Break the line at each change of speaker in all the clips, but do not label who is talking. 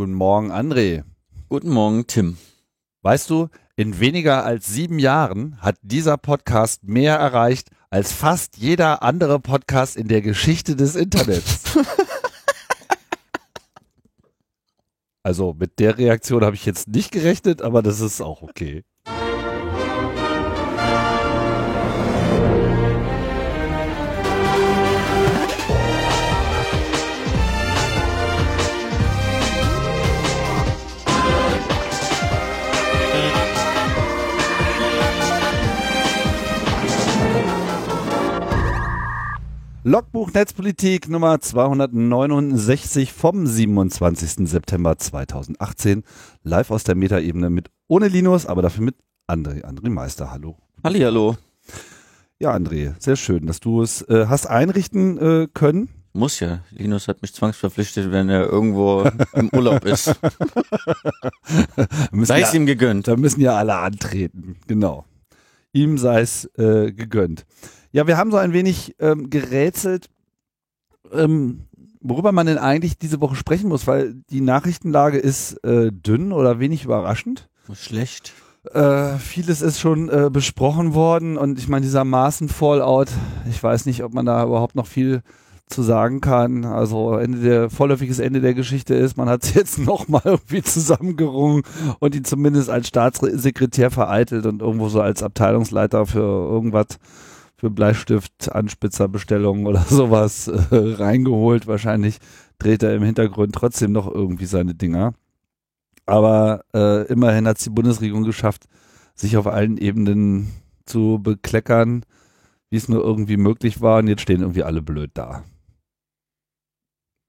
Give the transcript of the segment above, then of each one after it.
Guten Morgen, André.
Guten Morgen, Tim.
Weißt du, in weniger als sieben Jahren hat dieser Podcast mehr erreicht als fast jeder andere Podcast in der Geschichte des Internets. also mit der Reaktion habe ich jetzt nicht gerechnet, aber das ist auch okay. Logbuch Netzpolitik Nummer 269 vom 27. September 2018. Live aus der Metaebene mit ohne Linus, aber dafür mit André. André Meister, hallo.
Halli, hallo.
Ja, André, sehr schön, dass du es äh, hast einrichten äh, können.
Muss ja. Linus hat mich zwangsverpflichtet, wenn er irgendwo im Urlaub ist. sei es
ja,
ihm gegönnt.
Da müssen ja alle antreten, genau. Ihm sei es äh, gegönnt. Ja, wir haben so ein wenig ähm, gerätselt, ähm, worüber man denn eigentlich diese Woche sprechen muss, weil die Nachrichtenlage ist äh, dünn oder wenig überraschend.
Schlecht.
Äh, vieles ist schon äh, besprochen worden und ich meine, dieser Maßen-Fallout, ich weiß nicht, ob man da überhaupt noch viel zu sagen kann. Also Ende der, vorläufiges Ende der Geschichte ist, man hat es jetzt nochmal irgendwie zusammengerungen und ihn zumindest als Staatssekretär vereitelt und irgendwo so als Abteilungsleiter für irgendwas für Bleistift, Anspitzerbestellungen oder sowas äh, reingeholt. Wahrscheinlich dreht er im Hintergrund trotzdem noch irgendwie seine Dinger. Aber äh, immerhin hat es die Bundesregierung geschafft, sich auf allen Ebenen zu bekleckern, wie es nur irgendwie möglich war. Und jetzt stehen irgendwie alle blöd da.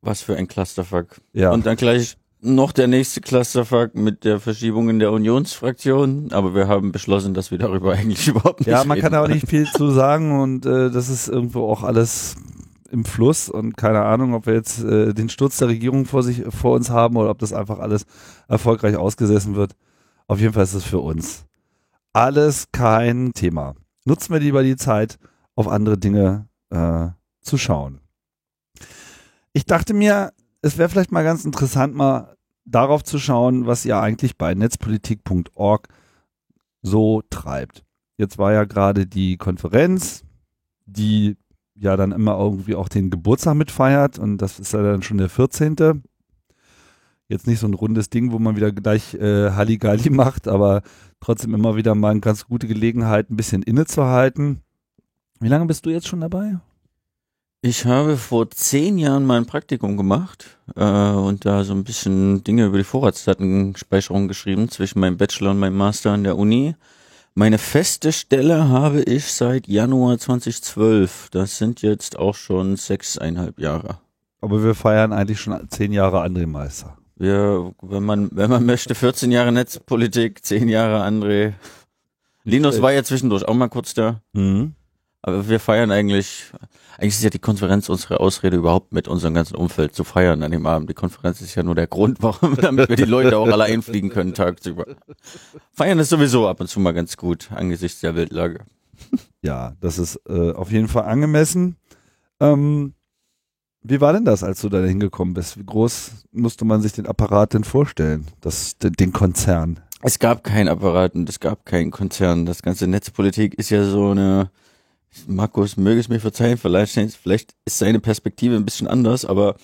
Was für ein Clusterfuck.
Ja.
Und dann gleich noch der nächste Clusterfuck mit der Verschiebung in der Unionsfraktion, aber wir haben beschlossen, dass wir darüber eigentlich überhaupt nicht
Ja, man
reden
kann auch nicht viel zu sagen und äh, das ist irgendwo auch alles im Fluss und keine Ahnung, ob wir jetzt äh, den Sturz der Regierung vor sich vor uns haben oder ob das einfach alles erfolgreich ausgesessen wird. Auf jeden Fall ist es für uns alles kein Thema. Nutzen wir lieber die Zeit, auf andere Dinge äh, zu schauen. Ich dachte mir, es wäre vielleicht mal ganz interessant, mal darauf zu schauen, was ihr eigentlich bei netzpolitik.org so treibt. Jetzt war ja gerade die Konferenz, die ja dann immer irgendwie auch den Geburtstag mitfeiert und das ist ja dann schon der 14. Jetzt nicht so ein rundes Ding, wo man wieder gleich äh, Halligalli macht, aber trotzdem immer wieder mal eine ganz gute Gelegenheit, ein bisschen innezuhalten. Wie lange bist du jetzt schon dabei?
Ich habe vor zehn Jahren mein Praktikum gemacht äh, und da so ein bisschen Dinge über die Vorratsdatenspeicherung geschrieben zwischen meinem Bachelor und meinem Master an der Uni. Meine feste Stelle habe ich seit Januar 2012. Das sind jetzt auch schon sechseinhalb Jahre.
Aber wir feiern eigentlich schon zehn Jahre André Meister.
Wir, wenn man, wenn man möchte, 14 Jahre Netzpolitik, 10 Jahre André. Linus war ja zwischendurch auch mal kurz da.
Mhm.
Aber wir feiern eigentlich, eigentlich ist ja die Konferenz unsere Ausrede überhaupt mit unserem ganzen Umfeld zu feiern an dem Abend. Die Konferenz ist ja nur der Grund, warum, damit wir die Leute auch alle einfliegen können tagsüber. Feiern ist sowieso ab und zu mal ganz gut angesichts der Weltlage.
Ja, das ist äh, auf jeden Fall angemessen. Ähm, wie war denn das, als du da hingekommen bist? Wie groß musste man sich den Apparat denn vorstellen? Das, den, den Konzern?
Es gab keinen Apparat und es gab keinen Konzern. Das ganze Netzpolitik ist ja so eine, Markus möge es mir verzeihen, vielleicht, vielleicht ist seine Perspektive ein bisschen anders, aber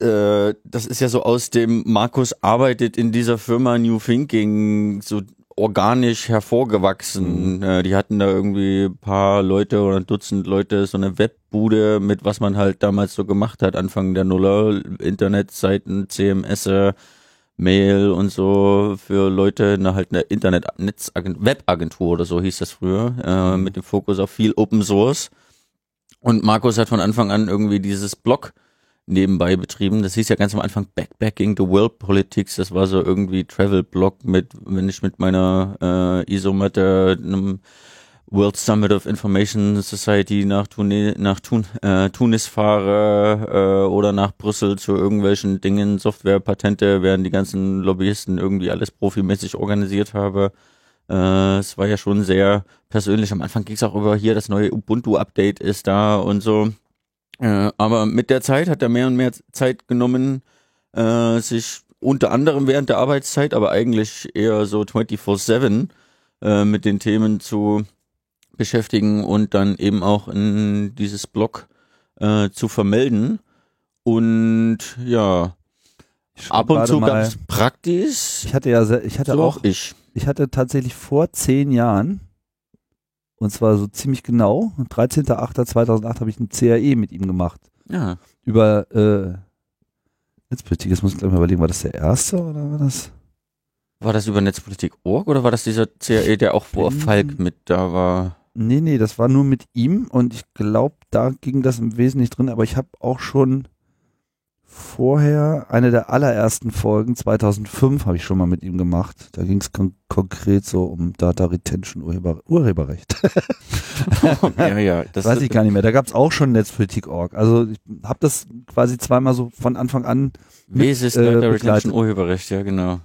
äh, das ist ja so aus dem Markus arbeitet in dieser Firma New Thinking so organisch hervorgewachsen.
Mhm.
Äh, die hatten da irgendwie ein paar Leute oder ein Dutzend Leute, so eine Webbude mit was man halt damals so gemacht hat, Anfang der Nuller, Internetseiten, CMS, Mail und so für Leute, eine halt eine Internet Netzagentur, Webagentur oder so hieß das früher, äh, mit dem Fokus auf viel Open Source. Und Markus hat von Anfang an irgendwie dieses Blog nebenbei betrieben. Das hieß ja ganz am Anfang Backpacking the World Politics. Das war so irgendwie Travel-Blog mit, wenn ich mit meiner äh, Isomatte einem World Summit of Information Society nach, Tuni nach Tun äh, Tunis fahre äh, oder nach Brüssel zu irgendwelchen Dingen, Software, Patente, während die ganzen Lobbyisten irgendwie alles profimäßig organisiert habe. Äh, es war ja schon sehr persönlich. Am Anfang ging es auch über hier, das neue Ubuntu-Update ist da und so. Äh, aber mit der Zeit hat er mehr und mehr Zeit genommen, äh, sich unter anderem während der Arbeitszeit, aber eigentlich eher so 24-7 äh, mit den Themen zu beschäftigen und dann eben auch in dieses Blog äh, zu vermelden. Und ja, ab und zu gab es Praktis.
Ich hatte ja, ich hatte
so
auch,
ich.
ich hatte tatsächlich vor zehn Jahren, und zwar so ziemlich genau, 13.08.2008 habe ich ein CAE mit ihm gemacht.
Ja.
Über äh, Netzpolitik, jetzt muss ich gleich mal überlegen, war das der erste oder war das?
War das über Netzpolitik.org oder war das dieser CAE, der auch vor Falk mit da war?
Nee, nee, das war nur mit ihm und ich glaube, da ging das im Wesentlichen drin, aber ich habe auch schon vorher, eine der allerersten Folgen, 2005, habe ich schon mal mit ihm gemacht. Da ging es kon konkret so um Data Retention Urheber Urheberrecht.
ja, ja.
Das weiß ich gar nicht mehr. Da gab es auch schon Netzpolitik.org. Also ich habe das quasi zweimal so von Anfang an
mit, äh, Data Retention Urheberrecht, ja genau.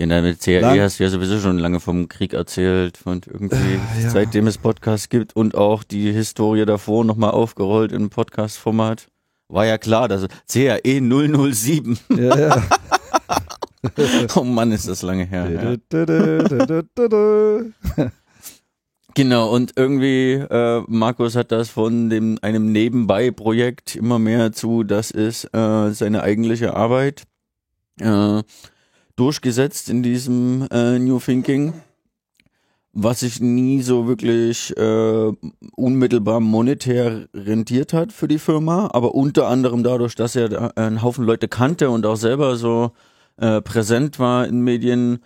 Ja, mit CRE Lang. hast du ja sowieso schon lange vom Krieg erzählt und irgendwie äh, ja. seitdem es Podcasts gibt und auch die Historie davor nochmal aufgerollt im Podcast-Format. War ja klar, dass CRE 007. Ja, ja. oh Mann, ist das lange her. Ja. Genau, und irgendwie, äh, Markus hat das von dem einem Nebenbei-Projekt immer mehr zu, das ist äh, seine eigentliche Arbeit. Äh, durchgesetzt in diesem äh, New Thinking, was sich nie so wirklich äh, unmittelbar monetär rentiert hat für die Firma, aber unter anderem dadurch, dass er einen Haufen Leute kannte und auch selber so äh, präsent war in Medien,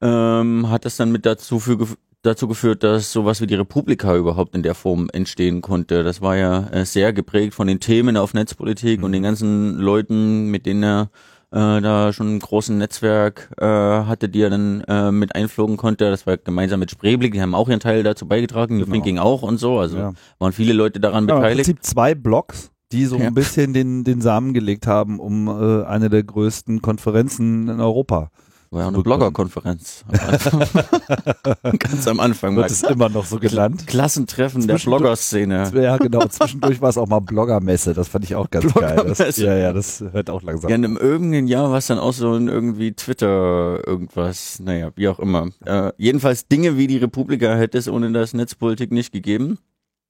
ähm, hat das dann mit dazu, für, dazu geführt, dass sowas wie die Republika überhaupt in der Form entstehen konnte. Das war ja äh, sehr geprägt von den Themen auf Netzpolitik mhm. und den ganzen Leuten, mit denen er äh, da schon ein großen Netzwerk äh, hatte, die er dann äh, mit einflogen konnte. Das war gemeinsam mit Spreeblick, die haben auch ihren Teil dazu beigetragen, genau. Thinking auch und so. Also ja. waren viele Leute daran ja, beteiligt.
Im Prinzip zwei Blogs, die so ja. ein bisschen den, den Samen gelegt haben, um äh, eine der größten Konferenzen in Europa
war ja eine Bloggerkonferenz. Ganz am Anfang.
Wird es immer noch so genannt.
Klassentreffen der Bloggerszene.
Ja, genau. Zwischendurch war es auch mal Bloggermesse. Das fand ich auch ganz geil. Das, ja, ja, das hört auch langsam.
Ja, in einem irgendeinem Jahr war es dann auch so ein irgendwie Twitter irgendwas. Naja, wie auch immer. Äh, jedenfalls Dinge wie die Republika hätte es ohne das Netzpolitik nicht gegeben.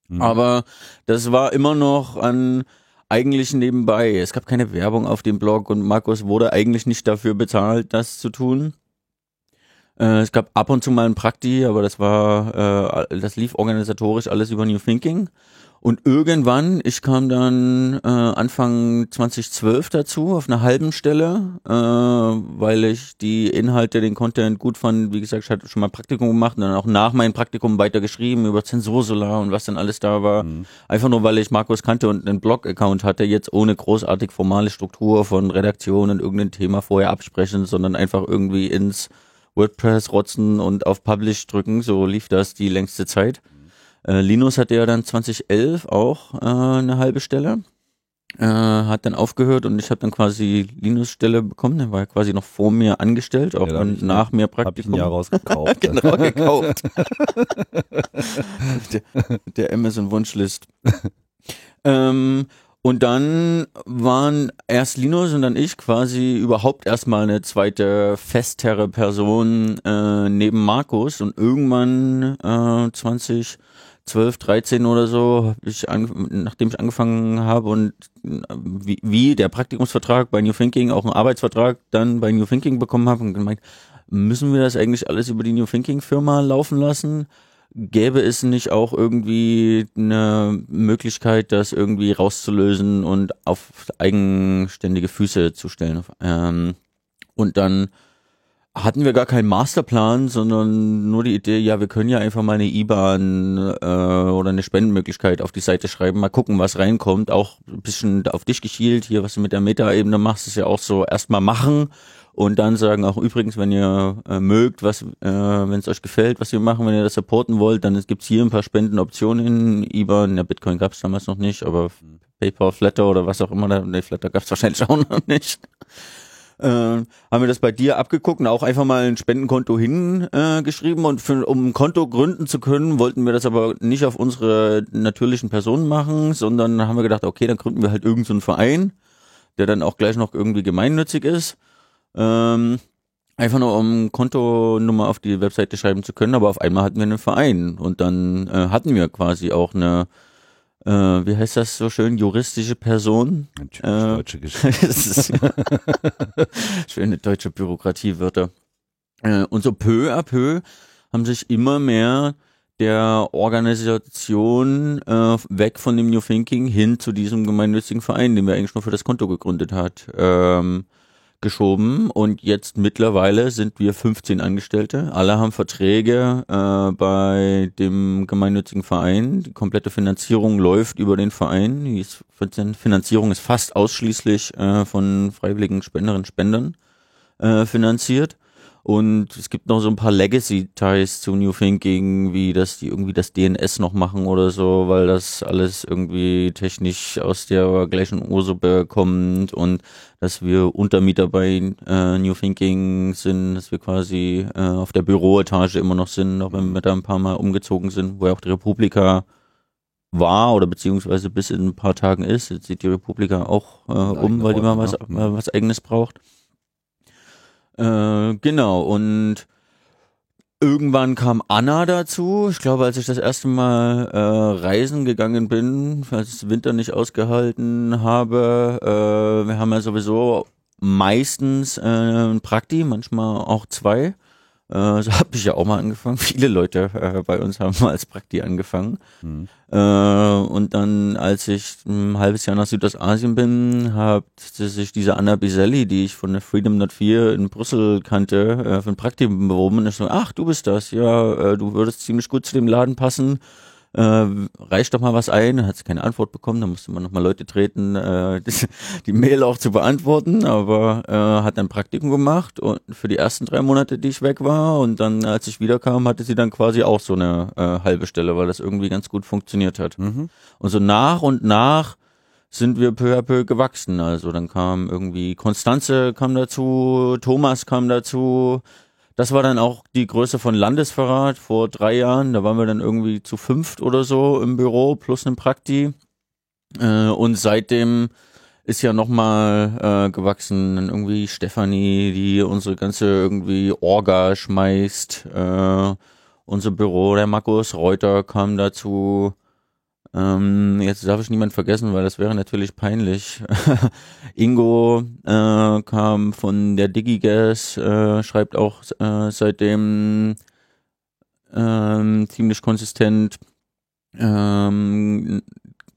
Mhm. Aber das war immer noch an eigentlich nebenbei. Es gab keine Werbung auf dem Blog und Markus wurde eigentlich nicht dafür bezahlt, das zu tun. Äh, es gab ab und zu mal ein Prakti, aber das war, äh, das lief organisatorisch alles über New Thinking. Und irgendwann, ich kam dann äh, Anfang 2012 dazu, auf einer halben Stelle, äh, weil ich die Inhalte, den Content gut fand. Wie gesagt, ich hatte schon mal Praktikum gemacht und dann auch nach meinem Praktikum weiter geschrieben über Zensursolar und was dann alles da war. Mhm. Einfach nur, weil ich Markus kannte und einen Blog-Account hatte, jetzt ohne großartig formale Struktur von Redaktion und irgendein Thema vorher absprechen, sondern einfach irgendwie ins WordPress rotzen und auf Publish drücken. So lief das die längste Zeit. Äh, Linus hatte ja dann 2011 auch äh, eine halbe Stelle. Äh, hat dann aufgehört und ich habe dann quasi Linus Stelle bekommen. Der war ja quasi noch vor mir angestellt, auch ja, nach mir Praktikum.
Hab ich ein Jahr rausgekauft.
genau, gekauft. der, der Amazon Wunschlist. ähm, und dann waren erst Linus und dann ich quasi überhaupt erstmal eine zweite festere Person äh, neben Markus und irgendwann äh, 20 12, 13 oder so, ich an, nachdem ich angefangen habe und wie, wie der Praktikumsvertrag bei New Thinking, auch einen Arbeitsvertrag dann bei New Thinking bekommen habe und gemeint, müssen wir das eigentlich alles über die New Thinking Firma laufen lassen? Gäbe es nicht auch irgendwie eine Möglichkeit, das irgendwie rauszulösen und auf eigenständige Füße zu stellen? Ähm, und dann hatten wir gar keinen Masterplan, sondern nur die Idee, ja, wir können ja einfach mal eine IBAN äh, oder eine Spendenmöglichkeit auf die Seite schreiben, mal gucken, was reinkommt. Auch ein bisschen auf dich geschielt, hier, was du mit der Meta-Ebene machst, ist ja auch so erstmal machen und dann sagen auch übrigens, wenn ihr äh, mögt, was, äh, wenn es euch gefällt, was wir machen, wenn ihr das supporten wollt, dann gibt's hier ein paar Spendenoptionen, IBAN, ja, Bitcoin gab's damals noch nicht, aber PayPal, Flatter oder was auch immer, ne, Flatter gab's wahrscheinlich auch noch nicht äh, haben wir das bei dir abgeguckt und auch einfach mal ein Spendenkonto hingeschrieben äh, und für, um ein Konto gründen zu können, wollten wir das aber nicht auf unsere natürlichen Personen machen, sondern haben wir gedacht, okay, dann gründen wir halt irgendeinen so Verein, der dann auch gleich noch irgendwie gemeinnützig ist. Ähm, einfach nur um Kontonummer auf die Webseite schreiben zu können, aber auf einmal hatten wir einen Verein und dann äh, hatten wir quasi auch eine, äh, wie heißt das so schön, juristische Person. Äh,
deutsche Geschichte.
schöne deutsche Bürokratiewörter. Äh, und so peu à peu haben sich immer mehr der Organisation äh, weg von dem New Thinking hin zu diesem gemeinnützigen Verein, den wir eigentlich nur für das Konto gegründet hat, ähm, geschoben. Und jetzt mittlerweile sind wir 15 Angestellte. Alle haben Verträge äh, bei dem gemeinnützigen Verein. Die komplette Finanzierung läuft über den Verein. Die Finanzierung ist fast ausschließlich äh, von freiwilligen Spenderinnen und Spendern äh, finanziert. Und es gibt noch so ein paar Legacy-Ties zu New Thinking, wie dass die irgendwie das DNS noch machen oder so, weil das alles irgendwie technisch aus der gleichen Ursuppe kommt und dass wir Untermieter bei äh, New Thinking sind, dass wir quasi äh, auf der Büroetage immer noch sind, auch wenn wir da ein paar Mal umgezogen sind, wo ja auch die Republika war oder beziehungsweise bis in ein paar Tagen ist. Jetzt sieht die Republika auch äh, um, weil die mal was,
ne?
mal was eigenes braucht. Äh, genau, und irgendwann kam Anna dazu. Ich glaube, als ich das erste Mal äh, reisen gegangen bin, als ich Winter nicht ausgehalten habe, äh, wir haben ja sowieso meistens äh, ein Prakti, manchmal auch zwei. Äh, so habe ich ja auch mal angefangen. Viele Leute äh, bei uns haben mal als Prakti angefangen.
Mhm.
Äh, und dann, als ich ein halbes Jahr nach Südostasien bin, hat sich diese Anna Biselli, die ich von der Freedom Not 4 in Brüssel kannte, äh, für ein Praktikum beworben. Und ich so, ach, du bist das, ja, äh, du würdest ziemlich gut zu dem Laden passen. Äh, reicht doch mal was ein, dann hat sie keine Antwort bekommen, dann musste man nochmal Leute treten, äh, die, Mail auch zu beantworten, aber äh, hat ein Praktikum gemacht und für die ersten drei Monate, die ich weg war und dann, als ich wiederkam, hatte sie dann quasi auch so eine äh, halbe Stelle, weil das irgendwie ganz gut funktioniert hat.
Mhm.
Und so nach und nach sind wir peu à peu gewachsen. Also dann kam irgendwie Konstanze kam dazu, Thomas kam dazu. Das war dann auch die Größe von Landesverrat vor drei Jahren. Da waren wir dann irgendwie zu fünft oder so im Büro plus einem Prakti. Äh, und seitdem ist ja nochmal äh, gewachsen. Dann irgendwie Stefanie, die unsere ganze irgendwie Orga schmeißt. Äh, unser Büro, der Markus Reuter kam dazu. Ähm, jetzt darf ich niemand vergessen, weil das wäre natürlich peinlich. Ingo äh, kam von der DigiGas, äh, schreibt auch äh, seitdem ähm, ziemlich konsistent. Ähm,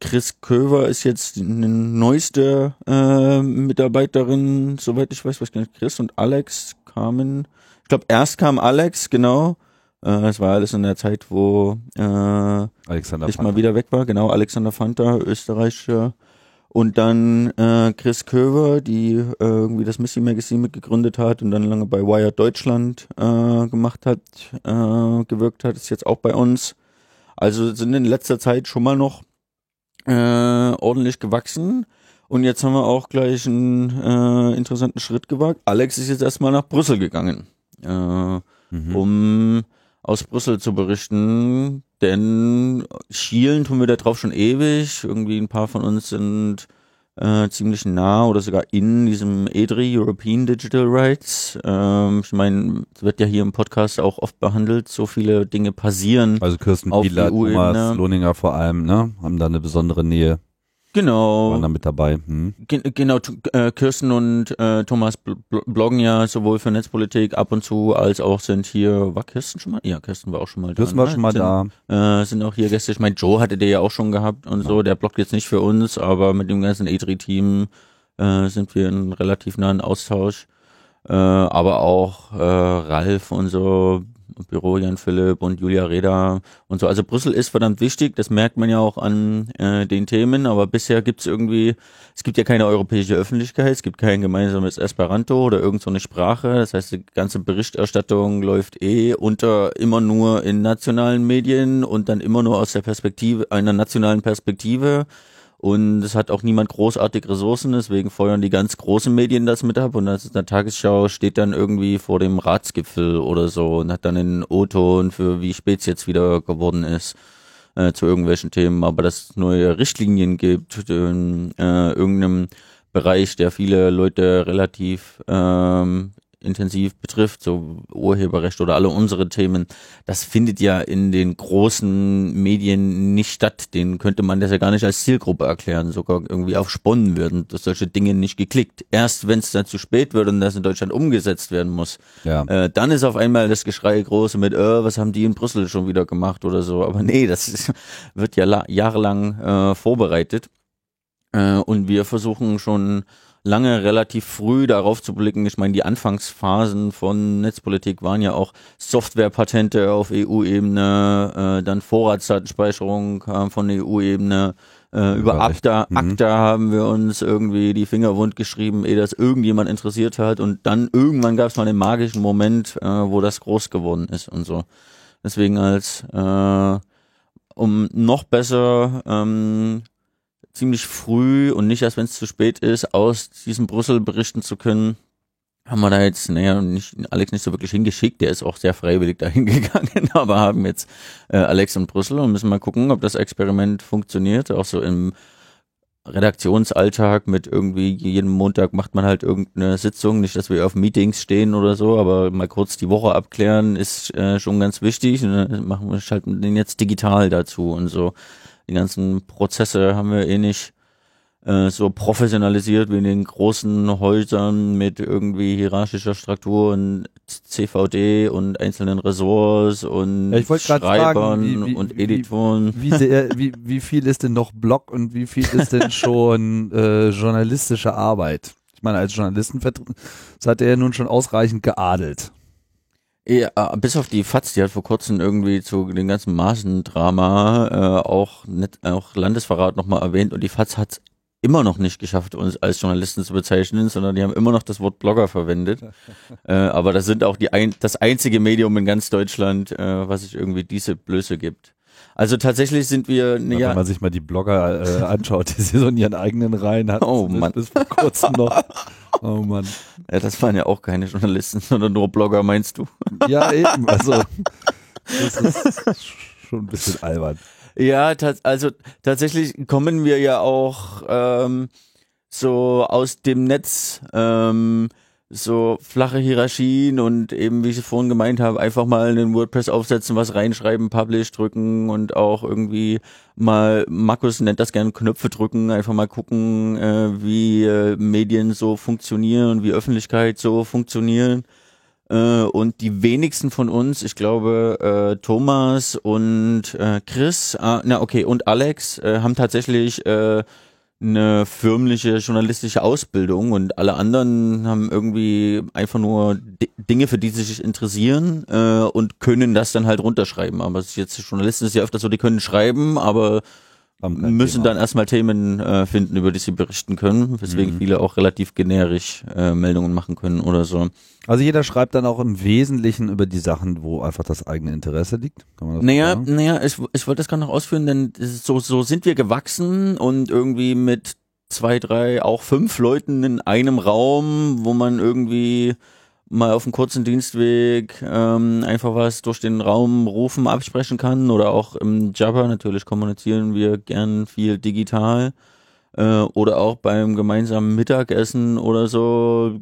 Chris Köver ist jetzt die neueste äh, Mitarbeiterin, soweit ich weiß, gar nicht, Chris und Alex kamen. Ich glaube, erst kam Alex, genau. Äh, Es war alles in der Zeit, wo äh,
Alexander
ich mal
Panther.
wieder weg war, genau, Alexander Fanta, Österreicher. Und dann äh, Chris Köver, die äh, irgendwie das Missy Magazine mitgegründet hat und dann lange bei Wired Deutschland äh, gemacht hat, äh, gewirkt hat, ist jetzt auch bei uns. Also sind in letzter Zeit schon mal noch äh, ordentlich gewachsen. Und jetzt haben wir auch gleich einen äh, interessanten Schritt gewagt. Alex ist jetzt erstmal nach Brüssel gegangen. Äh,
Mhm.
um aus Brüssel zu berichten, denn schielen tun wir da drauf schon ewig. Irgendwie ein paar von uns sind äh, ziemlich nah oder sogar in diesem EDRI, European Digital Rights. Ähm, ich meine, es wird ja hier im Podcast auch oft behandelt, so viele Dinge passieren.
Also Kirsten
EU-Ebene.
Thomas Lohninger vor allem, ne? Haben da eine besondere Nähe,
Genau.
waren da mit dabei. Hm.
Gen genau, äh, Kirsten und äh, Thomas bl bl bloggen ja sowohl für Netzpolitik ab und zu, als auch sind hier, war Kirsten schon mal? Ja, Kirsten war auch schon mal da.
Kirsten war
ne?
schon mal
sind,
da.
Äh, sind auch hier Gäste. Ich meine, Joe hatte der ja auch schon gehabt und so. Der bloggt jetzt nicht für uns, aber mit dem ganzen E3-Team äh, sind wir in relativ nahen Austausch. Äh, aber auch äh, Ralf und so, Büro Jan Philipp und Julia Reda und so. Also Brüssel ist verdammt wichtig, das merkt man ja auch an äh, den Themen, aber bisher gibt's irgendwie, es gibt ja keine europäische Öffentlichkeit, es gibt kein gemeinsames Esperanto oder irgend so Sprache. Das heißt, die ganze Berichterstattung läuft eh unter immer nur in nationalen Medien und dann immer nur aus der Perspektive, einer nationalen Perspektive. Und es hat auch niemand großartig Ressourcen, deswegen feuern die ganz großen Medien das mit ab. Und das in der Tagesschau steht dann irgendwie vor dem Ratsgipfel oder so und hat dann einen O-Ton für wie spät es jetzt wieder geworden ist äh, zu irgendwelchen Themen. Aber dass es neue Richtlinien gibt in äh, irgendeinem Bereich, der viele Leute relativ ähm, intensiv betrifft, so Urheberrecht oder alle unsere Themen, das findet ja in den großen Medien nicht statt. Den könnte man das ja gar nicht als Zielgruppe erklären, sogar irgendwie aufsponnen würden, dass solche Dinge nicht geklickt. Erst wenn es dann zu spät wird und das in Deutschland umgesetzt werden muss,
Ja.
äh, dann ist auf einmal das Geschrei groß mit, äh, was haben die in Brüssel schon wieder gemacht oder so. Aber nee, das ist, wird ja la- jahrelang äh, vorbereitet. Äh, und wir versuchen schon lange relativ früh darauf zu blicken. Ich meine, die Anfangsphasen von Netzpolitik waren ja auch Softwarepatente auf EU-Ebene, äh, dann Vorratsdatenspeicherung kam von EU-Ebene. Äh, über. ACTA,
Mhm.
ACTA haben wir uns irgendwie die Finger wund geschrieben, ehe das irgendjemand interessiert hat. Und dann irgendwann gab es mal den magischen Moment, äh, wo das groß geworden ist und so. Deswegen als äh, um noch besser ähm, ziemlich früh und nicht erst, wenn es zu spät ist, aus diesem Brüssel berichten zu können, haben wir da jetzt, naja, nicht, Alex nicht so wirklich hingeschickt, der ist auch sehr freiwillig dahin gegangen, aber haben jetzt äh, Alex in Brüssel und müssen mal gucken, ob das Experiment funktioniert, auch so im Redaktionsalltag mit irgendwie jeden Montag macht man halt irgendeine Sitzung, nicht, dass wir auf Meetings stehen oder so, aber mal kurz die Woche abklären ist äh, schon ganz wichtig. Und dann machen wir schalten den jetzt digital dazu und so. Die ganzen Prozesse haben wir eh nicht äh, so professionalisiert wie in den großen Häusern mit irgendwie hierarchischer Struktur und CVD und einzelnen Ressorts und
Ja, grad fragen,
Schreibern
wie- wie-
und Editoren.
Wie, sehr, wie, wie viel ist denn noch Blog und wie viel ist denn schon äh, journalistische Arbeit? Ich meine, als Journalistenvertreter hat er ja nun schon ausreichend geadelt.
Ja, äh, bis auf die FAZ, die hat vor kurzem irgendwie zu dem ganzen Maßendrama äh, auch, net, auch Landesverrat nochmal erwähnt und die FAZ hat immer noch nicht geschafft, uns als Journalisten zu bezeichnen, sondern die haben immer noch das Wort Blogger verwendet. äh, aber das sind auch die ein, das einzige Medium in ganz Deutschland, äh, was sich irgendwie diese Blöße gibt. Also tatsächlich sind wir,
Na,
ja,
Wenn man sich mal die Blogger äh, anschaut, die sie so in ihren eigenen Reihen hatten,
Oh, Mann.
bis vor kurzem noch. Oh Mann.
ja, das waren ja auch keine Journalisten, sondern nur Blogger, meinst du?
Ja, eben. Also, das ist schon ein bisschen albern.
Ja, also tatsächlich kommen wir ja auch ähm, so aus dem Netz, ähm, so flache Hierarchien und eben, wie ich es vorhin gemeint habe, einfach mal einen WordPress aufsetzen, was reinschreiben, Publish drücken und auch irgendwie mal, Markus nennt das gerne Knöpfe drücken, einfach mal gucken, äh, wie äh, Medien so funktionieren wie Öffentlichkeit so funktionieren. Äh, und die wenigsten von uns, ich glaube, äh, Thomas und äh, Chris, äh, na okay, und Alex äh, haben tatsächlich eine firmliche journalistische Ausbildung und alle anderen haben irgendwie einfach nur D Dinge, für die sie sich interessieren äh, und können das dann halt runterschreiben. Aber jetzt Journalisten ist ja öfter so, die können schreiben, aber müssen
Thema.
dann erstmal Themen äh, finden, über die sie berichten können, weswegen
Mhm.
viele auch relativ generisch äh, Meldungen machen können oder so.
Also jeder schreibt dann auch im Wesentlichen über die Sachen, wo einfach das eigene Interesse liegt.
Naja,
sagen?
naja, ich, ich wollte das gerade noch ausführen, denn so, so sind wir gewachsen und irgendwie mit zwei, drei, auch fünf Leuten in einem Raum, wo man irgendwie mal auf einem kurzen Dienstweg ähm, einfach was durch den Raum rufen, absprechen kann oder auch im Jabber, natürlich kommunizieren wir gern viel digital äh, oder auch beim gemeinsamen Mittagessen oder so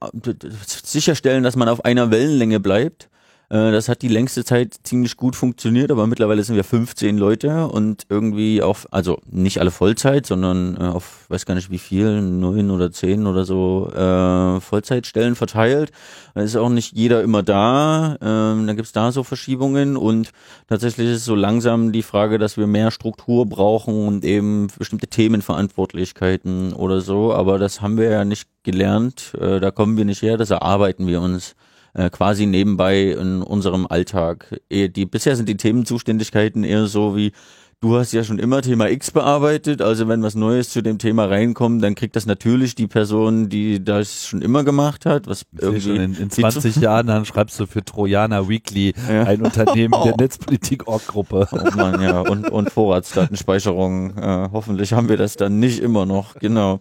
äh, sicherstellen, dass man auf einer Wellenlänge bleibt. Äh, Das hat die längste Zeit ziemlich gut funktioniert, aber mittlerweile sind wir 15 Leute und irgendwie auf, also nicht alle Vollzeit, sondern äh, auf, weiß gar nicht wie viel, neun oder zehn oder so äh, Vollzeitstellen verteilt. Da ist auch nicht jeder immer da. Ähm, dann gibt's da so Verschiebungen und tatsächlich ist so langsam die Frage, dass wir mehr Struktur brauchen und eben bestimmte Themenverantwortlichkeiten oder so. Aber das haben wir ja nicht gelernt. Äh, da kommen wir nicht her, das erarbeiten wir uns äh, quasi nebenbei in unserem Alltag. Die, bisher sind die Themenzuständigkeiten eher so wie, du hast ja schon immer Thema X bearbeitet, also wenn was Neues zu dem Thema reinkommt, dann kriegt das natürlich die Person, die das schon immer gemacht hat, was irgendwie
in, in
viel zu-
20 Jahren, dann schreibst du für Trojaner Weekly
Ja.
ein Unternehmen der Netzpolitik-Org-Gruppe.
Oh Mann, ja, und, und Vorratsdatenspeicherung. Äh, hoffentlich haben wir das dann nicht immer noch, genau.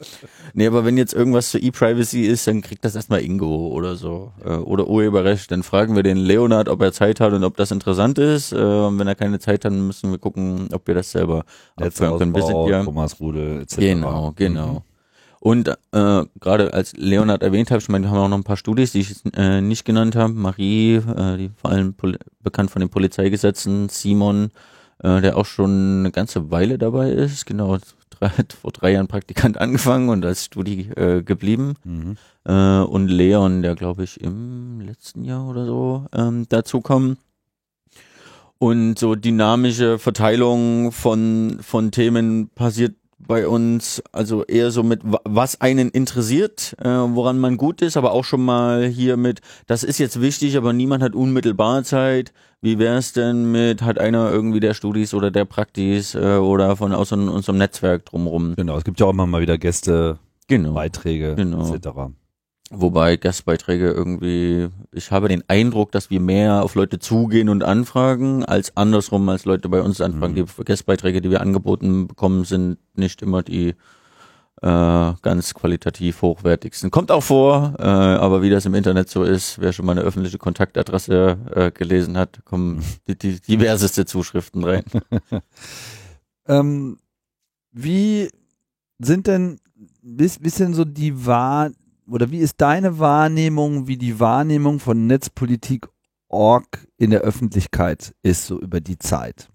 Nee, aber wenn jetzt irgendwas zur E-Privacy ist, dann kriegt das erstmal Ingo oder so. Äh, oder Urheberrecht. Dann fragen wir den Leonard, ob er Zeit hat und ob das interessant ist. Äh, und wenn er keine Zeit hat, dann müssen wir gucken, ob wir das selber abführen können. Wir sind ja,
Thomas Rude etc.
Genau, genau. Und äh, gerade als Leonard erwähnt hat, ich meine, wir haben auch noch ein paar Studis, die ich äh, nicht genannt habe. Marie, äh, die vor allem bekannt von den Polizeigesetzen, Simon, äh, der auch schon eine ganze Weile dabei ist, genau, drei, vor drei Jahren Praktikant angefangen und als Studi äh, geblieben. Mhm. Äh, und Leon, der glaube ich im letzten Jahr oder so ähm, dazukommen. Und so dynamische Verteilung von, von Themen passiert bei uns, also eher so mit, was einen interessiert, äh, woran man gut ist, aber auch schon mal hier mit, das ist jetzt wichtig, aber niemand hat unmittelbar Zeit. Wie wäre es denn mit, hat einer irgendwie der Studis oder der Praktis äh, oder von aus unserem Netzwerk drumherum?
Genau, es gibt ja auch immer mal wieder Gäste,
genau.
Beiträge
genau. etc. Wobei Gastbeiträge irgendwie, ich habe den Eindruck, dass wir mehr auf Leute zugehen und anfragen, als andersrum, als Leute bei uns anfragen. Mhm. Die Gastbeiträge, die wir angeboten bekommen, sind nicht immer die äh, ganz qualitativ hochwertigsten. Kommt auch vor, äh, aber wie das im Internet so ist, wer schon mal eine öffentliche Kontaktadresse äh, gelesen hat, kommen die, die diverseste Zuschriften rein.
ähm, wie sind denn, bis, bisschen so die Wahr oder wie ist deine Wahrnehmung, wie die Wahrnehmung von Netzpolitik.org in der Öffentlichkeit ist, so über die Zeit?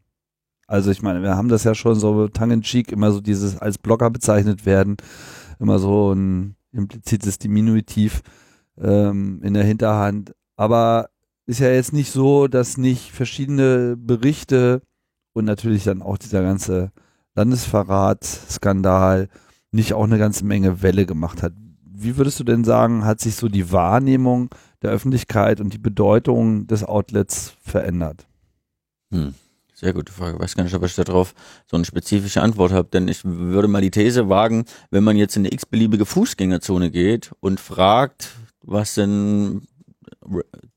Also ich meine, wir haben das ja schon so tongue-in-cheek, immer so dieses als Blogger bezeichnet werden, immer so ein implizites Diminutiv ähm, in der Hinterhand. Aber ist ja jetzt nicht so, dass nicht verschiedene Berichte und natürlich dann auch dieser ganze Landesverrat-Skandal nicht auch eine ganze Menge Welle gemacht hat wie würdest du denn sagen, hat sich so die Wahrnehmung der Öffentlichkeit und die Bedeutung des Outlets verändert?
Hm. Sehr gute Frage. Ich weiß gar nicht, ob ich darauf so eine spezifische Antwort habe, denn ich würde mal die These wagen, wenn man jetzt in eine x-beliebige Fußgängerzone geht und fragt, was denn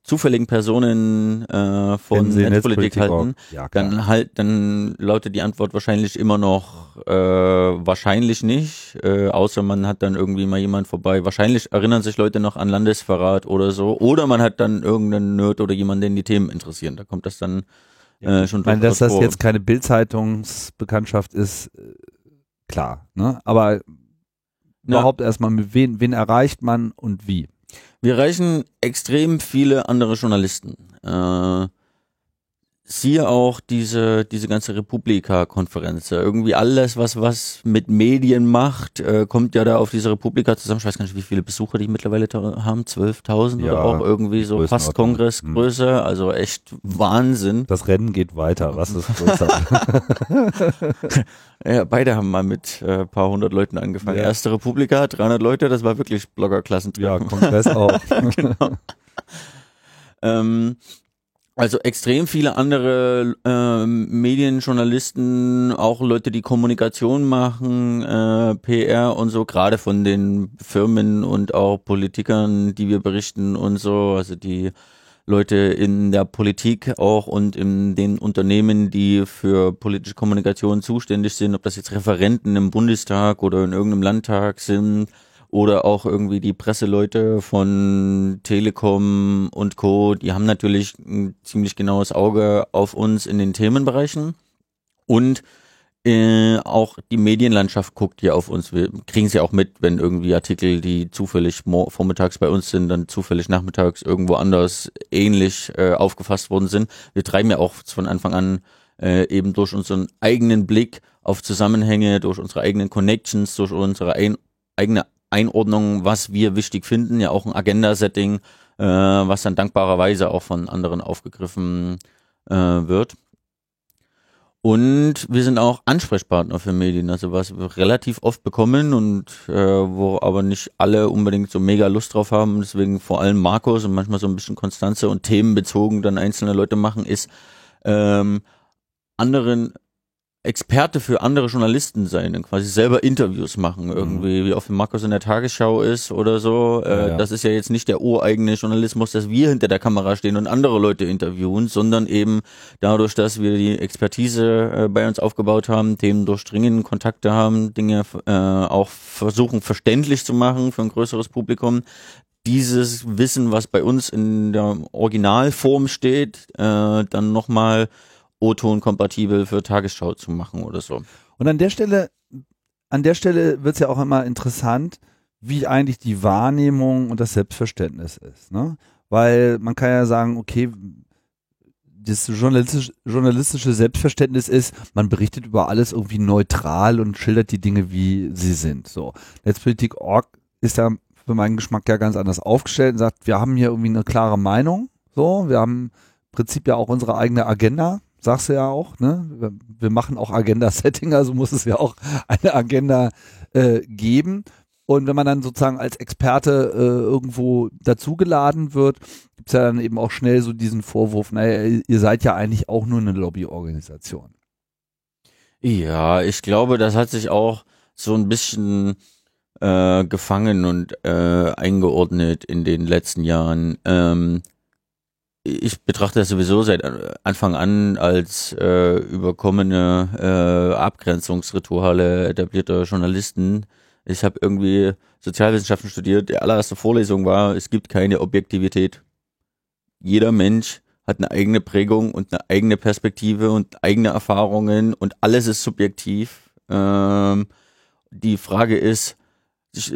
zufälligen Personen äh, von Netzpolitik, Netzpolitik halten, ja, dann halt, dann lautet die Antwort wahrscheinlich immer noch äh, wahrscheinlich nicht, äh, außer man hat dann irgendwie mal jemand vorbei. Wahrscheinlich erinnern sich Leute noch an Landesverrat oder so, oder man hat dann irgendeinen Nerd oder jemanden, den die Themen interessieren. Da kommt das dann äh, schon.
Ich meine, dass das vor. jetzt keine Bildzeitungsbekanntschaft ist, äh, klar. Ne? Aber Na, überhaupt erstmal, mit wen, wen erreicht man und wie?
Wir erreichen extrem viele andere Journalisten. Äh, siehe auch diese, diese ganze Republika-Konferenz. Irgendwie alles, was was mit Medien macht, äh, kommt ja da auf diese Republika zusammen. Ich weiß gar nicht, wie viele Besucher die mittlerweile haben. 12.000 ja, oder auch irgendwie so fast Kongressgröße. Hm. Also echt Wahnsinn.
Das Rennen geht weiter. Was ist größer?
ja, beide haben mal mit äh, paar hundert Leuten angefangen. Ja. Erste Republika, 300 Leute, das war wirklich Bloggerklassentreffen.
Ja, Kongress auch. genau.
ähm, also extrem viele andere äh, Medienjournalisten, auch Leute, die Kommunikation machen, äh, PR und so, gerade von den Firmen und auch Politikern, die wir berichten und so, also die Leute in der Politik auch und in den Unternehmen, die für politische Kommunikation zuständig sind, ob das jetzt Referenten im Bundestag oder in irgendeinem Landtag sind, oder auch irgendwie die Presseleute von Telekom und Co., die haben natürlich ein ziemlich genaues Auge auf uns in den Themenbereichen. Und äh, auch die Medienlandschaft guckt hier auf uns. Wir kriegen sie auch mit, wenn irgendwie Artikel, die zufällig vormittags bei uns sind, dann zufällig nachmittags irgendwo anders ähnlich äh, aufgefasst worden sind. Wir treiben ja auch von Anfang an äh, eben durch unseren eigenen Blick auf Zusammenhänge, durch unsere eigenen Connections, durch unsere ein, eigene Einordnung, was wir wichtig finden, ja auch ein Agenda-Setting, äh, was dann dankbarerweise auch von anderen aufgegriffen äh, wird. Und wir sind auch Ansprechpartner für Medien, also was wir relativ oft bekommen und äh, wo aber nicht alle unbedingt so mega Lust drauf haben. Deswegen vor allem Markus und manchmal so ein bisschen Konstanze und themenbezogen dann einzelne Leute machen, ist ähm, anderen Experte für andere Journalisten sein, quasi selber Interviews machen, irgendwie, mhm. wie oft Markus in der Tagesschau ist oder so. Äh, ja, ja. Das ist ja jetzt nicht der ureigene Journalismus, dass wir hinter der Kamera stehen und andere Leute interviewen, sondern eben dadurch, dass wir die Expertise äh, bei uns aufgebaut haben, Themen durchdringen, Kontakte haben, Dinge äh, auch versuchen verständlich zu machen für ein größeres Publikum, dieses Wissen, was bei uns in der Originalform steht, äh, dann nochmal O-Ton kompatibel für Tagesschau zu machen oder so.
Und an der Stelle an der Stelle wird es ja auch immer interessant, wie eigentlich die Wahrnehmung und das Selbstverständnis ist. Ne? Weil man kann ja sagen, okay, das journalistische, journalistische Selbstverständnis ist, man berichtet über alles irgendwie neutral und schildert die Dinge, wie sie sind. So. Netzpolitik.org ist ja für meinen Geschmack ja ganz anders aufgestellt und sagt, wir haben hier irgendwie eine klare Meinung. So, wir haben im Prinzip ja auch unsere eigene Agenda, sagst du ja auch, ne? Wir, machen auch Agenda-Setting, also muss es ja auch eine Agenda äh, geben. Und wenn man dann sozusagen als Experte äh, irgendwo dazugeladen wird, gibt's ja dann eben auch schnell so diesen Vorwurf, naja, ihr seid ja eigentlich auch nur eine Lobbyorganisation.
Ja, ich glaube, das hat sich auch so ein bisschen äh, gefangen und äh, eingeordnet in den letzten Jahren. Ähm, ich betrachte das sowieso seit Anfang an als äh, überkommene äh, Abgrenzungsrituale etablierter Journalisten. Ich habe irgendwie Sozialwissenschaften studiert. Die allererste Vorlesung war, es gibt keine Objektivität. Jeder Mensch hat eine eigene Prägung und eine eigene Perspektive und eigene Erfahrungen und alles ist subjektiv. Ähm, die Frage ist,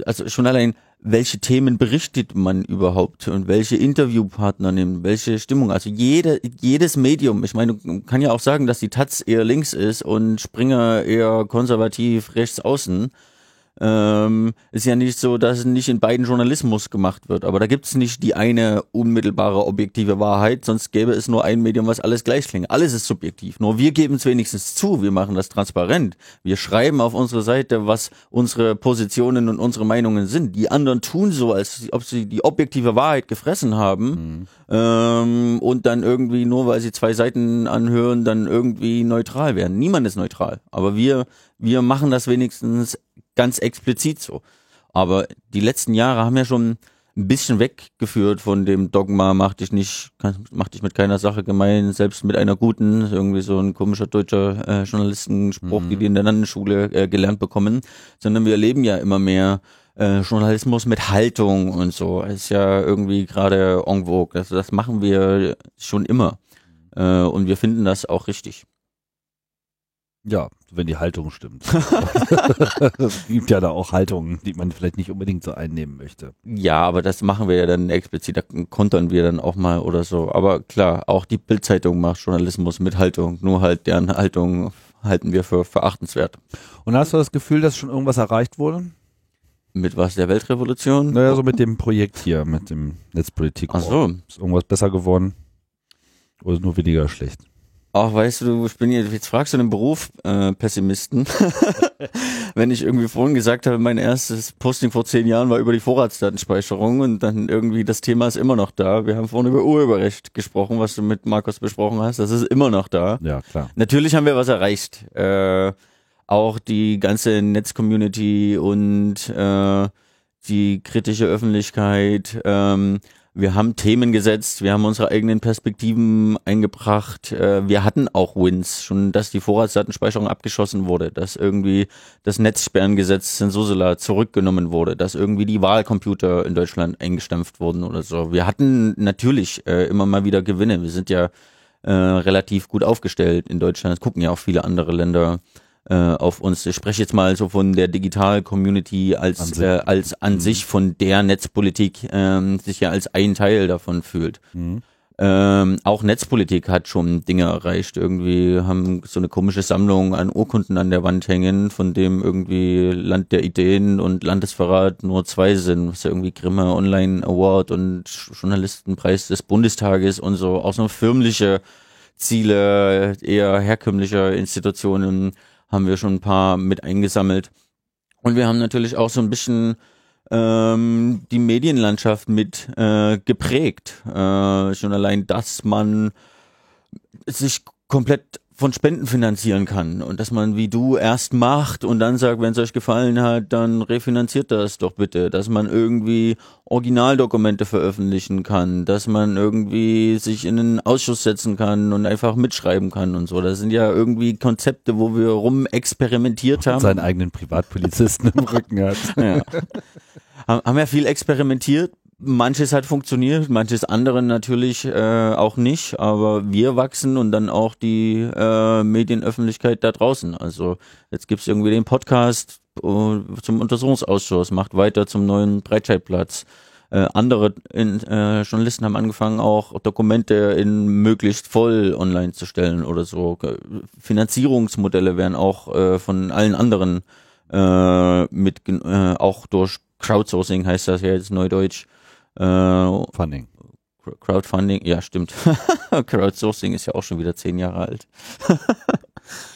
also schon allein, welche Themen berichtet man überhaupt und welche Interviewpartner nehmen, welche Stimmung. Also jede, jedes Medium, ich meine, man kann ja auch sagen, dass die Taz eher links ist und Springer eher konservativ rechts außen ähm, ist ja nicht so, dass nicht in beiden Journalismus gemacht wird. Aber da gibt es nicht die eine unmittelbare objektive Wahrheit, sonst gäbe es nur ein Medium, was alles gleich klingt. Alles ist subjektiv. Nur wir geben es wenigstens zu, wir machen das transparent. Wir schreiben auf unsere Seite, was unsere Positionen und unsere Meinungen sind. Die anderen tun so, als ob sie die objektive Wahrheit gefressen haben mhm. ähm, und dann irgendwie nur, weil sie zwei Seiten anhören, dann irgendwie neutral werden. Niemand ist neutral. Aber wir, wir machen das wenigstens ganz explizit so. Aber die letzten Jahre haben ja schon ein bisschen weggeführt von dem Dogma, mach dich nicht, mach dich mit keiner Sache gemein, selbst mit einer guten, irgendwie so ein komischer deutscher äh, Journalistenspruch, mhm. die die in der Landesschule äh, gelernt bekommen, sondern wir erleben ja immer mehr äh, Journalismus mit Haltung und so. Das ist ja irgendwie gerade en vogue. Also das machen wir schon immer. Äh, und wir finden das auch richtig.
Ja, wenn die Haltung stimmt. es gibt ja da auch Haltungen, die man vielleicht nicht unbedingt so einnehmen möchte.
Ja, aber das machen wir ja dann explizit, da kontern wir dann auch mal oder so. Aber klar, auch die Bildzeitung macht Journalismus mit Haltung, nur halt deren Haltung halten wir für verachtenswert.
Und hast du das Gefühl, dass schon irgendwas erreicht wurde?
Mit was, der Weltrevolution?
Naja, so mit dem Projekt hier, mit dem Netzpolitik.
Ach so.
Ist irgendwas besser geworden? Oder nur weniger schlecht?
Ach, weißt du, ich bin jetzt, jetzt fragst du den Beruf äh, Pessimisten. Wenn ich irgendwie vorhin gesagt habe, mein erstes Posting vor zehn Jahren war über die Vorratsdatenspeicherung und dann irgendwie das Thema ist immer noch da. Wir haben vorhin über Urheberrecht gesprochen, was du mit Markus besprochen hast. Das ist immer noch da.
Ja, klar.
Natürlich haben wir was erreicht. Äh, auch die ganze Netzcommunity und äh, die kritische Öffentlichkeit. Ähm, wir haben Themen gesetzt, wir haben unsere eigenen Perspektiven eingebracht. Äh, wir hatten auch Wins, schon dass die Vorratsdatenspeicherung abgeschossen wurde, dass irgendwie das Netzsperrengesetz in Susela zurückgenommen wurde, dass irgendwie die Wahlcomputer in Deutschland eingestampft wurden oder so. Wir hatten natürlich äh, immer mal wieder Gewinne. Wir sind ja äh, relativ gut aufgestellt in Deutschland. Das gucken ja auch viele andere Länder auf uns. Ich spreche jetzt mal so von der Digital-Community als, an, äh, als an mhm. sich von der Netzpolitik ähm, sich ja als ein Teil davon fühlt. Mhm. Ähm, auch Netzpolitik hat schon Dinge erreicht. Irgendwie haben so eine komische Sammlung an Urkunden an der Wand hängen, von dem irgendwie Land der Ideen und Landesverrat nur zwei sind. Was ja irgendwie Grimme Online Award und Journalistenpreis des Bundestages und so. Auch so firmliche Ziele eher herkömmlicher Institutionen haben wir schon ein paar mit eingesammelt. Und wir haben natürlich auch so ein bisschen ähm, die Medienlandschaft mit äh, geprägt. Äh, schon allein, dass man sich komplett von Spenden finanzieren kann und dass man wie du erst macht und dann sagt, wenn es euch gefallen hat, dann refinanziert das doch bitte, dass man irgendwie Originaldokumente veröffentlichen kann, dass man irgendwie sich in einen Ausschuss setzen kann und einfach mitschreiben kann und so. Das sind ja irgendwie Konzepte, wo wir rum experimentiert haben. Und
seinen eigenen Privatpolizisten im Rücken hat.
Ja. Haben ja viel experimentiert, Manches hat funktioniert, manches andere natürlich äh, auch nicht, aber wir wachsen und dann auch die äh, Medienöffentlichkeit da draußen. Also jetzt gibt's irgendwie den Podcast, zum Untersuchungsausschuss, macht weiter zum neuen Breitscheidplatz. Äh, andere in, äh, Journalisten haben angefangen, auch Dokumente in möglichst voll online zu stellen oder so. Finanzierungsmodelle werden auch äh, von allen anderen äh, mit äh, auch durch Crowdsourcing heißt das ja jetzt neudeutsch.
Äh, Funding.
Crowdfunding, ja stimmt. Crowdsourcing ist ja auch schon wieder zehn Jahre alt.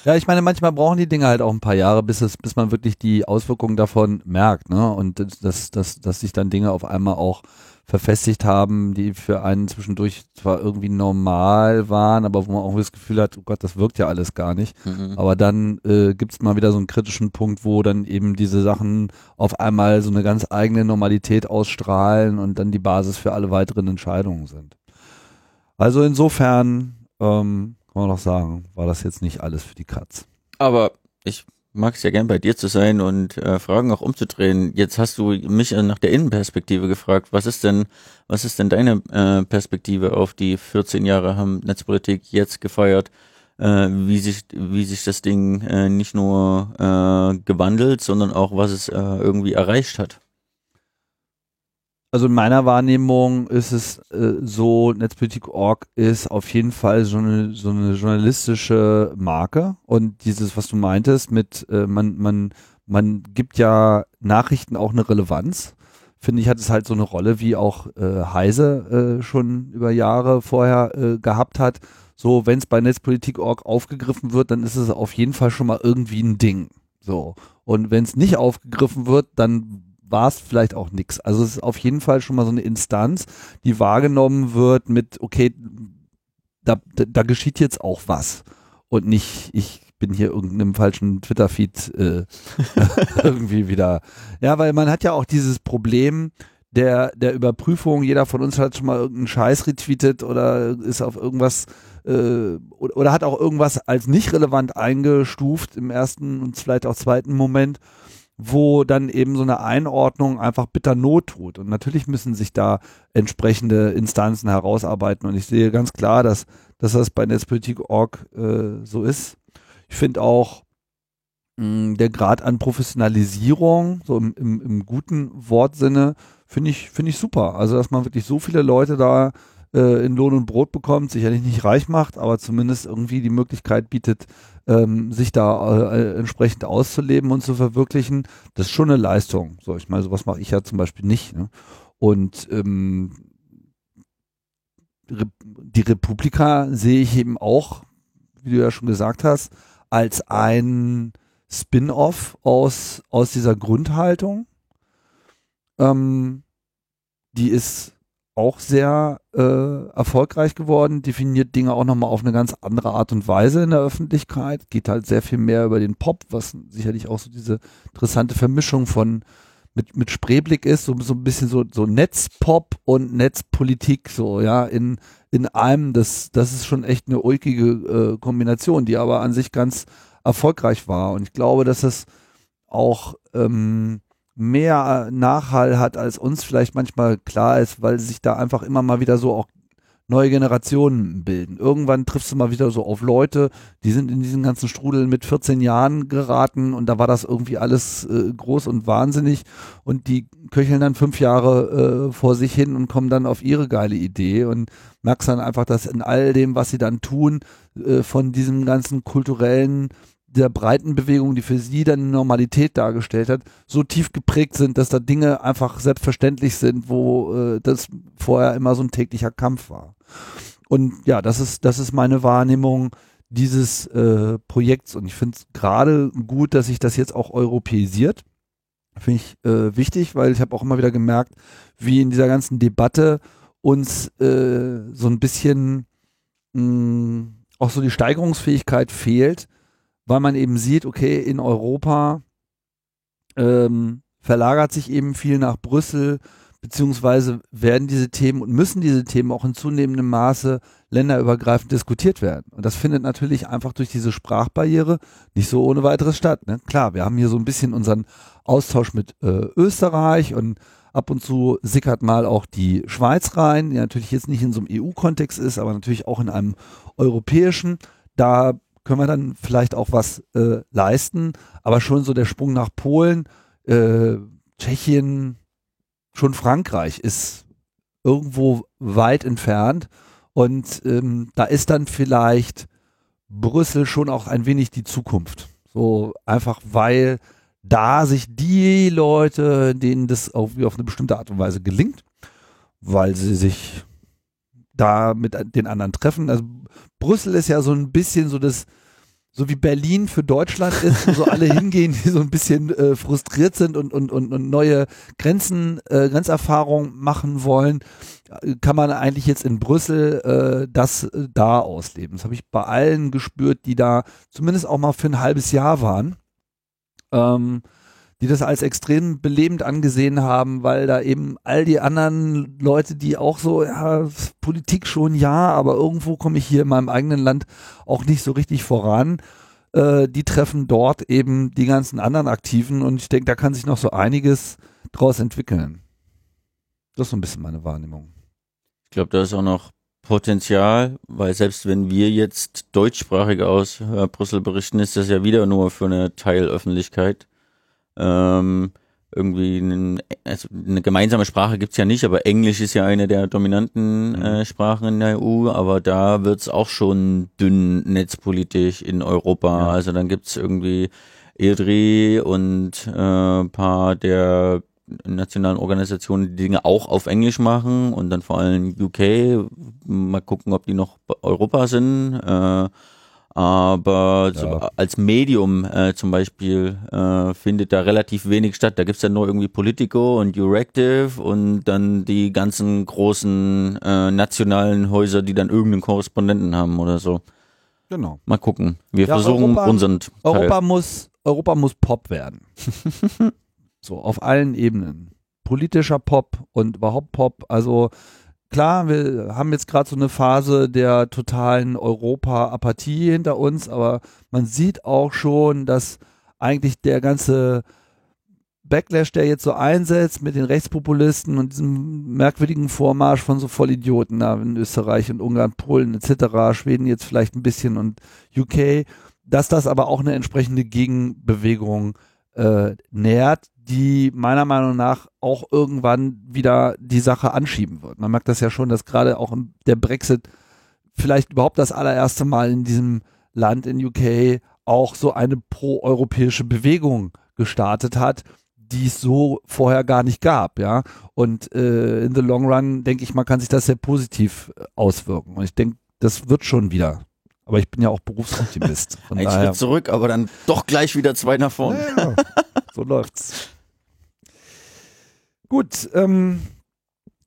Ja, ich meine, manchmal brauchen die Dinge halt auch ein paar Jahre, bis es, bis man wirklich die Auswirkungen davon merkt, ne? Und dass, dass, dass sich dann Dinge auf einmal auch verfestigt haben, die für einen zwischendurch zwar irgendwie normal waren, aber wo man auch das Gefühl hat, oh Gott, das wirkt ja alles gar nicht. Mhm. Aber dann äh, gibt es mal wieder so einen kritischen Punkt, wo dann eben diese Sachen auf einmal so eine ganz eigene Normalität ausstrahlen und dann die Basis für alle weiteren Entscheidungen sind. Also insofern ähm, kann man noch sagen, war das jetzt nicht alles für die Katz.
Aber ich mag es ja gern bei dir zu sein und äh, Fragen auch umzudrehen. Jetzt hast du mich nach der Innenperspektive gefragt. Was ist denn, was ist denn deine äh, Perspektive auf die 14 Jahre haben Netzpolitik jetzt gefeiert? Äh, wie sich, wie sich das Ding äh, nicht nur äh, gewandelt, sondern auch was es äh, irgendwie erreicht hat?
Also in meiner Wahrnehmung ist es äh, so, Netzpolitik.org ist auf jeden Fall so eine, so eine journalistische Marke und dieses, was du meintest, mit äh, man, man, man gibt ja Nachrichten auch eine Relevanz. Finde ich, hat es halt so eine Rolle, wie auch äh, Heise äh, schon über Jahre vorher äh, gehabt hat. So, wenn es bei Netzpolitik.org aufgegriffen wird, dann ist es auf jeden Fall schon mal irgendwie ein Ding. So. Und wenn es nicht aufgegriffen wird, dann war es vielleicht auch nichts. Also es ist auf jeden Fall schon mal so eine Instanz, die wahrgenommen wird mit, okay, da, da, da geschieht jetzt auch was. Und nicht, ich bin hier irgendeinem falschen Twitter-Feed äh, irgendwie wieder. Ja, weil man hat ja auch dieses Problem, der, der Überprüfung, jeder von uns hat schon mal irgendeinen Scheiß retweetet oder ist auf irgendwas äh, oder, oder, hat auch irgendwas als nicht relevant eingestuft im ersten und vielleicht auch zweiten Moment wo dann eben so eine Einordnung einfach bitter Not tut. Und natürlich müssen sich da entsprechende Instanzen herausarbeiten. Und ich sehe ganz klar, dass, dass das bei Netzpolitik.org äh, so ist. Ich finde auch mh, hm, der Grad an Professionalisierung, so im, im, im guten Wortsinne, finde ich, finde ich super. Also, dass man wirklich so viele Leute da äh, in Lohn und Brot bekommt, sicherlich nicht reich macht, aber zumindest irgendwie die Möglichkeit bietet, ähm, sich da äh, entsprechend auszuleben und zu verwirklichen, das ist schon eine Leistung. So, ich meine, sowas mache ich ja zum Beispiel nicht. Ne? Und ähm, die Republika sehe ich eben auch, wie du ja schon gesagt hast, als ein Spin-off aus, aus dieser Grundhaltung. Ähm, die ist auch sehr äh, erfolgreich geworden, definiert Dinge auch nochmal auf eine ganz andere Art und Weise in der Öffentlichkeit, geht halt sehr viel mehr über den Pop, was sicherlich auch so diese interessante Vermischung von mit, mit Spreeblick ist, so, so ein bisschen so, so Netzpop und Netzpolitik, so, ja, in, in einem, das, das ist schon echt eine ulkige äh, Kombination, die aber an sich ganz erfolgreich war. Und ich glaube, dass es auch ähm, mehr Nachhall hat, als uns vielleicht manchmal klar ist, weil sich da einfach immer mal wieder so auch neue Generationen bilden. Irgendwann triffst du mal wieder so auf Leute, die sind in diesen ganzen Strudel mit 14 Jahren geraten und da war das irgendwie alles äh, groß und wahnsinnig und die köcheln dann fünf Jahre äh, vor sich hin und kommen dann auf ihre geile Idee und merkst dann einfach, dass in all dem, was sie dann tun, äh, von diesem ganzen kulturellen der breiten Bewegung, die für sie dann Normalität dargestellt hat, so tief geprägt sind, dass da Dinge einfach selbstverständlich sind, wo äh, das vorher immer so ein täglicher Kampf war. Und ja, das ist, das ist meine Wahrnehmung dieses äh, Projekts. Und ich finde es gerade gut, dass sich das jetzt auch europäisiert. Finde ich äh, wichtig, weil ich habe auch immer wieder gemerkt, wie in dieser ganzen Debatte uns äh, so ein bisschen mh, auch so die Steigerungsfähigkeit fehlt, weil man eben sieht, okay, in Europa ähm, verlagert sich eben viel nach Brüssel, beziehungsweise werden diese Themen und müssen diese Themen auch in zunehmendem Maße länderübergreifend diskutiert werden. Und das findet natürlich einfach durch diese Sprachbarriere nicht so ohne weiteres statt. Ne? Klar, wir haben hier so ein bisschen unseren Austausch mit äh, Österreich und ab und zu sickert mal auch die Schweiz rein, die natürlich jetzt nicht in so einem EU-Kontext ist, aber natürlich auch in einem europäischen. Da können wir dann vielleicht auch was äh, leisten. Aber schon so der Sprung nach Polen, äh, Tschechien, schon Frankreich ist irgendwo weit entfernt. Und ähm, da ist dann vielleicht Brüssel schon auch ein wenig die Zukunft. So einfach, weil da sich die Leute, denen das auf, auf eine bestimmte Art und Weise gelingt, weil sie sich da mit den anderen treffen. Also Brüssel ist ja so ein bisschen so das, so wie Berlin für Deutschland ist, wo so alle hingehen, die so ein bisschen äh, frustriert sind und, und, und, und neue Grenzen, äh, Grenzerfahrungen machen wollen, kann man eigentlich jetzt in Brüssel äh, das äh, da ausleben. Das habe ich bei allen gespürt, die da zumindest auch mal für ein halbes Jahr waren. Ähm, die das als extrem belebend angesehen haben, weil da eben all die anderen Leute, die auch so, ja, Politik schon ja, aber irgendwo komme ich hier in meinem eigenen Land auch nicht so richtig voran, äh, die treffen dort eben die ganzen anderen Aktiven und ich denke, da kann sich noch so einiges draus entwickeln. Das ist so ein bisschen meine Wahrnehmung.
Ich glaube, da ist auch noch Potenzial, weil selbst wenn wir jetzt deutschsprachig aus Brüssel berichten, ist das ja wieder nur für eine Teilöffentlichkeit ähm, irgendwie einen, also eine gemeinsame Sprache gibt's ja nicht, aber Englisch ist ja eine der dominanten mhm. äh, Sprachen in der EU, aber da wird's auch schon dünn netzpolitisch in Europa. Ja. Also dann gibt's irgendwie EDRI und äh, paar der nationalen Organisationen die Dinge auch auf Englisch machen und dann vor allem UK. Mal gucken, ob die noch Europa sind. Äh, aber ja. als Medium äh, zum Beispiel äh, findet da relativ wenig statt. Da gibt's ja nur irgendwie Politico und Euractiv und dann die ganzen großen äh, nationalen Häuser, die dann irgendeinen Korrespondenten haben oder so.
Genau.
Mal gucken. Wir ja, versuchen Europa, unseren
Teil. Europa muss, Europa muss Pop werden. so, auf allen Ebenen. Politischer Pop und überhaupt Pop. Also klar, wir haben jetzt gerade so eine Phase der totalen Europa-Apathie hinter uns, aber man sieht auch schon, dass eigentlich der ganze Backlash, der jetzt so einsetzt mit den Rechtspopulisten und diesem merkwürdigen Vormarsch von so Vollidioten da in Österreich und Ungarn, Polen etc., Schweden jetzt vielleicht ein bisschen und UK, dass das aber auch eine entsprechende Gegenbewegung äh, nährt, die meiner Meinung nach auch irgendwann wieder die Sache anschieben wird. Man merkt das ja schon, dass gerade auch der Brexit vielleicht überhaupt das allererste Mal in diesem Land in UK auch so eine pro-europäische Bewegung gestartet hat, die es so vorher gar nicht gab, ja. Und äh, in the long run, denke ich mal, kann sich das sehr positiv äh, auswirken. Und ich denke, das wird schon wieder. Aber ich bin ja auch Berufsoptimist.
Ein. Schritt zurück, aber dann doch gleich wieder zwei nach vorne. Ja,
so läuft's. Gut, ähm,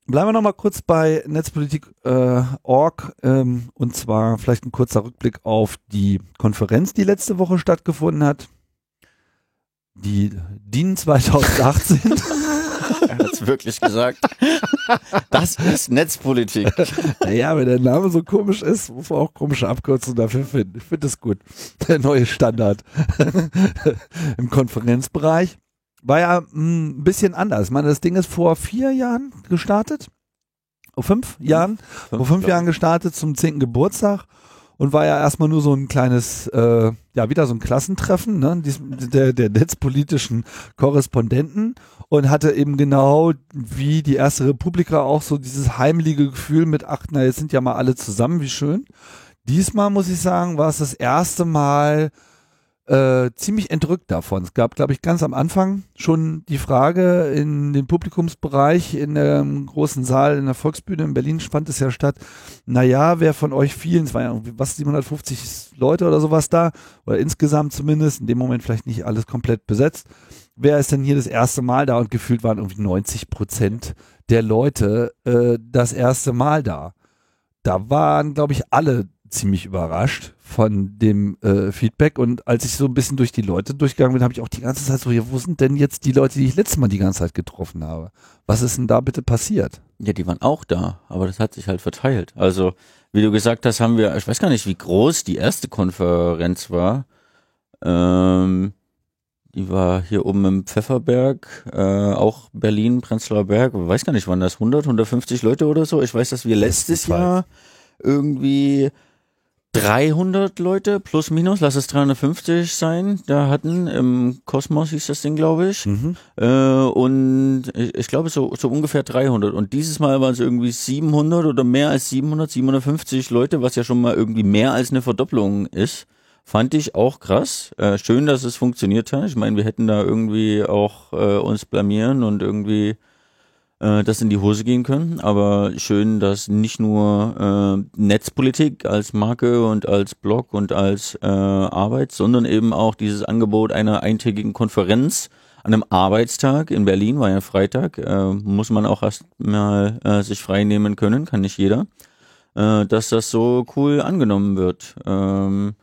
bleiben wir noch mal kurz bei Netzpolitik.org äh, ähm, und zwar vielleicht ein kurzer Rückblick auf die Konferenz, die letzte Woche stattgefunden hat. Die DIN 2018.
er hat es wirklich gesagt. Das ist Netzpolitik.
Naja, wenn der Name so komisch ist, muss man auch komische Abkürzungen dafür finden. Ich finde das gut. Der neue Standard im Konferenzbereich war ja hm, ein bisschen anders. Ich meine, das Ding ist vor vier Jahren gestartet. Vor fünf Jahren. Fünf, vor fünf Jahren gestartet zum zehnten Geburtstag und war ja erstmal nur so ein kleines, äh, ja, wieder so ein Klassentreffen, ne, der, der netzpolitischen Korrespondenten und hatte eben genau wie die erste Republika auch so dieses heimliche Gefühl mit, ach, na, jetzt sind ja mal alle zusammen, wie schön. Diesmal muss ich sagen, war es das erste Mal, äh, ziemlich entrückt davon. Es gab, glaube ich, ganz am Anfang schon die Frage in dem Publikumsbereich in dem großen Saal in der Volksbühne in Berlin fand es ja statt. Naja, wer von euch vielen, es waren ja was 750 Leute oder sowas da oder insgesamt zumindest, in dem Moment vielleicht nicht alles komplett besetzt. Wer ist denn hier das erste Mal da und gefühlt waren irgendwie 90 Prozent der Leute äh, das erste Mal da. Da waren, glaube ich, alle ziemlich überrascht von dem äh, Feedback und als ich so ein bisschen durch die Leute durchgegangen bin, habe ich auch die ganze Zeit so, ja, wo sind denn jetzt die Leute, die ich letztes Mal die ganze Zeit getroffen habe? Was ist denn da bitte passiert?
Ja, die waren auch da, aber das hat sich halt verteilt. Also, wie du gesagt hast, haben wir, ich weiß gar nicht, wie groß die erste Konferenz war. Ähm, die war hier oben im Pfefferberg, äh, auch Berlin, Prenzlauer Berg. Ich weiß gar nicht, waren das 100, 150 Leute oder so? Ich weiß, dass wir letztes Jahr irgendwie 300 Leute plus minus, lass es 350 sein, da hatten im Kosmos hieß das Ding, glaube ich.
Mhm.
Äh, und ich, ich glaube so, so ungefähr 300. Und dieses Mal waren es irgendwie 700 oder mehr als 700, 750 Leute, was ja schon mal irgendwie mehr als eine Verdopplung ist. Fand ich auch krass. Äh, schön, dass es funktioniert hat. Ich meine, wir hätten da irgendwie auch äh, uns blamieren und irgendwie äh, das in die Hose gehen können. Aber schön, dass nicht nur äh, Netzpolitik als Marke und als Blog und als äh, Arbeit, sondern eben auch dieses Angebot einer eintägigen Konferenz an einem Arbeitstag in Berlin, war ja Freitag, äh, muss man auch erst mal äh, sich frei nehmen können, kann nicht jeder, äh, dass das so cool angenommen wird. Ähm,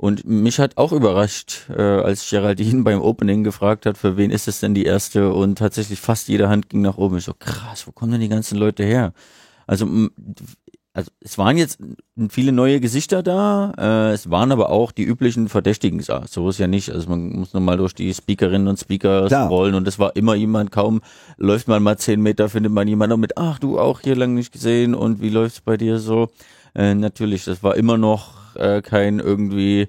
und mich hat auch überrascht, äh, als Geraldine beim Opening gefragt hat, für wen ist es denn die erste? Und tatsächlich fast jede Hand ging nach oben. Ich so, krass, wo kommen denn die ganzen Leute her? Also, also es waren jetzt viele neue Gesichter da, äh, es waren aber auch die üblichen Verdächtigen da. So ist ja nicht. Also man muss nochmal durch die Speakerinnen und Speaker
Klar.
scrollen und es war immer jemand, kaum läuft man mal zehn Meter, findet man jemanden mit, ach du auch hier lang nicht gesehen und wie läuft's bei dir so? Äh, natürlich, das war immer noch äh, kein irgendwie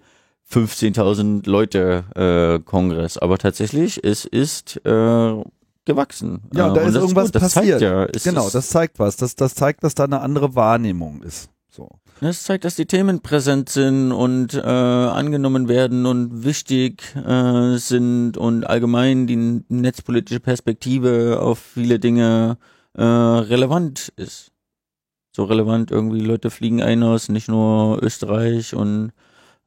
15.000 Leute äh, Kongress, aber tatsächlich, es ist äh, gewachsen.
Ja,
äh,
da
und
ist irgendwas
das
passiert.
Ja,
Genau,
ist,
das zeigt was. Das, das zeigt, dass da eine andere Wahrnehmung ist. So.
Das zeigt, dass die Themen präsent sind und äh, angenommen werden und wichtig äh, sind und allgemein die netzpolitische Perspektive auf viele Dinge äh, relevant ist. So relevant irgendwie, Leute fliegen ein aus, nicht nur Österreich und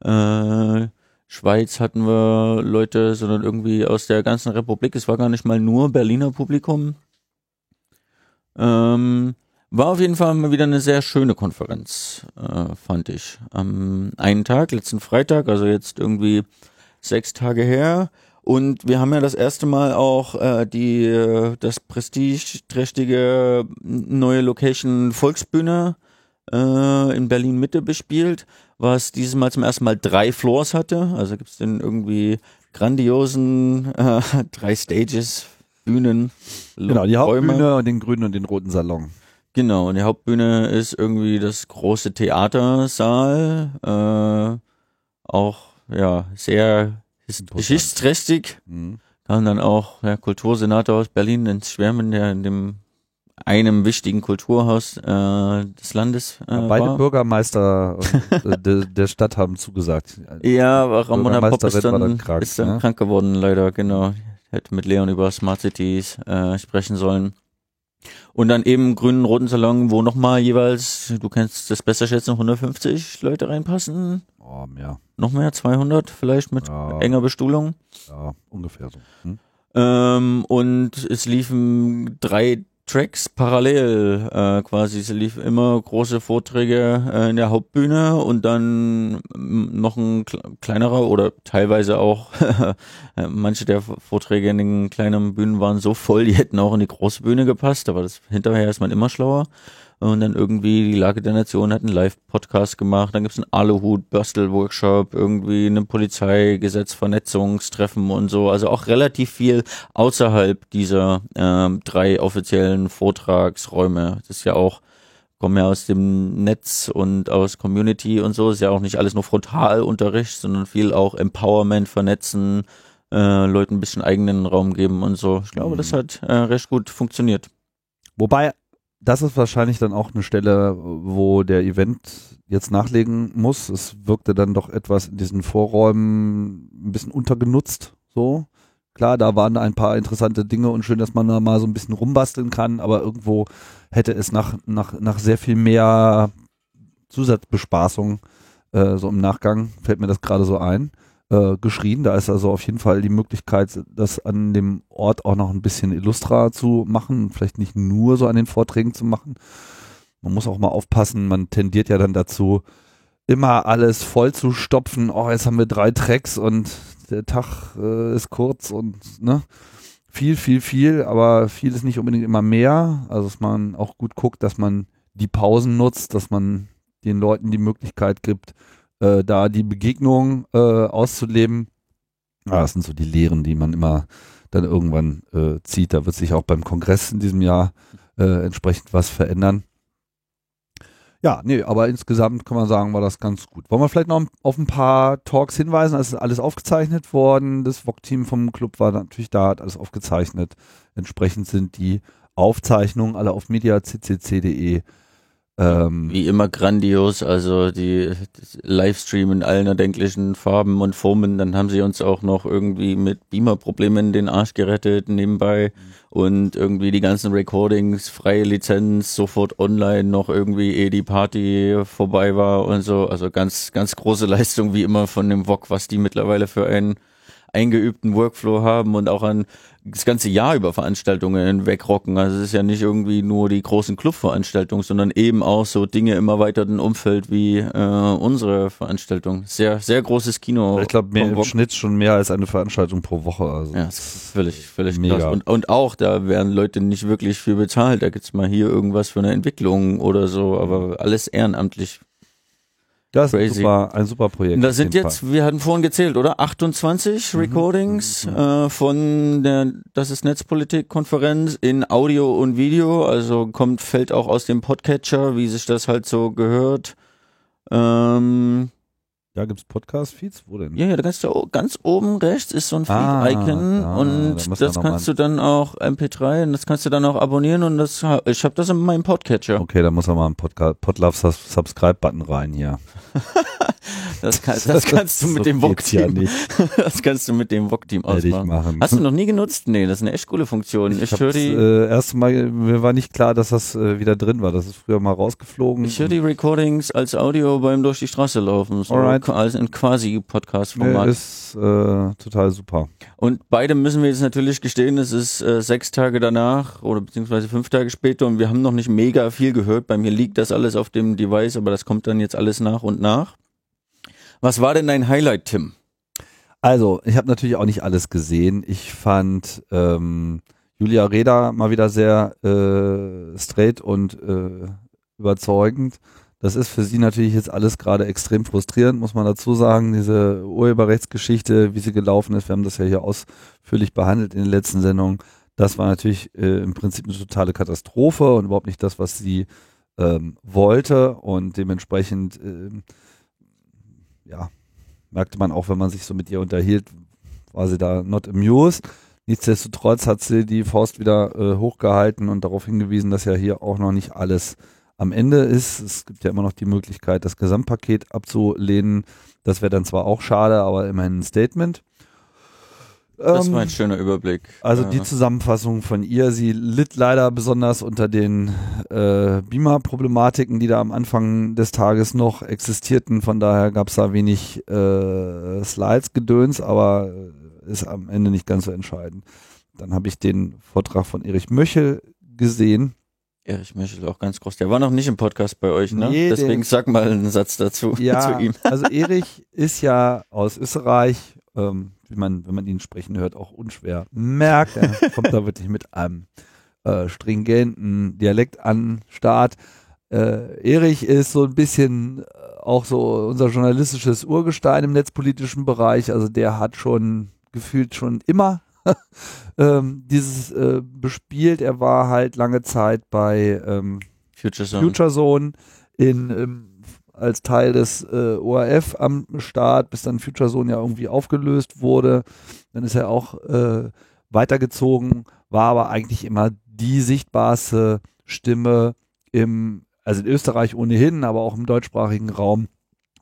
äh, Schweiz hatten wir Leute, sondern irgendwie aus der ganzen Republik. Es war gar nicht mal nur Berliner Publikum. Ähm, war auf jeden Fall mal wieder eine sehr schöne Konferenz, äh, fand ich. Am einen Tag, letzten Freitag, also jetzt irgendwie sechs Tage her. Und wir haben ja das erste Mal auch äh, die äh, das prestigeträchtige neue Location Volksbühne äh, in Berlin Mitte bespielt, was dieses Mal zum ersten Mal drei Floors hatte. Also gibt's den irgendwie grandiosen äh, drei Stages, Bühnen,
Genau, die
Räume.
Hauptbühne und den grünen und den roten Salon.
Genau, und die Hauptbühne ist irgendwie das große Theatersaal, äh, auch ja sehr. Geschichtsträchtig.
Mhm.
Kam dann auch der Kultursenator aus Berlin ins Schwärmen, der in dem einem wichtigen Kulturhaus äh, des Landes äh,
Ja, beide
war.
Bürgermeister äh, der, der Stadt haben zugesagt.
Ja, aber Ramona Popp ist dann,
dann krank,
ist dann
ne?
krank geworden, leider, genau. Hätte mit Leon über Smart Cities äh, sprechen sollen. Und dann eben grünen roten Salon, wo nochmal jeweils, du kannst das besser schätzen, 150 Leute reinpassen.
Oh, mehr.
Noch mehr, 200 vielleicht mit
Ja,
enger Bestuhlung.
ja, ungefähr so. Hm?
Ähm, und es liefen drei Tracks parallel äh, quasi. Es liefen immer große Vorträge äh, in der Hauptbühne und dann noch ein kle- kleinerer oder teilweise auch manche der Vorträge in den kleinen Bühnen waren so voll, die hätten auch in die große Bühne gepasst, aber das hinterher ist man immer schlauer. Und dann irgendwie die Lage der Nation hat einen Live-Podcast gemacht. Dann gibt's einen Aluhut-Bastel-Workshop, irgendwie eine Polizeigesetz-Vernetzungstreffen und so. Also auch relativ viel außerhalb dieser ähm, drei offiziellen Vortragsräume. Das ist ja auch, kommen ja aus dem Netz und aus Community und so. Ist ja auch nicht alles nur Frontalunterricht, sondern viel auch Empowerment, Vernetzen, äh, Leuten ein bisschen eigenen Raum geben und so. Ich glaube,
Mhm.
das hat äh, recht gut funktioniert.
Wobei, das ist wahrscheinlich dann auch eine Stelle, wo der Event jetzt nachlegen muss. Es wirkte dann doch etwas in diesen Vorräumen ein bisschen untergenutzt, so. Klar, da waren ein paar interessante Dinge und schön, dass man da mal so ein bisschen rumbasteln kann, aber irgendwo hätte es nach, nach, nach sehr viel mehr Zusatzbespaßung, äh, so im Nachgang, fällt mir das gerade so ein, äh, geschrien. Da ist also auf jeden Fall die Möglichkeit, das an dem Ort auch noch ein bisschen illustra zu machen, vielleicht nicht nur so an den Vorträgen zu machen. Man muss auch mal aufpassen, man tendiert ja dann dazu, immer alles voll zu stopfen. Oh, jetzt haben wir drei Tracks und der Tag äh, ist kurz und ne, viel, viel, viel, aber viel ist nicht unbedingt immer mehr. Also dass man auch gut guckt, dass man die Pausen nutzt, dass man den Leuten die Möglichkeit gibt, äh, da die Begegnung äh, auszuleben. Ah, das sind so die Lehren, die man immer dann irgendwann äh, zieht. Da wird sich auch beim Kongress in diesem Jahr äh, entsprechend was verändern. Ja, nee, aber insgesamt kann man sagen, war das ganz gut. Wollen wir vielleicht noch auf ein paar Talks hinweisen? Es ist alles aufgezeichnet worden. Das VOG-Team vom Club war natürlich da, hat alles aufgezeichnet. Entsprechend sind die Aufzeichnungen alle auf mediaccc.de
ähm, Wie immer grandios, also die, Livestream in allen erdenklichen Farben und Formen. Dann haben sie uns auch noch irgendwie mit Beamer-Problemen den Arsch gerettet nebenbei mhm. und irgendwie die ganzen Recordings, freie Lizenz, sofort online noch irgendwie, ehe die Party vorbei war und so. Also ganz, ganz große Leistung wie immer von dem VOG, was die mittlerweile für einen eingeübten Workflow haben und auch an das ganze Jahr über Veranstaltungen wegrocken. Also es ist ja nicht irgendwie nur die großen Clubveranstaltungen, sondern eben auch so Dinge im erweiterten Umfeld wie äh, unsere Veranstaltung. Sehr, sehr großes Kino.
Ich glaube, im Schnitt schon mehr als eine Veranstaltung pro Woche. Also
ja, völlig, völlig mega. krass. Und, und auch, da werden Leute nicht wirklich viel bezahlt. Da gibt's mal hier irgendwas für eine Entwicklung oder so, aber alles ehrenamtlich.
Das ist super, ein super Projekt.
Da sind jetzt, Fall. wir hatten vorhin gezählt, oder? 28 mhm. Recordings mhm. Äh, von der Das ist Netzpolitik-Konferenz in Audio und Video. Also kommt, fällt auch aus dem Podcatcher, wie sich das halt so gehört. Ähm,
ja, gibt's Podcast-Feeds? Wo denn?
Ja, ja, da kannst du ganz oben rechts ist so ein Feed-Icon ah, und da das kannst du dann auch MP3 und das kannst du dann auch abonnieren und das ich habe das in meinem Podcatcher.
Okay, da muss man mal ein Podcast Podlove Subscribe-Button rein hier.
das, kann, das, kannst du mit so dem VOG-Team. Ja das kannst du mit dem VOG-Team ausmachen. Machen. Hast du noch nie genutzt? Nee, das ist eine echt coole Funktion.
Ich, ich höre die. Äh, erst mal, mir war nicht klar, dass das äh, wieder drin war. Das ist früher mal rausgeflogen.
Ich höre die Recordings als Audio beim durch die Straße laufen. So. Alright als in quasi Podcast-Format.
Nee, ist äh, total super.
Und beide müssen wir jetzt natürlich gestehen, es ist äh, sechs Tage danach oder beziehungsweise fünf Tage später und wir haben noch nicht mega viel gehört. Bei mir liegt das alles auf dem Device, aber das kommt dann jetzt alles nach und nach. Was war denn dein Highlight, Tim?
Also, ich habe natürlich auch nicht alles gesehen. Ich fand ähm, Julia Reda mal wieder sehr äh, straight und äh, überzeugend. Das ist für sie natürlich jetzt alles gerade extrem frustrierend, muss man dazu sagen. Diese Urheberrechtsgeschichte, wie sie gelaufen ist, wir haben das ja hier ausführlich behandelt in den letzten Sendungen. Das war natürlich äh, im Prinzip eine totale Katastrophe und überhaupt nicht das, was sie ähm, wollte. Und dementsprechend, äh, ja, merkte man auch, wenn man sich so mit ihr unterhielt, war sie da not amused. Nichtsdestotrotz hat sie die Faust wieder äh, hochgehalten und darauf hingewiesen, dass ja hier auch noch nicht alles am Ende ist. Es gibt ja immer noch die Möglichkeit, das Gesamtpaket abzulehnen. Das wäre dann zwar auch schade, aber immerhin ein Statement.
Das war ein ähm, schöner Überblick.
Also die Zusammenfassung von ihr, sie litt leider besonders unter den äh, Beamer-Problematiken, die da am Anfang des Tages noch existierten. Von daher gab es da wenig äh, Slides-Gedöns, aber ist am Ende nicht ganz so entscheidend. Dann habe ich den Vortrag von Erich Möchel gesehen.
Erich Möchel auch ganz groß. Der war noch nicht im Podcast bei euch, ne? Nee, Deswegen sag mal einen Satz dazu
ja, zu ihm. also Erich ist ja aus Österreich, ähm, wie man, wenn man ihn sprechen hört, auch unschwer merkt. Er kommt da wirklich mit einem äh, stringenten Dialekt an Start. Äh, Erich ist so ein bisschen äh, auch so unser journalistisches Urgestein im netzpolitischen Bereich. Also der hat schon gefühlt schon immer ähm, dieses äh, bespielt. Er war halt lange Zeit bei ähm,
Future Zone,
Future Zone in, ähm, als Teil des äh, ORF am Start, bis dann Future Zone ja irgendwie aufgelöst wurde. Dann ist er auch äh, weitergezogen, war aber eigentlich immer die sichtbarste Stimme im, also in Österreich ohnehin, aber auch im deutschsprachigen Raum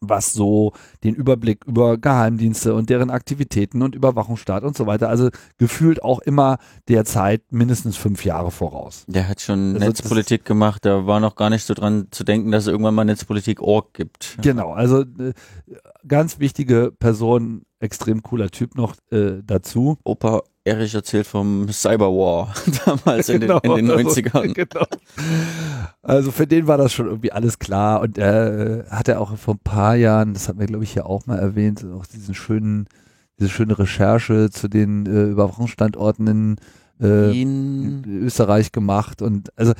was so den Überblick über Geheimdienste und deren Aktivitäten und Überwachungsstaat und so weiter, also gefühlt auch immer der Zeit mindestens fünf Jahre voraus.
Der hat schon also Netzpolitik gemacht, da war noch gar nicht so dran zu denken, dass es irgendwann mal Netzpolitik.org gibt.
Genau, also äh, ganz wichtige Person, extrem cooler Typ noch äh, dazu.
Opa Erich erzählt vom Cyberwar damals in, genau, den, in den 90ern. Genau.
Also für den war das schon irgendwie alles klar und er äh, hatte auch vor ein paar Jahren, das hatten wir glaube ich hier auch mal erwähnt, auch diesen schönen, diese schöne Recherche zu den äh, Überwachungsstandorten in, äh, in Österreich gemacht und also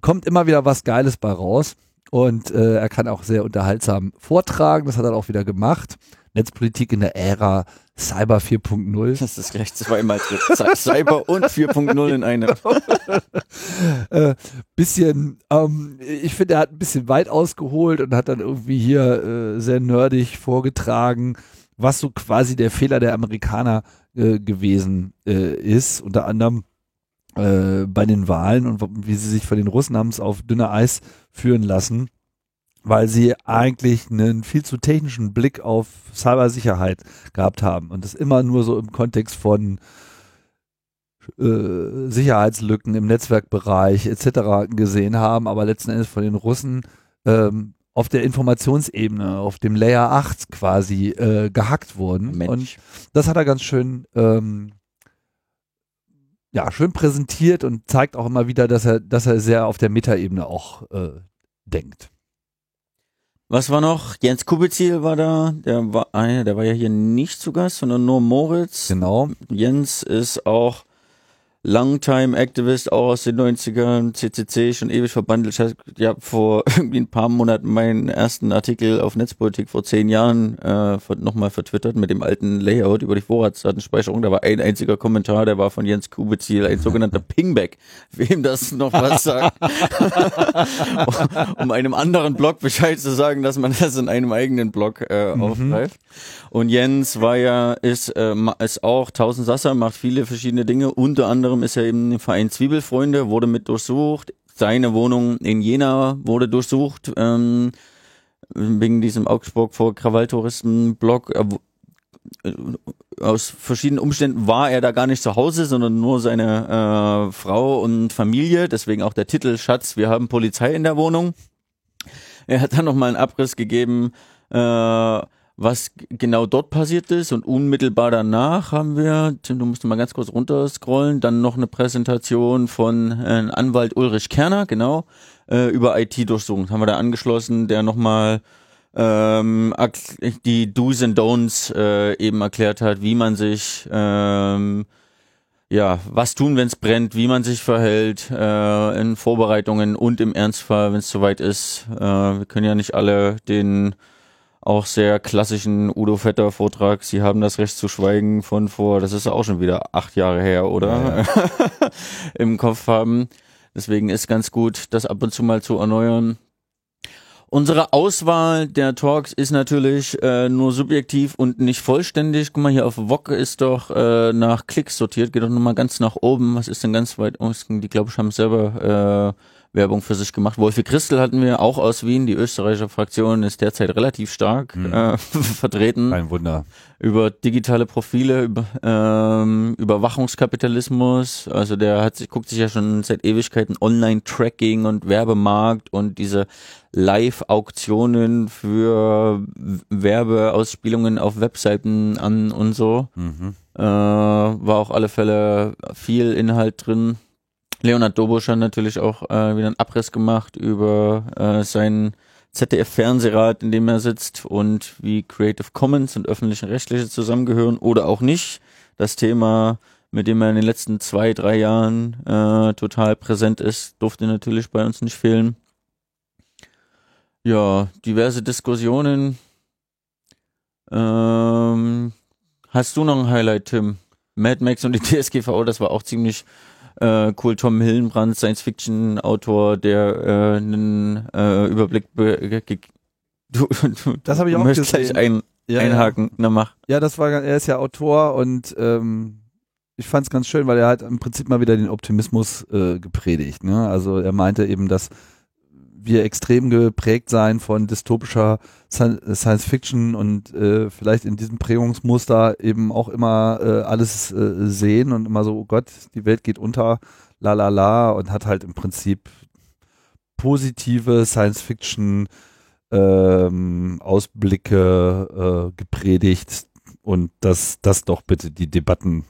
kommt immer wieder was Geiles bei raus. Und äh, er kann auch sehr unterhaltsam vortragen. Das hat er auch wieder gemacht. Netzpolitik in der Ära Cyber 4.0.
Das ist gleich zweimal drin. Cyber und 4.0 in einem.
äh, bisschen, ähm, ich finde, er hat ein bisschen weit ausgeholt und hat dann irgendwie hier äh, sehr nerdig vorgetragen, was so quasi der Fehler der Amerikaner äh, gewesen äh, ist. Unter anderem äh, bei den Wahlen und wie sie sich von den Russen haben es auf dünner Eis führen lassen weil sie eigentlich einen viel zu technischen Blick auf Cybersicherheit gehabt haben und das immer nur so im Kontext von äh, Sicherheitslücken im Netzwerkbereich etc. gesehen haben, aber letzten Endes von den Russen ähm, auf der Informationsebene, auf dem Layer 8 quasi äh, gehackt wurden. Mensch. Und das hat er ganz schön, ähm, ja, schön präsentiert und zeigt auch immer wieder, dass er, dass er sehr auf der Metaebene auch äh, denkt.
Was war noch? Jens Kubizil war da. Der war, der war ja hier nicht zu Gast, sondern nur Moritz.
Genau.
Jens ist auch Longtime Activist, auch aus den 90ern, CCC, schon ewig verbandelt. Ich habe ja vor irgendwie ein paar Monaten meinen ersten Artikel auf Netzpolitik vor zehn Jahren äh, nochmal vertwittert mit dem alten Layout über die Vorratsdatenspeicherung. Da war ein einziger Kommentar, der war von Jens Kubeziel, ein sogenannter Pingback, wem das noch was sagt. um einem anderen Blog Bescheid zu sagen, dass man das in einem eigenen Blog äh, mhm. aufgreift. Und Jens war ja, ist, äh, ist auch Tausend Sasser, macht viele verschiedene Dinge, unter anderem anderem ist er eben im Verein Zwiebelfreunde, wurde mit durchsucht. Seine Wohnung in Jena wurde durchsucht, ähm, wegen diesem Augsburg vor Krawalltouristen-Blog. Äh, aus verschiedenen Umständen war er da gar nicht zu Hause, sondern nur seine äh, Frau und Familie. Deswegen auch der Titel Schatz, wir haben Polizei in der Wohnung. Er hat dann nochmal einen Abriss gegeben, äh, was genau dort passiert ist und unmittelbar danach haben wir, Tim, du musst mal ganz kurz runterscrollen, dann noch eine Präsentation von äh, Anwalt Ulrich Kerner, genau, äh, über IT-Durchsuchung. Haben wir da angeschlossen, der nochmal ähm, die Do's and Don'ts äh, eben erklärt hat, wie man sich ähm, ja, was tun, wenn es brennt, wie man sich verhält äh, in Vorbereitungen und im Ernstfall, wenn es soweit ist. Äh, wir können ja nicht alle den auch sehr klassischen Udo Vetter Vortrag. Sie haben das Recht zu schweigen von vor, das ist auch schon wieder acht Jahre her, oder? Ja. Im Kopf haben. Deswegen ist ganz gut, das ab und zu mal zu erneuern. Unsere Auswahl der Talks ist natürlich äh, nur subjektiv und nicht vollständig. Guck mal, hier auf VOG ist doch äh, nach Klicks sortiert. Geht doch nochmal ganz nach oben. Was ist denn ganz weit unten? Die, glaube ich, haben selber äh, Werbung für sich gemacht. Wolfi Christel hatten wir auch aus Wien. Die österreichische Fraktion ist derzeit relativ stark mhm. äh, vertreten.
Ein Wunder.
Über digitale Profile, über ähm, Überwachungskapitalismus. Also der hat sich, guckt sich ja schon seit Ewigkeiten Online-Tracking und Werbemarkt und diese Live-Auktionen für Werbeausspielungen auf Webseiten an und so. Mhm. Äh, war auch alle Fälle viel Inhalt drin. Leonard Dobusch hat natürlich auch äh, wieder einen Abriss gemacht über äh, seinen ZDF-Fernsehrat, in dem er sitzt und wie Creative Commons und öffentliche Rechtliche zusammengehören oder auch nicht. Das Thema, mit dem er in den letzten zwei, drei Jahren äh, total präsent ist, durfte natürlich bei uns nicht fehlen. Ja, diverse Diskussionen. Ähm, hast du noch ein Highlight, Tim? Mad Max und die DSGVO, das war auch ziemlich äh, cool Tom Hillenbrand, Science-Fiction-Autor, der äh, einen äh, Überblick be
du, du, Das habe ich auch
gesehen. gleich ein, ja, einhaken. Ja. Na, mach.
Ja, das war, er ist ja Autor und ähm, ich fand es ganz schön, weil er hat im Prinzip mal wieder den Optimismus äh, gepredigt. Ne? Also er meinte eben, dass wir extrem geprägt sein von dystopischer Science Fiction und äh, vielleicht in diesem Prägungsmuster eben auch immer äh, alles äh, sehen und immer so, oh Gott, die Welt geht unter, la la la und hat halt im Prinzip positive Science Fiction ähm, Ausblicke äh, gepredigt und dass das doch bitte die Debatten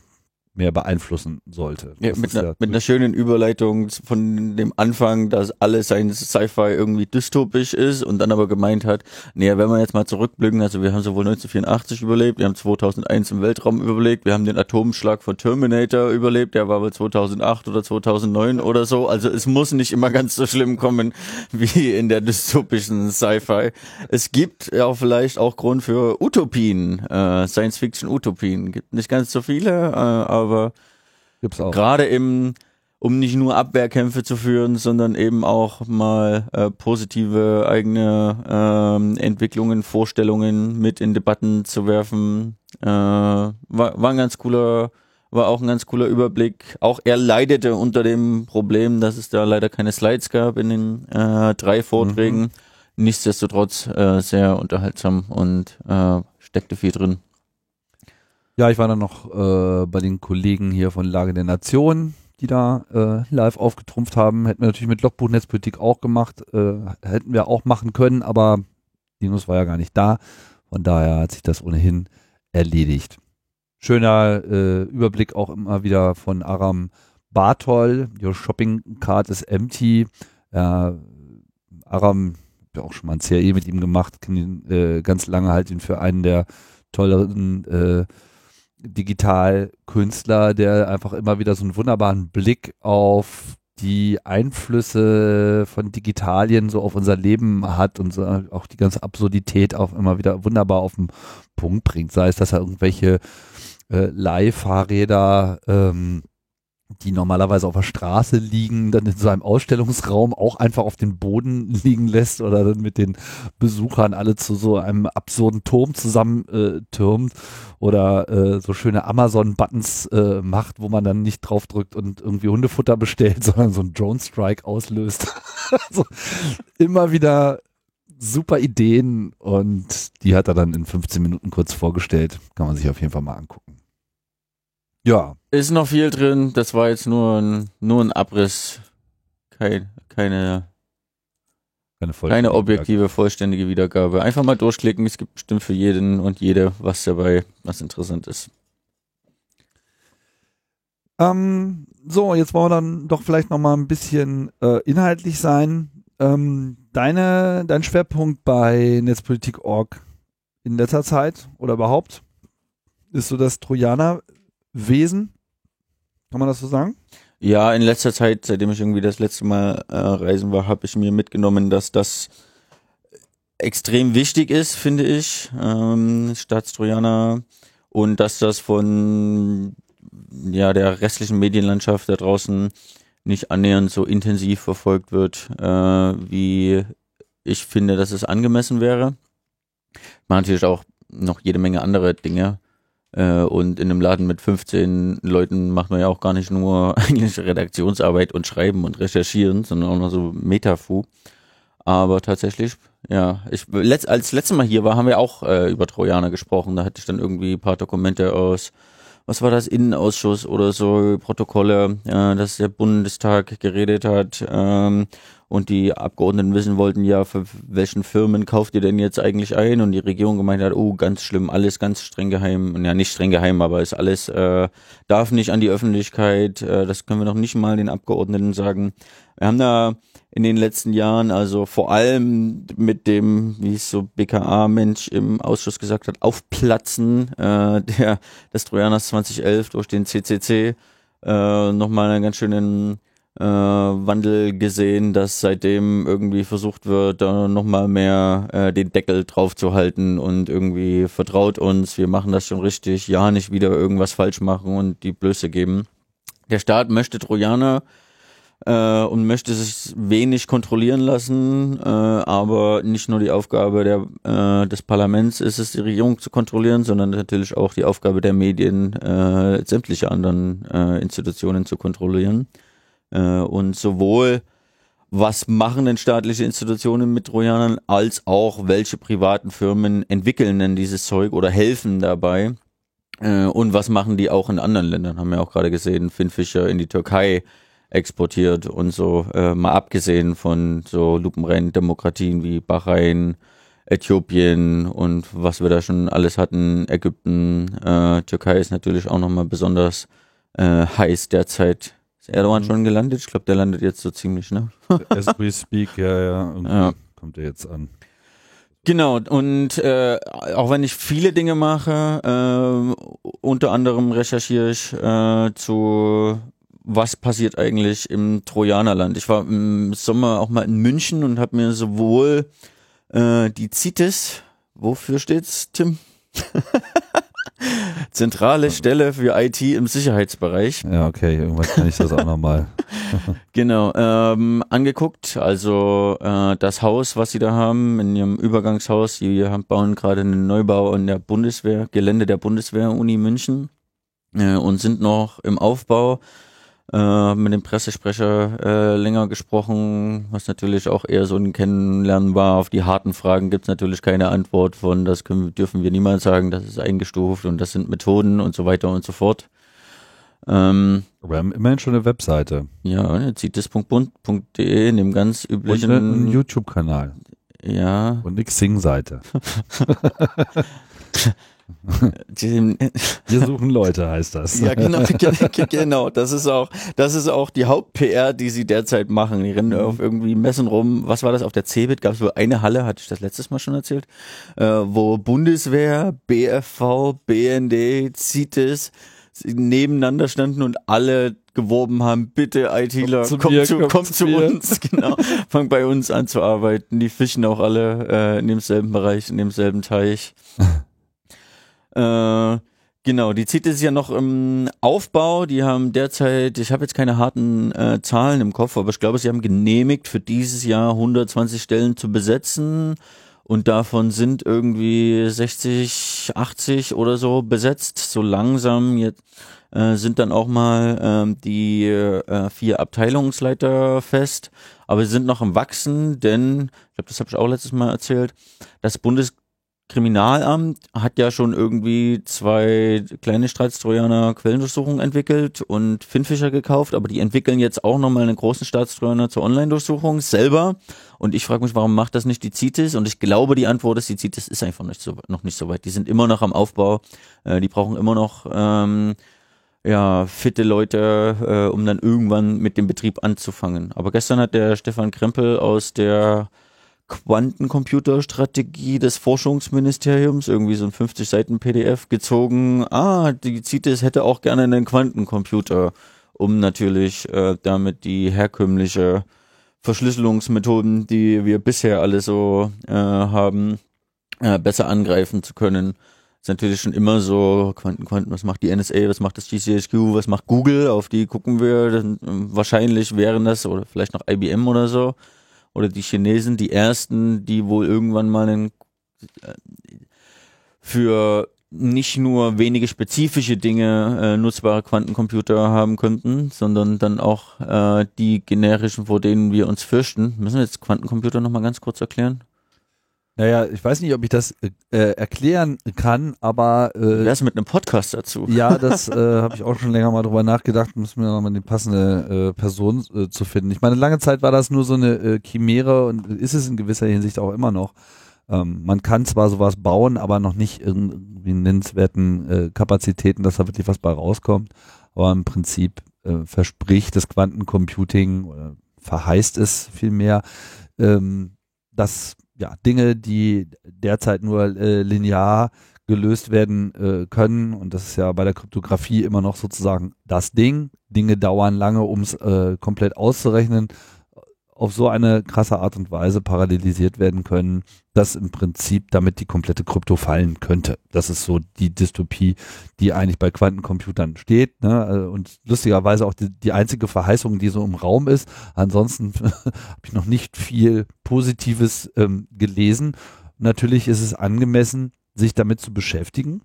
mehr beeinflussen sollte.
Ja, mit, einer, ja mit einer schönen Überleitung von dem Anfang, dass alles ein Sci-Fi irgendwie dystopisch ist und dann aber gemeint hat, naja, wenn wir jetzt mal zurückblicken, also wir haben sowohl 1984 überlebt, wir haben 2001 im Weltraum überlebt, wir haben den Atomschlag von Terminator überlebt, der war wohl 2008 oder 2009 oder so, also es muss nicht immer ganz so schlimm kommen wie in der dystopischen Sci-Fi. Es gibt ja vielleicht auch Grund für Utopien, äh, Science-Fiction-Utopien, gibt nicht ganz so viele, äh, aber aber gerade im, um nicht nur Abwehrkämpfe zu führen, sondern eben auch mal äh, positive eigene ähm, Entwicklungen, Vorstellungen mit in Debatten zu werfen, äh, war, war ein ganz cooler, war auch ein ganz cooler Überblick. Auch er leidete unter dem Problem, dass es da leider keine Slides gab in den äh, drei Vorträgen. Mhm. Nichtsdestotrotz äh, sehr unterhaltsam und äh, steckte viel drin.
Ja, ich war dann noch äh, bei den Kollegen hier von Lage der Nation, die da äh, live aufgetrumpft haben. Hätten wir natürlich mit Logbuch Netzpolitik auch gemacht. Äh, hätten wir auch machen können, aber Linus war ja gar nicht da. Von daher hat sich das ohnehin erledigt. Schöner äh, Überblick auch immer wieder von Aram Bartol. Your Shopping Card is empty. Ja, Aram, ich auch schon mal ein CRE mit ihm gemacht, äh, ganz lange halt ihn für einen der tolleren äh, Digitalkünstler, der einfach immer wieder so einen wunderbaren Blick auf die Einflüsse von Digitalien so auf unser Leben hat und so auch die ganze Absurdität auch immer wieder wunderbar auf den Punkt bringt. Sei es, dass er irgendwelche äh, Leihfahrräder ähm, die normalerweise auf der Straße liegen, dann in so einem Ausstellungsraum auch einfach auf den Boden liegen lässt oder dann mit den Besuchern alle zu so einem absurden Turm zusammentürmt äh, oder äh, so schöne Amazon-Buttons äh, macht, wo man dann nicht draufdrückt und irgendwie Hundefutter bestellt, sondern so einen Drone-Strike auslöst. also immer wieder super Ideen und die hat er dann in 15 Minuten kurz vorgestellt. Kann man sich auf jeden Fall mal angucken. Ja.
Ist noch viel drin. Das war jetzt nur ein, nur ein Abriss. Kein, keine, keine, keine objektive, vollständige Wiedergabe. Einfach mal durchklicken. Es gibt bestimmt für jeden und jede was dabei, was interessant ist.
Ähm, so, jetzt wollen wir dann doch vielleicht noch mal ein bisschen äh, inhaltlich sein. Ähm, deine, dein Schwerpunkt bei Netzpolitik.org in letzter Zeit oder überhaupt ist so das Trojaner Wesen. Kann man das so sagen?
Ja, in letzter Zeit, seitdem ich irgendwie das letzte Mal äh, reisen war, habe ich mir mitgenommen, dass das extrem wichtig ist, finde ich, ähm, Staatstrojaner und dass das von ja der restlichen Medienlandschaft da draußen nicht annähernd so intensiv verfolgt wird, äh, wie ich finde, dass es angemessen wäre. Man natürlich auch noch jede Menge andere Dinge, und in einem Laden mit 15 Leuten macht man ja auch gar nicht nur eigentlich Redaktionsarbeit und Schreiben und Recherchieren, sondern auch noch so Metafu. Aber tatsächlich, ja, ich letzt, als letztes Mal hier war, haben wir auch äh, über Trojaner gesprochen. Da hatte ich dann irgendwie ein paar Dokumente aus was war das, Innenausschuss oder so, Protokolle, äh, dass der Bundestag geredet hat ähm, und die Abgeordneten wissen wollten, ja, für welchen Firmen kauft ihr denn jetzt eigentlich ein? Und die Regierung gemeint hat, oh, ganz schlimm, alles ganz streng geheim. Und ja, nicht streng geheim, aber ist alles, äh, darf nicht an die Öffentlichkeit, äh, das können wir noch nicht mal den Abgeordneten sagen. Wir haben da in den letzten Jahren, also vor allem mit dem, wie es so BKA-Mensch im Ausschuss gesagt hat, Aufplatzen äh, der des Trojaners 2011 durch den CCC äh, nochmal einen ganz schönen äh, Wandel gesehen, dass seitdem irgendwie versucht wird, da nochmal mehr äh, den Deckel drauf zu halten und irgendwie vertraut uns, wir machen das schon richtig, ja, nicht wieder irgendwas falsch machen und die Blöße geben. Der Staat möchte Trojaner äh, und möchte sich wenig kontrollieren lassen, äh, aber nicht nur die Aufgabe der, äh, des Parlaments ist es, die Regierung zu kontrollieren, sondern natürlich auch die Aufgabe der Medien, äh, sämtliche anderen äh, Institutionen zu kontrollieren. Äh, und sowohl was machen denn staatliche Institutionen mit Trojanern, als auch welche privaten Firmen entwickeln denn dieses Zeug oder helfen dabei. Äh, und was machen die auch in anderen Ländern? Haben wir auch gerade gesehen, Finn Fischer in die Türkei exportiert und so, äh, mal abgesehen von so lupenreinen Demokratien wie Bahrain, Äthiopien und was wir da schon alles hatten, Ägypten, Türkei ist natürlich auch nochmal besonders heiß derzeit. Ist Erdogan schon gelandet? Ich glaube, der landet jetzt so ziemlich, ne?
As we speak, ja, ja. Irgendwie
Ja.
kommt er jetzt an.
Genau, und äh, auch wenn ich viele Dinge mache, äh, unter anderem recherchiere ich äh, zu was passiert eigentlich im Trojanerland. Ich war im Sommer auch mal in München und habe mir sowohl äh, die CITES, wofür steht's, Tim? Zentrale Stelle für IT im Sicherheitsbereich.
Ja, okay, irgendwas kann ich das auch nochmal.
Genau, ähm, angeguckt. Also äh, das Haus, was sie da haben, in ihrem Übergangshaus, die bauen gerade einen Neubau in der Bundeswehr, Gelände der Bundeswehr-Uni München äh, und sind noch im Aufbau. Äh, mit dem Pressesprecher äh, länger gesprochen, was natürlich auch eher so ein Kennenlernen war. Auf die harten Fragen gibt es natürlich keine Antwort von, das können, dürfen wir niemals sagen, das ist eingestuft und das sind Methoden und so weiter und so fort. Ähm,
Aber wir haben immerhin schon eine Webseite
ja, cites.bund.de in dem ganz
und
üblichen,
einen YouTube-Kanal
ja,
und eine Xing-Seite. Wir suchen Leute, heißt das.
ja genau, ge- ge- genau, das ist auch, das ist auch die Haupt-PR, die sie derzeit machen. Die rennen auf irgendwie Messen rum. Was war das auf der CeBIT? Gab es wohl eine Halle, hatte ich das letztes Mal schon erzählt, äh, wo Bundeswehr, BFV, BND, CITES nebeneinander standen und alle geworben haben, bitte ITler,
Kommt zu
kommt
mir,
zu,
kommt
kommt
zu
zu uns, genau, fang bei uns an zu arbeiten. Die fischen auch alle äh, in demselben Bereich, in demselben Teich. Äh, genau, die zieht es ja noch im Aufbau. Die haben derzeit, ich habe jetzt keine harten äh, Zahlen im Kopf, aber ich glaube, sie haben genehmigt, für dieses Jahr 120 Stellen zu besetzen. Und davon sind irgendwie 60, 80 oder so besetzt. So langsam jetzt äh, sind dann auch mal ähm, die äh, vier Abteilungsleiter fest. Aber sie sind noch im Wachsen, denn, ich glaube, das habe ich auch letztes Mal erzählt, das Bundeskriminalamt hat ja schon irgendwie zwei kleine Staatstrojaner Quellendurchsuchung entwickelt und Finnfischer gekauft, aber die entwickeln jetzt auch nochmal einen großen Staatstrojaner zur Online-Durchsuchung selber. Und ich frage mich, warum macht das nicht die CITES? Und ich glaube, die Antwort ist, die CITES ist einfach nicht so, noch nicht so weit. Die sind immer noch am Aufbau. Äh, die brauchen immer noch ähm, ja, fitte Leute, äh, um dann irgendwann mit dem Betrieb anzufangen. Aber gestern hat der Stefan Krempel aus der Quantencomputerstrategie des Forschungsministeriums irgendwie so ein 50 Seiten PDF gezogen. Ah, die CITES hätte auch gerne einen Quantencomputer, um natürlich äh, damit die herkömmliche Verschlüsselungsmethoden, die wir bisher alle so äh, haben, äh, besser angreifen zu können. Ist natürlich schon immer so, Quanten, Quanten, was macht die NSA, was macht das GCHQ, was macht Google, auf die gucken wir, dann, wahrscheinlich wären das, oder vielleicht noch IBM oder so, oder die Chinesen, die ersten, die wohl irgendwann mal einen, äh, für nicht nur wenige spezifische Dinge äh, nutzbare Quantencomputer haben könnten, sondern dann auch äh, die generischen, vor denen wir uns fürchten. Müssen wir jetzt Quantencomputer nochmal ganz kurz erklären?
Naja, ich weiß nicht, ob ich das äh, erklären kann, aber äh,
ist mit einem Podcast dazu?
ja, das äh, habe ich auch schon länger mal drüber nachgedacht, müssen wir nochmal die passende äh, Person äh, zu finden. Ich meine, lange Zeit war das nur so eine äh, Chimäre und ist es in gewisser Hinsicht auch immer noch. Ähm, man kann zwar sowas bauen, aber noch nicht in irgendwie nennenswerten äh, Kapazitäten, dass da wirklich was bei rauskommt. Aber im Prinzip äh, verspricht das Quantencomputing oder verheißt es vielmehr, ähm, dass ja Dinge, die derzeit nur äh, linear gelöst werden äh, können, und das ist ja bei der Kryptographie immer noch sozusagen das Ding. Dinge dauern lange, um es äh, komplett auszurechnen, auf so eine krasse Art und Weise parallelisiert werden können, dass im Prinzip damit die komplette Krypto fallen könnte. Das ist so die Dystopie, die eigentlich bei Quantencomputern steht. Ne? Äh, Und lustigerweise auch die, die einzige Verheißung, die so im Raum ist. Ansonsten habe ich noch nicht viel Positives ähm, gelesen. Natürlich ist es angemessen, sich damit zu beschäftigen,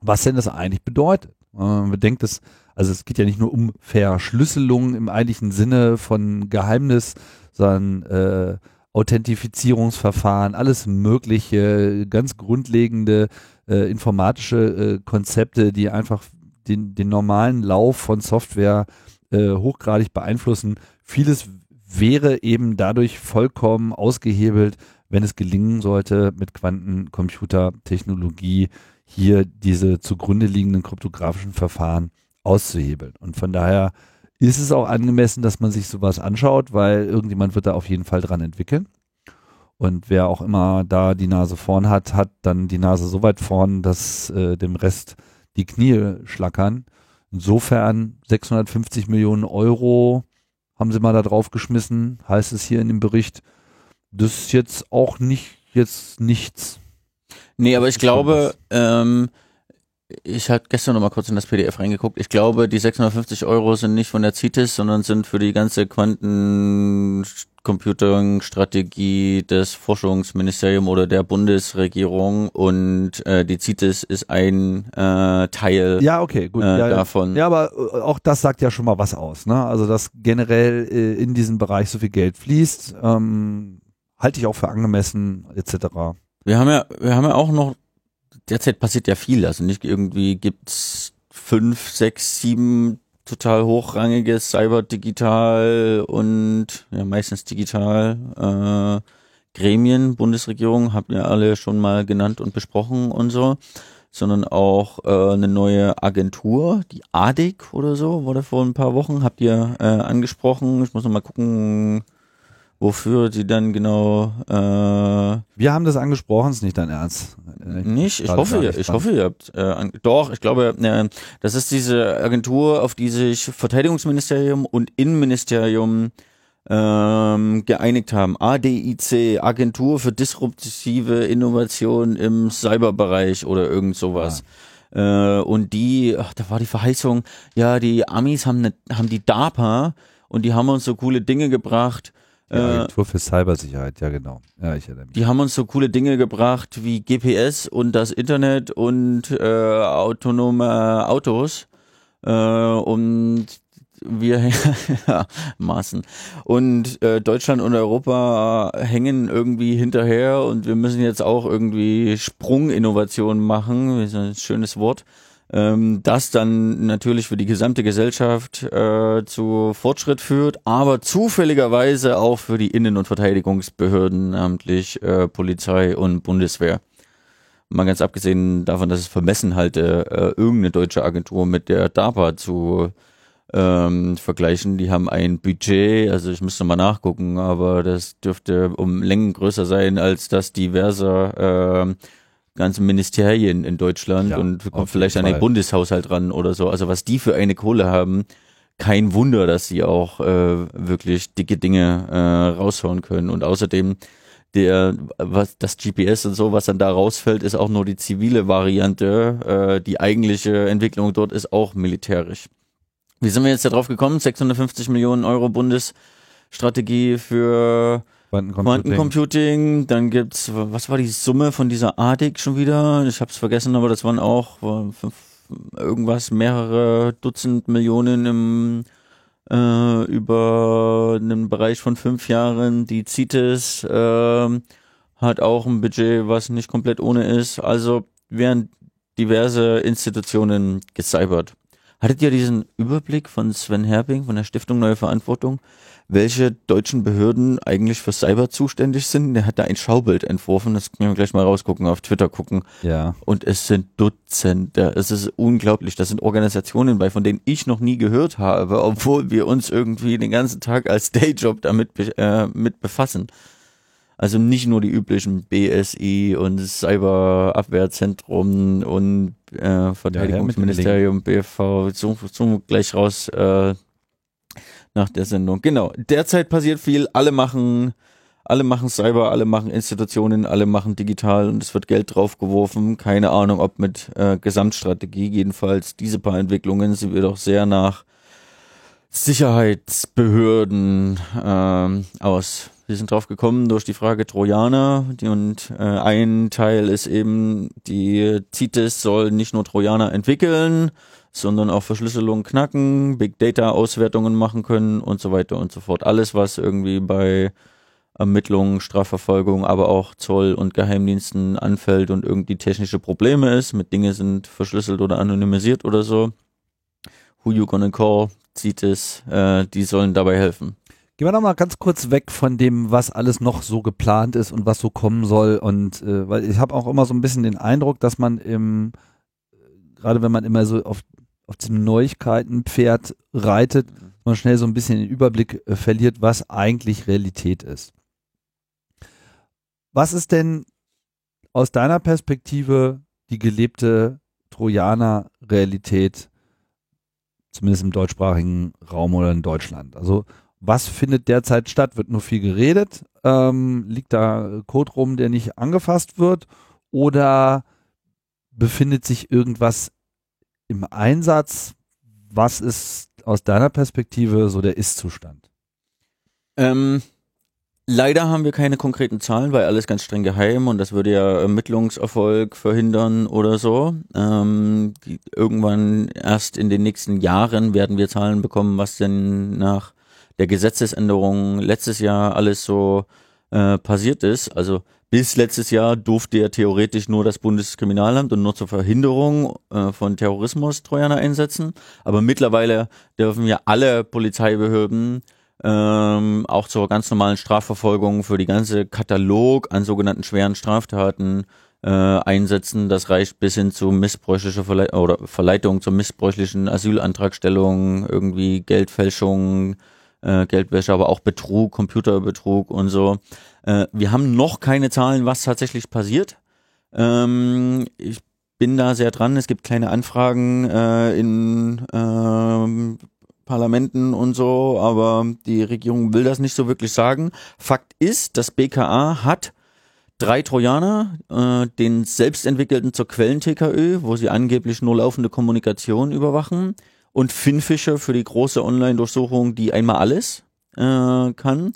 was denn das eigentlich bedeutet. Äh, Man bedenkt es, also es geht ja nicht nur um Verschlüsselung im eigentlichen Sinne von Geheimnis, sondern äh, Authentifizierungsverfahren, alles mögliche, ganz grundlegende äh, informatische äh, Konzepte, die einfach den, den normalen Lauf von Software äh, hochgradig beeinflussen. Vieles wäre eben dadurch vollkommen ausgehebelt, wenn es gelingen sollte, mit Quantencomputertechnologie hier diese zugrunde liegenden kryptografischen Verfahren auszuhebeln. Und von daher ist es auch angemessen, dass man sich sowas anschaut, weil irgendjemand wird da auf jeden Fall dran entwickeln. Und wer auch immer da die Nase vorn hat, hat dann die Nase so weit vorn, dass äh, dem Rest die Knie schlackern. Insofern 650 Millionen Euro haben sie mal da drauf geschmissen, heißt es hier in dem Bericht. Das ist jetzt auch nicht jetzt nichts.
Nee, aber ich glaube, ähm, ich hatte gestern noch mal kurz in das PDF reingeguckt. Ich glaube, die 650 Euro sind nicht von der CITES, sondern sind für die ganze Quantencomputing-Strategie des Forschungsministeriums oder der Bundesregierung und äh, die CITES ist ein äh, Teil
ja, okay, gut.
Äh,
ja,
davon.
Ja, aber äh, auch das sagt ja schon mal was aus. Ne? Also, dass generell äh, in diesen Bereich so viel Geld fließt, ähm, halte ich auch für angemessen etc.
Wir haben ja, wir haben ja auch noch derzeit passiert ja viel. Also nicht irgendwie gibt's fünf, sechs, sieben total hochrangige Cyber Digital und ja meistens digital äh, Gremien, Bundesregierung, habt ihr alle schon mal genannt und besprochen und so, sondern auch äh, eine neue Agentur, die ADIC oder so, wurde vor ein paar Wochen, habt ihr äh, angesprochen. Ich muss noch mal gucken, wofür die dann genau äh,
Wir haben das angesprochen, ist nicht dein Ernst. Äh,
nicht, ich hoffe, ihr, ich hoffe, ihr habt äh, an, doch, ich glaube, äh, das ist diese Agentur, auf die sich Verteidigungsministerium und Innenministerium ähm, geeinigt haben. ADIC, Agentur für disruptive Innovation im Cyberbereich oder irgend sowas. Äh, und die, ach, da war die Verheißung, ja, die Amis haben, ne, haben die DARPA und die haben uns so coole Dinge gebracht.
Die
Äh,
Agentur für Cybersicherheit, ja genau. Ja, ich erinnere mich.
die haben uns so coole Dinge gebracht wie GPS und das Internet und äh, autonome Autos. Äh, und wir Maßen. Und äh, Deutschland und Europa hängen irgendwie hinterher und wir müssen jetzt auch irgendwie Sprunginnovationen machen. Das ist ein schönes Wort. Ähm, das dann natürlich für die gesamte Gesellschaft äh, zu Fortschritt führt, aber zufälligerweise auch für die Innen- und Verteidigungsbehörden, namentlich äh, Polizei und Bundeswehr. Mal ganz abgesehen davon, dass es vermessen halte, äh, irgendeine deutsche Agentur mit der DARPA zu ähm, vergleichen. Die haben ein Budget, also ich müsste mal nachgucken, aber das dürfte um Längen größer sein als das diverser ähm, ganzen Ministerien in Deutschland
Ja,
und kommt vielleicht an den. Bundeshaushalt ran oder so. Also was die für eine Kohle haben, kein Wunder, dass sie auch äh, wirklich dicke Dinge äh, raushauen können. Und außerdem der, was das GPS und so, was dann da rausfällt, ist auch nur die zivile Variante. Äh, die eigentliche Entwicklung dort ist auch militärisch. Wie sind wir jetzt da drauf gekommen? 650 Millionen Euro Bundesstrategie für
Quantencomputing.
Quantencomputing. Dann gibt's, was war die Summe von dieser ADIC schon wieder? Ich hab's vergessen, aber das waren auch fünf, irgendwas, mehrere Dutzend Millionen im äh, über einen Bereich von fünf Jahren. Die CITES ähm, hat auch ein Budget, was nicht komplett ohne ist. Also werden diverse Institutionen gecybert. Hattet ihr diesen Überblick von Sven Herbing von der Stiftung Neue Verantwortung, welche deutschen Behörden eigentlich für Cyber zuständig sind? Der hat da ein Schaubild entworfen, das können wir gleich mal rausgucken, auf Twitter gucken.
Ja.
Und es sind Dutzende. Es ist unglaublich. Das sind Organisationen bei, von denen ich noch nie gehört habe, obwohl wir uns irgendwie den ganzen Tag als Dayjob damit äh, mit befassen. Also nicht nur die üblichen BSI und Cyberabwehrzentrum und äh, Verteidigungsministerium, BFV, so, so gleich raus äh, nach der Sendung. Genau. Derzeit passiert viel. Alle machen, alle machen Cyber, alle machen Institutionen, alle machen digital und es wird Geld draufgeworfen. Keine Ahnung, ob mit äh, Gesamtstrategie. Jedenfalls diese paar Entwicklungen sind wir doch sehr nach Sicherheitsbehörden ähm, aus. Wir sind drauf gekommen durch die Frage Trojaner und äh, ein Teil ist eben, die CITES soll nicht nur Trojaner entwickeln, sondern auch Verschlüsselung knacken, Big Data Auswertungen machen können und so weiter und so fort. Alles, was irgendwie bei Ermittlungen, Strafverfolgung, aber auch Zoll und Geheimdiensten anfällt und irgendwie technische Probleme ist, mit Dinge sind verschlüsselt oder anonymisiert oder so. Who you gonna call? CITES, äh, die sollen dabei helfen.
Gehen wir noch mal ganz kurz weg von dem, was alles noch so geplant ist und was so kommen soll. Und äh, weil ich habe auch immer so ein bisschen den Eindruck, dass man im, gerade wenn man immer so auf, auf diesem Neuigkeitenpferd reitet, man schnell so ein bisschen den Überblick äh, verliert, was eigentlich Realität ist. Was ist denn aus deiner Perspektive die gelebte Trojaner-Realität, zumindest im deutschsprachigen Raum oder in Deutschland? Also was findet derzeit statt? Wird nur viel geredet? Ähm, liegt da Code rum, der nicht angefasst wird? Oder befindet sich irgendwas im Einsatz? Was ist aus deiner Perspektive so der Ist-Zustand?
Ähm, leider haben wir keine konkreten Zahlen, weil alles ganz streng geheim und das würde ja Ermittlungserfolg verhindern oder so. Ähm, die, irgendwann erst in den nächsten Jahren werden wir Zahlen bekommen, was denn nach der Gesetzesänderung letztes Jahr alles so äh, passiert ist. Also bis letztes Jahr durfte ja theoretisch nur das Bundeskriminalamt und nur zur Verhinderung äh, von Terrorismus Trojaner einsetzen. Aber mittlerweile dürfen ja alle Polizeibehörden ähm, auch zur ganz normalen Strafverfolgung für die ganze Katalog an sogenannten schweren Straftaten äh, einsetzen. Das reicht bis hin zu missbräuchlicher Verle oder Verleitung zur missbräuchlichen Asylantragstellung, irgendwie Geldfälschung, äh, Geldwäsche, aber auch Betrug, Computerbetrug und so. Äh, wir haben noch keine Zahlen, was tatsächlich passiert. Ähm, ich bin da sehr dran. Es gibt kleine Anfragen äh, in ähm, Parlamenten und so, aber die Regierung will das nicht so wirklich sagen. Fakt ist, das BKA hat drei Trojaner, äh, den selbstentwickelten zur Quellen-TKÖ, wo sie angeblich nur laufende Kommunikation überwachen und Finfisher für die große Online-Durchsuchung, die einmal alles äh, kann,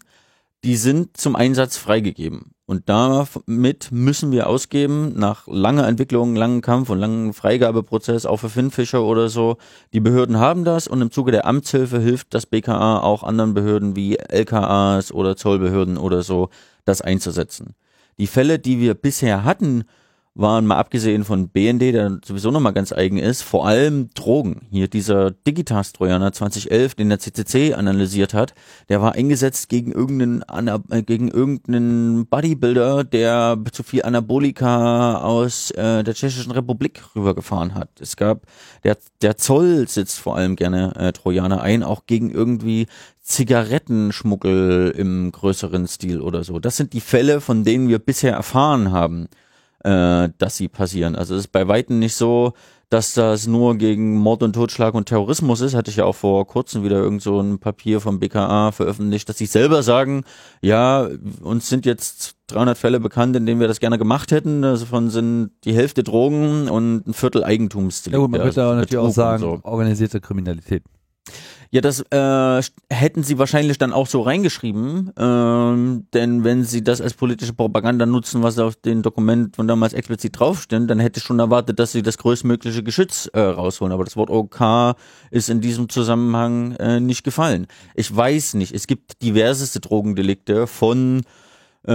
die sind zum Einsatz freigegeben. Und damit müssen wir ausgeben, nach langer Entwicklung, langen Kampf und langen Freigabeprozess, auch für Finfischer oder so. Die Behörden haben das und im Zuge der Amtshilfe hilft das BKA auch anderen Behörden wie LKAs oder Zollbehörden oder so, das einzusetzen. Die Fälle, die wir bisher hatten, waren mal abgesehen von BND, der sowieso nochmal ganz eigen ist, vor allem Drogen. Hier dieser Digitas-Trojaner 2011, den der CCC analysiert hat, der war eingesetzt gegen irgendeinen, äh, gegen irgendeinen Bodybuilder, der zu viel Anabolika aus äh, der Tschechischen Republik rübergefahren hat. Es gab, der, der Zoll sitzt vor allem gerne äh, Trojaner ein, auch gegen irgendwie Zigarettenschmuggel im größeren Stil oder so. Das sind die Fälle, von denen wir bisher erfahren haben äh, dass sie passieren. Also es ist bei Weitem nicht so, dass das nur gegen Mord und Totschlag und Terrorismus ist. Hatte ich ja auch vor kurzem wieder irgend so ein Papier vom BKA veröffentlicht, dass sie selber sagen, ja, uns sind jetzt 300 Fälle bekannt, in denen wir das gerne gemacht hätten. Davon sind die Hälfte Drogen und ein Viertel Eigentumsdelikte.
Ja gut, man könnte also natürlich auch sagen, so. organisierte Kriminalität.
Ja, das äh, hätten sie wahrscheinlich dann auch so reingeschrieben, ähm, denn wenn sie das als politische Propaganda nutzen, was auf dem Dokument von damals explizit draufsteht, dann hätte ich schon erwartet, dass sie das größtmögliche Geschütz äh, rausholen. Aber das Wort OK ist in diesem Zusammenhang äh, nicht gefallen. Ich weiß nicht, es gibt diverseste Drogendelikte von äh,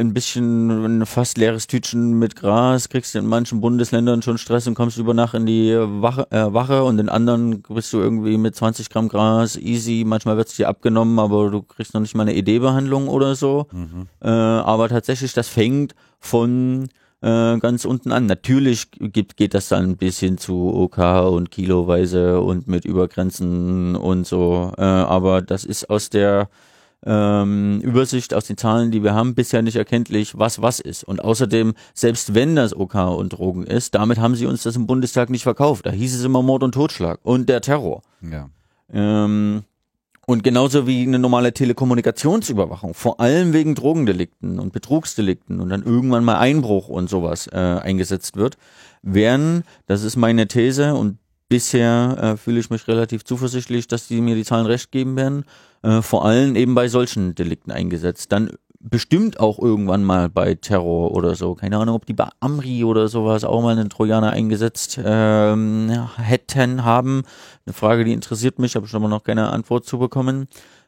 ein bisschen ein fast leeres Tütchen mit Gras, kriegst du in manchen Bundesländern schon Stress und kommst über Nacht in die Wache, äh, Wache und in anderen bist du irgendwie mit 20 Gramm Gras easy, manchmal wird es dir abgenommen, aber du kriegst noch nicht mal eine ED-Behandlung oder so. Mhm. Äh, aber tatsächlich, das fängt von äh, ganz unten an. Natürlich gibt, geht das dann ein bisschen zu OK und kiloweise und mit Übergrenzen und so, äh, aber das ist aus der ähm, Übersicht aus den Zahlen, die wir haben, bisher nicht erkenntlich, was was ist. Und außerdem, selbst wenn das OK und Drogen ist, damit haben sie uns das im Bundestag nicht verkauft. Da hieß es immer Mord und Totschlag und der Terror.
Ja.
Ähm, und genauso wie eine normale Telekommunikationsüberwachung, vor allem wegen Drogendelikten und Betrugsdelikten und dann irgendwann mal Einbruch und sowas äh, eingesetzt wird, werden, das ist meine These und bisher äh, fühle ich mich relativ zuversichtlich, dass die mir die Zahlen recht geben werden, äh, vor allem eben bei solchen Delikten eingesetzt. Dann bestimmt auch irgendwann mal bei Terror oder so. Keine Ahnung, ob die bei Amri oder sowas auch mal einen Trojaner eingesetzt ähm, hätten, haben. Eine Frage, die interessiert mich, habe ich aber noch keine Antwort zu bekommen.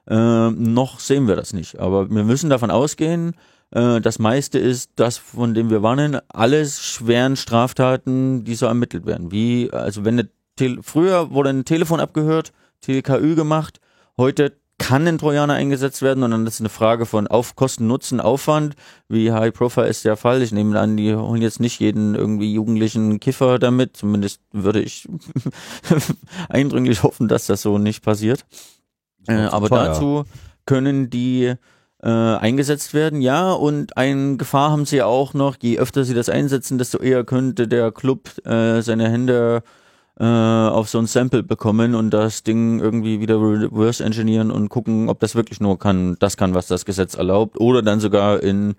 Ähm, noch sehen wir das nicht. Aber wir müssen davon ausgehen, äh, das meiste ist das, von dem wir warnen, alles schweren Straftaten, die so ermittelt werden. Wie, also wenn eine früher wurde ein Telefon abgehört, TKÜ gemacht, heute kann ein Trojaner eingesetzt werden und dann ist eine Frage von auf Kosten, Nutzen, Aufwand. Wie High Profile ist der Fall. Ich nehme an, die holen jetzt nicht jeden irgendwie jugendlichen Kiffer damit. Zumindest würde ich eindringlich hoffen, dass das so nicht passiert. Äh, aber teuer. dazu können die äh, eingesetzt werden, ja. Und eine Gefahr haben sie auch noch, je öfter sie das einsetzen, desto eher könnte der Club äh, seine Hände äh, auf so ein Sample bekommen und das Ding irgendwie wieder reverse engineeren und gucken, ob das wirklich nur kann, das kann, was das Gesetz erlaubt, oder dann sogar in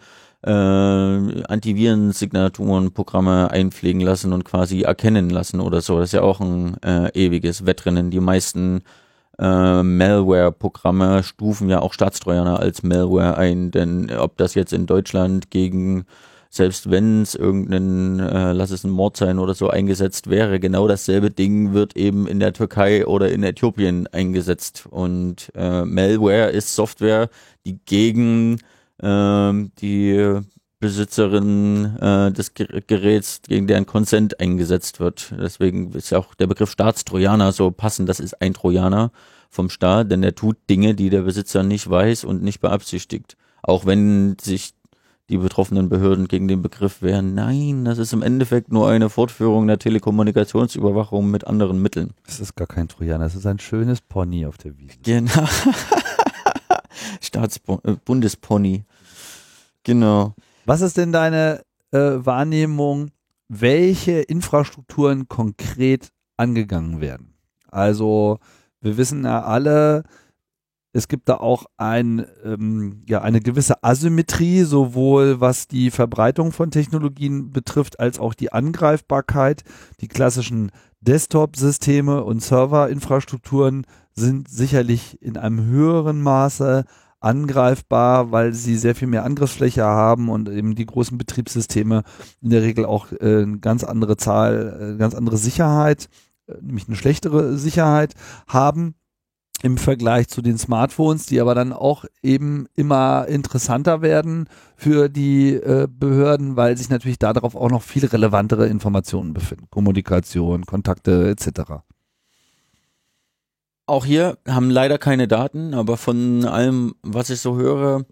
äh, Antivirensignaturenprogramme einpflegen lassen und quasi erkennen lassen oder so. Das ist ja auch ein äh, ewiges Wettrennen. Die meisten äh, Malware-Programme stufen ja auch Staatstrojaner als Malware ein, denn ob das jetzt in Deutschland gegen selbst wenn es irgendein, äh, lass es ein Mord sein oder so eingesetzt wäre, genau dasselbe Ding wird eben in der Türkei oder in Äthiopien eingesetzt. Und äh, Malware ist Software, die gegen äh, die Besitzerin äh, des Geräts, gegen deren Consent eingesetzt wird. Deswegen ist auch der Begriff Staatstrojaner so passend. Das ist ein Trojaner vom Staat, denn er tut Dinge, die der Besitzer nicht weiß und nicht beabsichtigt. Auch wenn sich die betroffenen Behörden gegen den Begriff wehren. Nein, das ist im Endeffekt nur eine Fortführung der Telekommunikationsüberwachung mit anderen Mitteln.
Das ist gar kein Trojaner, das ist ein schönes Pony auf der Wiese.
Genau. Staatsbundespony. Äh, genau.
Was ist denn deine äh, Wahrnehmung, welche Infrastrukturen konkret angegangen werden? Also, wir wissen ja alle, es gibt da auch ein, ähm, ja, eine gewisse Asymmetrie, sowohl was die Verbreitung von Technologien betrifft, als auch die Angreifbarkeit. Die klassischen Desktop-Systeme und Serverinfrastrukturen sind sicherlich in einem höheren Maße angreifbar, weil sie sehr viel mehr Angriffsfläche haben und eben die großen Betriebssysteme in der Regel auch äh, eine ganz andere Zahl, äh, ganz andere Sicherheit, äh, nämlich eine schlechtere Sicherheit haben im Vergleich zu den Smartphones, die aber dann auch eben immer interessanter werden für die äh, Behörden, weil sich natürlich darauf auch noch viel relevantere Informationen befinden. Kommunikation, Kontakte etc.
Auch hier haben leider keine Daten, aber von allem, was ich so höre,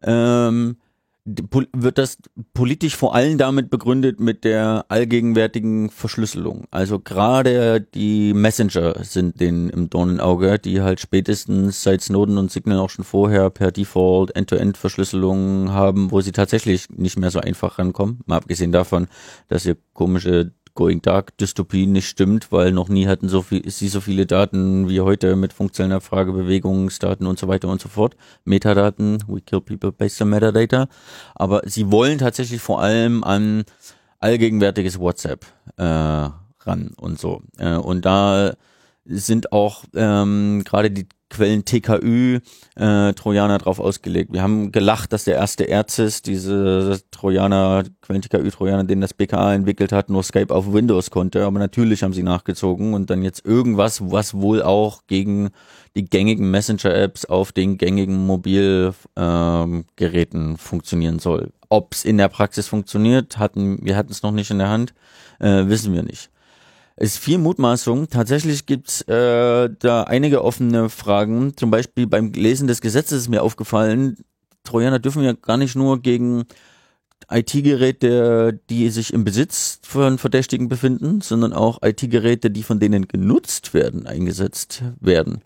ähm, wird das politisch vor allem damit begründet mit der allgegenwärtigen Verschlüsselung. Also gerade die Messenger sind denen im Dornenauge, die halt spätestens seit Snowden und Signal auch schon vorher per Default End-to-End-Verschlüsselung haben, wo sie tatsächlich nicht mehr so einfach rankommen. Mal abgesehen davon, dass sie komische Going Dark Dystopie nicht stimmt, weil noch nie hatten so viel, sie so viele Daten wie heute mit funktioneller Frage, Bewegungsdaten und so weiter und so fort. Metadaten, we kill people based on metadata. Aber sie wollen tatsächlich vor allem an allgegenwärtiges WhatsApp äh, ran und so. Äh, und da sind auch ähm, gerade die Quellen TKÜ äh, Trojaner drauf ausgelegt. Wir haben gelacht, dass der erste Erzis, diese Trojaner, Quellen TKÜ Trojaner, den das BKA entwickelt hat, nur Skype auf Windows konnte. Aber natürlich haben sie nachgezogen und dann jetzt irgendwas, was wohl auch gegen die gängigen Messenger-Apps auf den gängigen Mobilgeräten ähm, funktionieren soll. Ob es in der Praxis funktioniert, hatten wir hatten es noch nicht in der Hand, äh, wissen wir nicht ist viel Mutmaßung. Tatsächlich gibt's äh, da einige offene Fragen. Zum Beispiel beim Lesen des Gesetzes ist mir aufgefallen, Trojaner dürfen ja gar nicht nur gegen IT-Geräte, die sich im Besitz von Verdächtigen befinden, sondern auch IT-Geräte, die von denen genutzt werden, eingesetzt werden.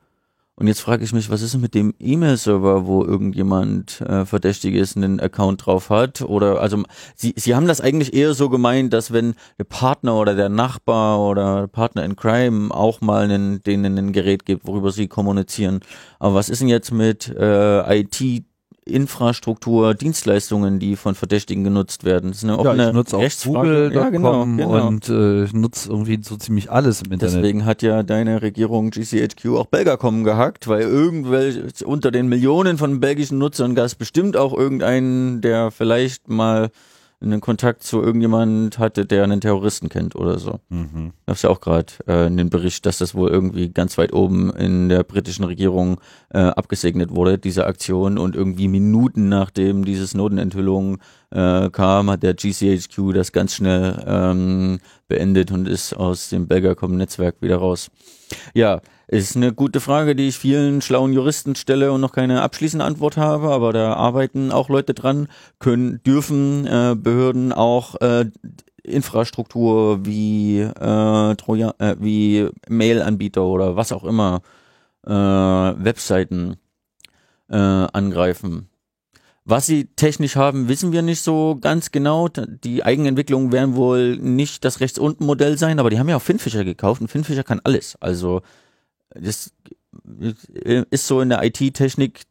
Und jetzt frage ich mich, was ist denn mit dem E-Mail-Server, wo irgendjemand äh, Verdächtiges einen Account drauf hat? Oder also Sie, Sie haben das eigentlich eher so gemeint, dass wenn der Partner oder der Nachbar oder Partner in Crime auch mal einen, denen ein Gerät gibt, worüber sie kommunizieren. Aber was ist denn jetzt mit äh, IT Infrastruktur, Dienstleistungen, die von Verdächtigen genutzt werden. Das ist eine
offene ja, ich nutze auch Google.com ja, genau, genau. und äh, nutze irgendwie so ziemlich alles im Internet.
Deswegen hat ja deine Regierung GCHQ auch Belgacom gehackt, weil irgendwelche unter den Millionen von belgischen Nutzern gab es bestimmt auch irgendeinen, der vielleicht mal einen Kontakt zu irgendjemand hatte, der einen Terroristen kennt oder so. Mhm. Gab ja auch gerade äh, in den Bericht, dass das wohl irgendwie ganz weit oben in der britischen Regierung äh, abgesegnet wurde, diese Aktion. Und irgendwie Minuten nachdem diese Snowden-Enthüllung äh, kam, hat der GCHQ das ganz schnell ähm, beendet und ist aus dem Belgacom-Netzwerk wieder raus. Ja, Ist eine gute Frage, die ich vielen schlauen Juristen stelle und noch keine abschließende Antwort habe, aber da arbeiten auch Leute dran, können, dürfen äh, Behörden auch äh, Infrastruktur wie äh, Troja, äh, wie Mail-Anbieter oder was auch immer äh, Webseiten äh, angreifen. Was sie technisch haben, wissen wir nicht so ganz genau. Die Eigenentwicklungen werden wohl nicht das rechts unten Modell sein, aber die haben ja auch Finfisher gekauft und Finfisher kann alles. Also das ist so in der IT-Technik,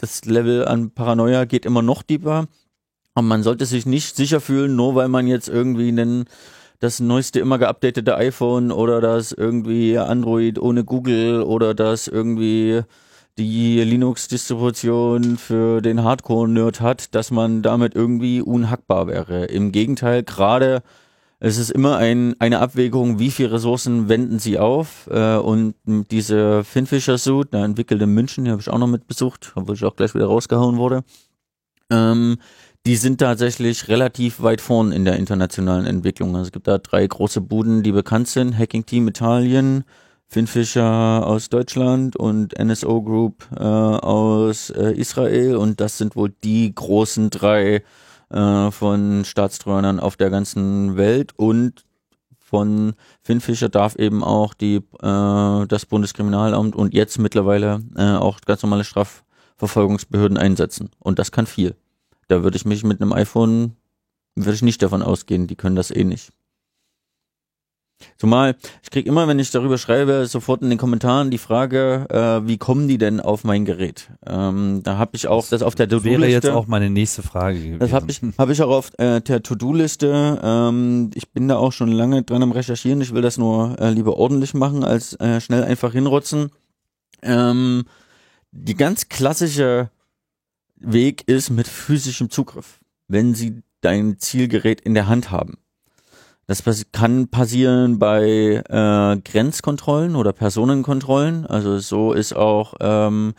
das Level an Paranoia geht immer noch tiefer. Und man sollte sich nicht sicher fühlen, nur weil man jetzt irgendwie einen, das neueste immer geupdatete iPhone oder das irgendwie Android ohne Google oder das irgendwie die Linux-Distribution für den Hardcore-Nerd hat, dass man damit irgendwie unhackbar wäre. Im Gegenteil, gerade es ist immer ein, eine Abwägung, wie viele Ressourcen wenden sie auf. Äh, und diese Finfisher-Suit, der entwickelte in München, die habe ich auch noch mit besucht, obwohl ich auch gleich wieder rausgehauen wurde. Ähm, die sind tatsächlich relativ weit vorn in der internationalen Entwicklung. Also es gibt da drei große Buden, die bekannt sind. Hacking Team Italien, Finfisher aus Deutschland und NSO Group äh, aus äh, Israel. Und das sind wohl die großen drei äh, von Staatstrojanern auf der ganzen Welt und von Finfisher darf eben auch die äh, das Bundeskriminalamt und jetzt mittlerweile äh, auch ganz normale Strafverfolgungsbehörden einsetzen. Und das kann viel. Da würde ich mich mit einem iPhone, würde ich nicht davon ausgehen, die können das eh nicht. Zumal, ich kriege immer, wenn ich darüber schreibe, sofort in den Kommentaren die Frage, äh, wie kommen die denn auf mein Gerät? Ähm, da habe ich auch das, das auf der
To-Do-Liste. Wäre jetzt auch meine nächste Frage gewesen.
Das habe ich, hab ich auch auf äh, der To-Do-Liste. Ähm, ich bin da auch schon lange dran am Recherchieren. Ich will das nur äh, lieber ordentlich machen, als äh, schnell einfach hinrotzen. Ähm, die ganz klassische Weg ist mit physischem Zugriff. Wenn Sie dein Zielgerät in der Hand haben. Das kann passieren bei äh, Grenzkontrollen oder Personenkontrollen. Also so ist auch, ähm,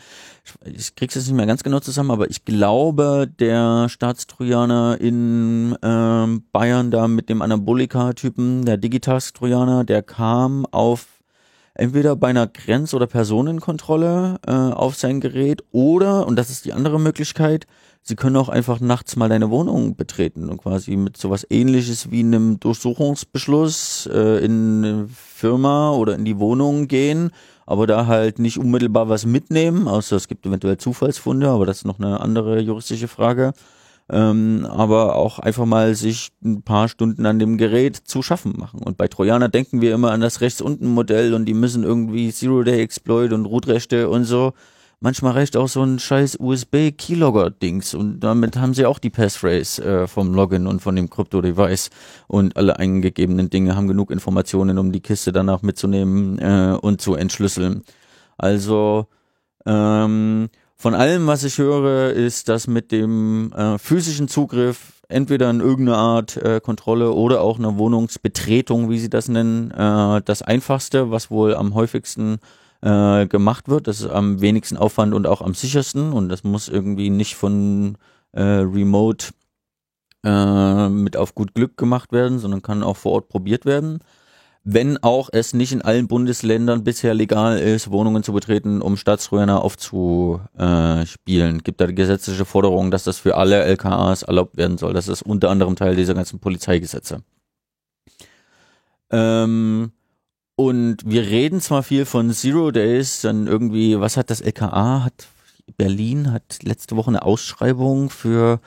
ich krieg's jetzt nicht mehr ganz genau zusammen, aber ich glaube, der Staatstrojaner in ähm, Bayern da mit dem Anabolika-Typen, der Digitask-Trojaner, der kam auf entweder bei einer Grenz- oder Personenkontrolle äh, auf sein Gerät oder, und das ist die andere Möglichkeit, sie können auch einfach nachts mal deine Wohnung betreten und quasi mit sowas ähnliches wie einem Durchsuchungsbeschluss äh, in eine Firma oder in die Wohnung gehen, aber da halt nicht unmittelbar was mitnehmen, außer es gibt eventuell Zufallsfunde, aber das ist noch eine andere juristische Frage. Ähm, aber auch einfach mal sich ein paar Stunden an dem Gerät zu schaffen machen. Und bei Trojaner denken wir immer an das rechts unten Modell und die müssen irgendwie Zero-Day-Exploit und Root-Rechte und so. Manchmal reicht auch so ein scheiß USB-Keylogger-Dings und damit haben sie auch die Passphrase äh, vom Login und von dem Krypto-Device und alle eingegebenen Dinge haben genug Informationen, um die Kiste danach mitzunehmen äh, und zu entschlüsseln. Also ähm, von allem, was ich höre, ist, dass mit dem äh, physischen Zugriff entweder in irgendeiner Art äh, Kontrolle oder auch eine Wohnungsbetretung, wie sie das nennen, äh, das einfachste, was wohl am häufigsten äh, gemacht wird. Das ist am wenigsten Aufwand und auch am sichersten und das muss irgendwie nicht von äh, Remote äh, mit auf gut Glück gemacht werden, sondern kann auch vor Ort probiert werden. Wenn auch es nicht in allen Bundesländern bisher legal ist, Wohnungen zu betreten, um Staatstrojaner aufzuspielen, gibt da gesetzliche Forderung, dass das für alle LKAs erlaubt werden soll. Das ist unter anderem Teil dieser ganzen Polizeigesetze. Ähm, und wir reden zwar viel von Zero Days, dann irgendwie, was hat das LKA? Hat Berlin hat letzte Woche eine Ausschreibung für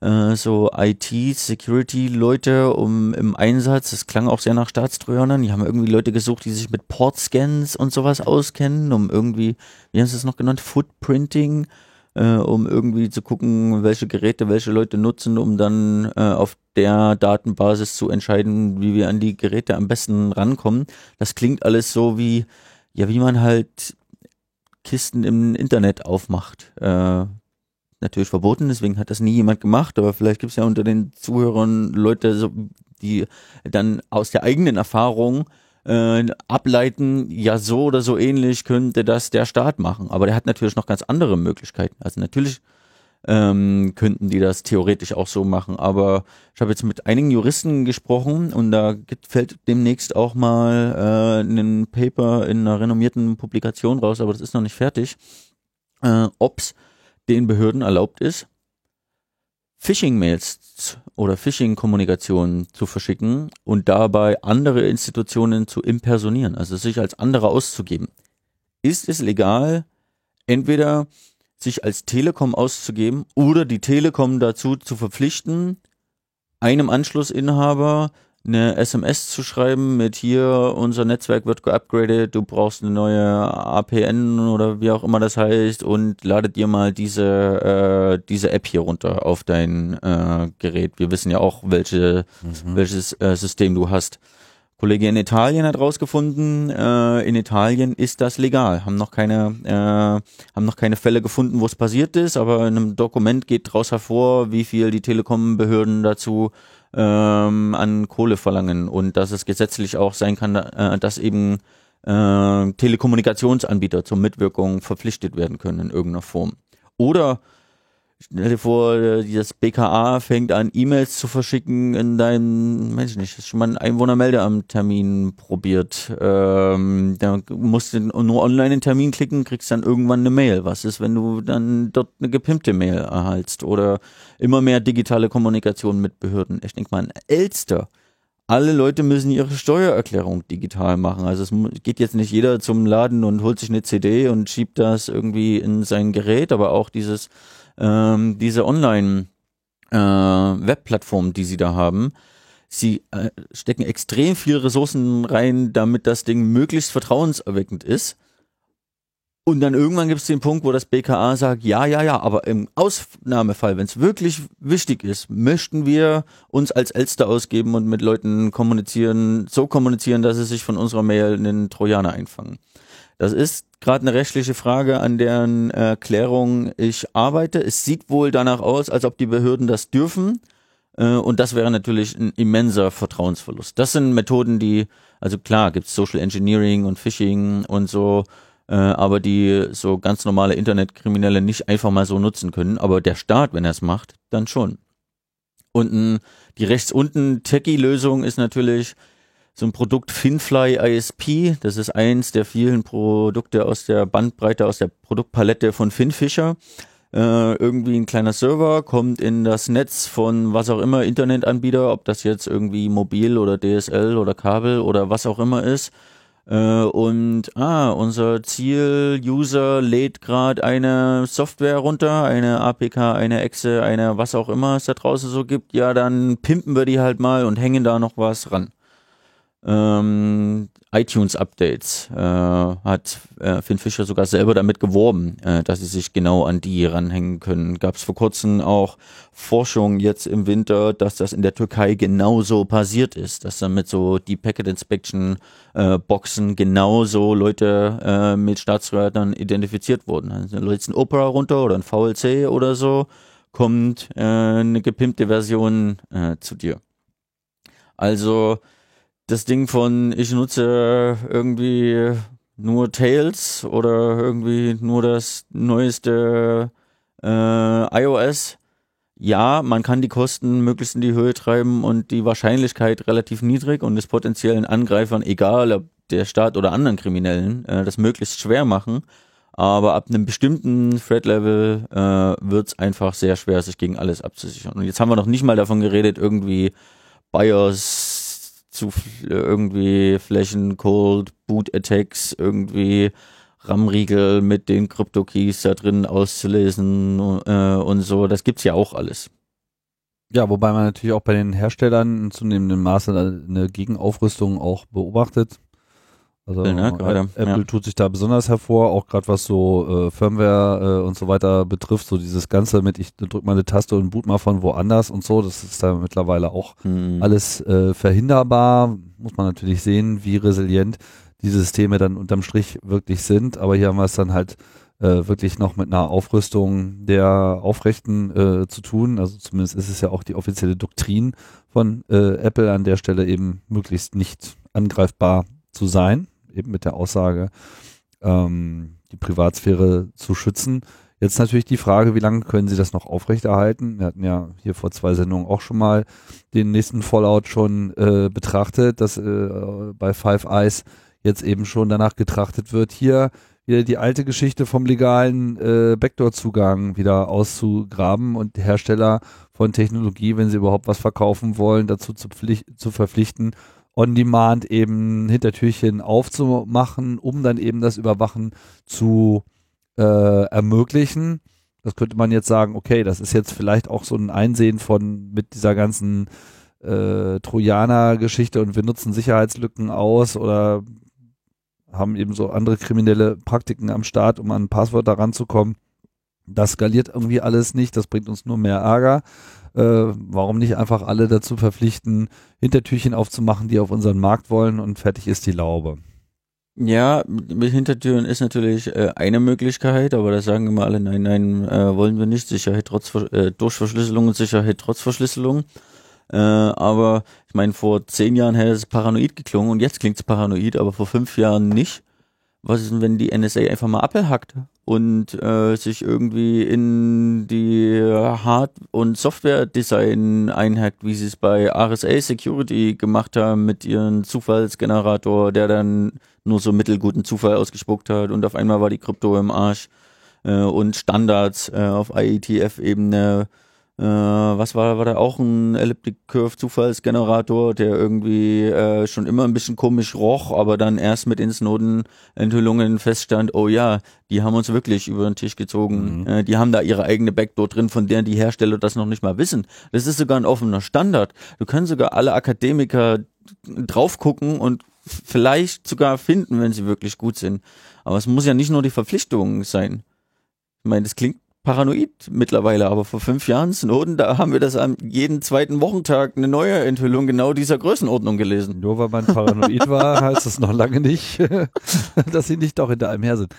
äh, so IT-Security-Leute um im Einsatz. Das klang auch sehr nach Staatstrojanern. Die haben irgendwie Leute gesucht, die sich mit Portscans und sowas auskennen, um irgendwie, wie haben sie es noch genannt, Footprinting äh, um irgendwie zu gucken, welche Geräte welche Leute nutzen, um dann äh, auf der Datenbasis zu entscheiden, wie wir an die Geräte am besten rankommen. Das klingt alles so wie, ja, wie man halt Kisten im Internet aufmacht. Äh, natürlich verboten, deswegen hat das nie jemand gemacht, aber vielleicht gibt es ja unter den Zuhörern Leute, die dann aus der eigenen Erfahrung äh, ableiten, ja so oder so ähnlich könnte das der Staat machen. Aber der hat natürlich noch ganz andere Möglichkeiten. Also natürlich ähm, könnten die das theoretisch auch so machen. Aber ich habe jetzt mit einigen Juristen gesprochen und da fällt demnächst auch mal äh, ein Paper in einer renommierten Publikation raus, aber das ist noch nicht fertig, äh, ob es den Behörden erlaubt ist, Phishing-Mails oder Phishing-Kommunikationen zu verschicken und dabei andere Institutionen zu impersonieren, also sich als andere auszugeben. Ist es legal, entweder sich als Telekom auszugeben oder die Telekom dazu zu verpflichten, einem Anschlussinhaber eine SMS zu schreiben mit hier, unser Netzwerk wird geupgradet, du brauchst eine neue APN oder wie auch immer das heißt und ladet dir mal diese, äh, diese App hier runter auf dein äh, Gerät. Wir wissen ja auch, welche, mhm. welches äh, System du hast. Kollege in Italien hat rausgefunden, äh, in Italien ist das legal. Haben noch keine, äh, haben noch keine Fälle gefunden, wo es passiert ist, aber in einem Dokument geht daraus hervor, wie viel die Telekom-Behörden dazu ähm, an Kohle verlangen und dass es gesetzlich auch sein kann, äh, dass eben äh, Telekommunikationsanbieter zur Mitwirkung verpflichtet werden können in irgendeiner Form. Oder Stell dir vor, das BKA fängt an, E-Mails zu verschicken in deinem, weiß ich nicht, hast schon mal einen Einwohnermeldeamt-Termin probiert. Ähm, da musst du nur online einen Termin klicken, kriegst dann irgendwann eine Mail. Was ist, wenn du dann dort eine gepimpte Mail erhaltst? Oder immer mehr digitale Kommunikation mit Behörden. Ich denke mal, ein Elster. Alle Leute müssen ihre Steuererklärung digital machen. Also es geht jetzt nicht jeder zum Laden und holt sich eine CD und schiebt das irgendwie in sein Gerät, aber auch dieses ähm, diese Online- äh, Webplattform, die sie da haben, sie äh, stecken extrem viele Ressourcen rein, damit das Ding möglichst vertrauenserweckend ist. Und dann irgendwann gibt es den Punkt, wo das BKA sagt, ja, ja, ja, aber im Ausnahmefall, wenn es wirklich wichtig ist, möchten wir uns als Elster ausgeben und mit Leuten kommunizieren, so kommunizieren, dass sie sich von unserer Mail einen Trojaner einfangen. Das ist gerade eine rechtliche Frage, an deren Erklärung ich arbeite. Es sieht wohl danach aus, als ob die Behörden das dürfen. Äh, und das wäre natürlich ein immenser Vertrauensverlust. Das sind Methoden, die, also klar, gibt es Social Engineering und Phishing und so, äh, aber die so ganz normale Internetkriminelle nicht einfach mal so nutzen können. Aber der Staat, wenn er es macht, dann schon. Und die rechts unten Techie-Lösung ist natürlich, so ein Produkt Finfly ISP. Das ist eins der vielen Produkte aus der Bandbreite, aus der Produktpalette von Finfisher. Äh, irgendwie ein kleiner Server kommt in das Netz von was auch immer Internetanbieter, ob das jetzt irgendwie mobil oder DSL oder Kabel oder was auch immer ist. Äh, und ah, unser Ziel-User lädt gerade eine Software runter, eine APK, eine Exe, eine was auch immer es da draußen so gibt. Ja, dann pimpen wir die halt mal und hängen da noch was ran ähm, iTunes-Updates äh, hat äh, Finn Fischer sogar selber damit geworben, äh, dass sie sich genau an die ranhängen können. Gab es vor kurzem auch Forschung jetzt im Winter, dass das in der Türkei genauso passiert ist, dass dann mit so die Packet Inspection äh, Boxen genauso Leute äh, mit Staatsrätern identifiziert wurden. Also lädst ein Opera runter oder ein VLC oder so, kommt äh, eine gepimpte Version äh, zu dir. Also das Ding von ich nutze irgendwie nur Tails oder irgendwie nur das neueste äh, iOS. Ja, man kann die Kosten möglichst in die Höhe treiben und die Wahrscheinlichkeit relativ niedrig und es potenziellen Angreifern, egal ob der Staat oder anderen Kriminellen, äh, das möglichst schwer machen. Aber ab einem bestimmten Threat-Level äh, wird es einfach sehr schwer, sich gegen alles abzusichern. Und jetzt haben wir noch nicht mal davon geredet, irgendwie BIOS zu irgendwie Flächen, Cold, Boot Attacks, irgendwie RAM-Riegel mit den Krypto-Keys da drin auszulesen äh, und so. Das gibt's ja auch alles.
Ja, wobei man natürlich auch bei den Herstellern in zunehmendem Maße eine Gegenaufrüstung auch beobachtet. Also ne, grade, Apple ja. tut sich da besonders hervor, auch gerade was so äh, Firmware äh, und so weiter betrifft, so dieses Ganze mit, ich drück mal eine Taste und boot mal von woanders und so, das ist da mittlerweile auch hm. alles äh, verhinderbar. Muss man natürlich sehen, wie resilient die Systeme dann unterm Strich wirklich sind, aber hier haben wir es dann halt äh, wirklich noch mit einer Aufrüstung der Aufrechten äh, zu tun. Also zumindest ist es ja auch die offizielle Doktrin von äh, Apple an der Stelle eben möglichst nicht angreifbar zu sein eben mit der Aussage, ähm, die Privatsphäre zu schützen. Jetzt natürlich die Frage, wie lange können sie das noch aufrechterhalten? Wir hatten ja hier vor zwei Sendungen auch schon mal den nächsten Fallout schon äh, betrachtet, dass äh, bei Five Eyes jetzt eben schon danach getrachtet wird, hier wieder die alte Geschichte vom legalen äh, Backdoor-Zugang wieder auszugraben und Hersteller von Technologie, wenn sie überhaupt was verkaufen wollen, dazu zu, zu verpflichten, on-demand eben Hintertürchen aufzumachen, um dann eben das Überwachen zu äh, ermöglichen. Das könnte man jetzt sagen, okay, das ist jetzt vielleicht auch so ein Einsehen von mit dieser ganzen äh, Trojaner-Geschichte und wir nutzen Sicherheitslücken aus oder haben eben so andere kriminelle Praktiken am Start, um an ein Passwort daran zu kommen. Das skaliert irgendwie alles nicht, das bringt uns nur mehr Ärger. Äh, warum nicht einfach alle dazu verpflichten, Hintertürchen aufzumachen, die auf unseren Markt wollen und fertig ist die Laube.
Ja, mit Hintertüren ist natürlich äh, eine Möglichkeit, aber da sagen immer alle, nein, nein, äh, wollen wir nicht. Sicherheit trotz äh, durch Verschlüsselung und Sicherheit trotz Verschlüsselung. Äh, aber ich meine, vor zehn Jahren hätte es paranoid geklungen und jetzt klingt es paranoid, aber vor fünf Jahren nicht. Was ist denn, wenn die NSA einfach mal Apple hackt und äh, sich irgendwie in die Hard- und Software-Design einhackt, wie sie es bei RSA Security gemacht haben mit ihrem Zufallsgenerator, der dann nur so mittelguten Zufall ausgespuckt hat und auf einmal war die Krypto im Arsch äh, und Standards äh, auf IETF-Ebene äh, was war, war da auch ein Elliptic Curve Zufallsgenerator, der irgendwie äh, schon immer ein bisschen komisch roch, aber dann erst mit den Snowden-Enthüllungen feststand, oh ja, die haben uns wirklich über den Tisch gezogen. Mhm. Äh, die haben da ihre eigene Backdoor drin, von der die Hersteller das noch nicht mal wissen. Das ist sogar ein offener Standard. Du können sogar alle Akademiker drauf gucken und vielleicht sogar finden, wenn sie wirklich gut sind. Aber es muss ja nicht nur die Verpflichtung sein. Ich meine, das klingt paranoid mittlerweile, aber vor fünf Jahren Snowden, da haben wir das an jeden zweiten Wochentag eine neue Enthüllung genau dieser Größenordnung gelesen.
Nur weil man paranoid war, heißt das noch lange nicht, dass sie nicht doch hinter einem her sind.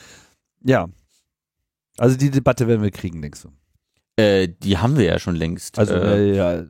Ja. Also die Debatte werden wir kriegen, denkst du?
Äh, die haben wir ja schon längst.
Also äh, äh ja,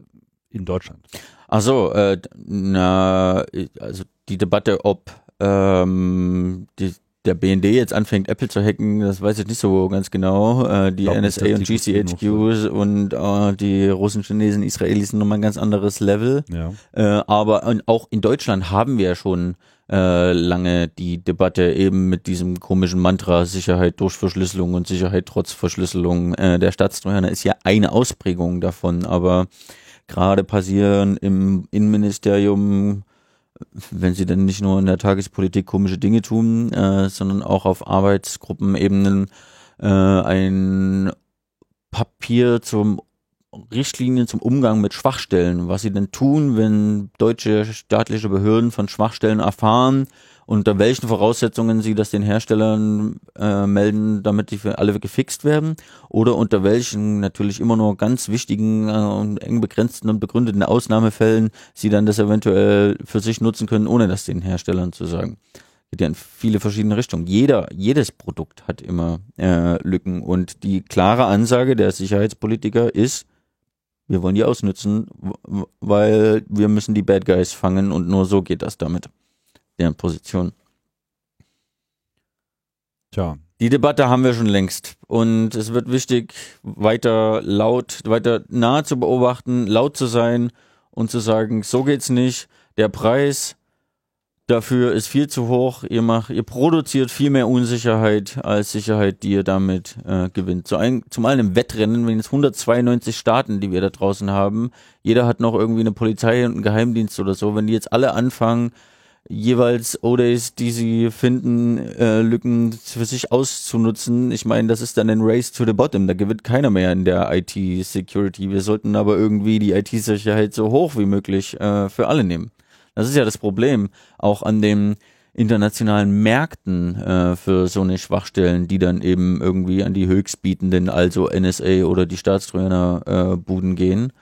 in Deutschland.
Ach so, äh, na, also die Debatte, ob ähm, die, der BND jetzt anfängt, Apple zu hacken, das weiß ich nicht so ganz genau. Äh, die Glaub NSA und GCHQs und äh, die Russen, Chinesen, Israelis sind nochmal ein ganz anderes Level.
Ja.
Äh, aber auch in Deutschland haben wir schon äh, lange die Debatte eben mit diesem komischen Mantra Sicherheit durch Verschlüsselung und Sicherheit trotz Verschlüsselung. Äh, der Staatstrojaner ist ja eine Ausprägung davon, aber gerade passieren im Innenministerium wenn sie denn nicht nur in der Tagespolitik komische Dinge tun, äh, sondern auch auf Arbeitsgruppenebenen äh, ein Papier zum Richtlinien zum Umgang mit Schwachstellen, was sie denn tun, wenn deutsche staatliche Behörden von Schwachstellen erfahren unter welchen Voraussetzungen sie das den Herstellern äh, melden, damit die für alle gefixt werden oder unter welchen natürlich immer nur ganz wichtigen äh, eng begrenzten und begründeten Ausnahmefällen sie dann das eventuell für sich nutzen können, ohne das den Herstellern zu sagen. Geht ja in viele verschiedene Richtungen. Jeder, jedes Produkt hat immer äh, Lücken und die klare Ansage der Sicherheitspolitiker ist, wir wollen die ausnutzen, weil wir müssen die Bad Guys fangen und nur so geht das damit deren Position.
Tja.
Die Debatte haben wir schon längst. Und es wird wichtig, weiter laut, weiter nahe zu beobachten, laut zu sein und zu sagen, so geht's nicht. Der Preis dafür ist viel zu hoch. Ihr macht, ihr produziert viel mehr Unsicherheit als Sicherheit, die ihr damit äh, gewinnt. Zu ein, zum einen im Wettrennen, wenn jetzt 192 Staaten, die wir da draußen haben, jeder hat noch irgendwie eine Polizei und einen Geheimdienst oder so. Wenn die jetzt alle anfangen, jeweils Odays, die sie finden, äh, Lücken für sich auszunutzen. Ich meine, das ist dann ein Race to the Bottom. Da gewinnt keiner mehr in der IT-Security. Wir sollten aber irgendwie die IT-Sicherheit so hoch wie möglich äh, für alle nehmen. Das ist ja das Problem. Auch an den internationalen Märkten äh, für so eine Schwachstellen, die dann eben irgendwie an die Höchstbietenden, also NSA oder die Staatstrojaner äh, Buden gehen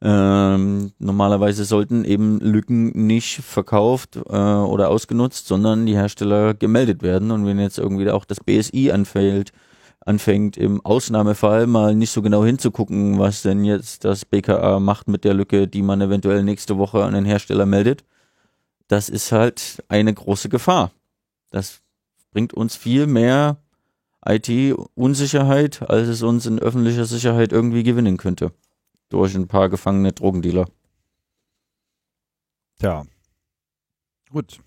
ähm, normalerweise sollten eben Lücken nicht verkauft äh, oder ausgenutzt, sondern die Hersteller gemeldet werden. Und wenn jetzt irgendwie auch das BSI anfällt, anfängt im Ausnahmefall mal nicht so genau hinzugucken, was denn jetzt das BKA macht mit der Lücke, die man eventuell nächste Woche an den Hersteller meldet, das ist halt eine große Gefahr. Das bringt uns viel mehr IT-Unsicherheit, als es uns in öffentlicher Sicherheit irgendwie gewinnen könnte. Durch ein paar gefangene Drogendealer.
Tja. Gut.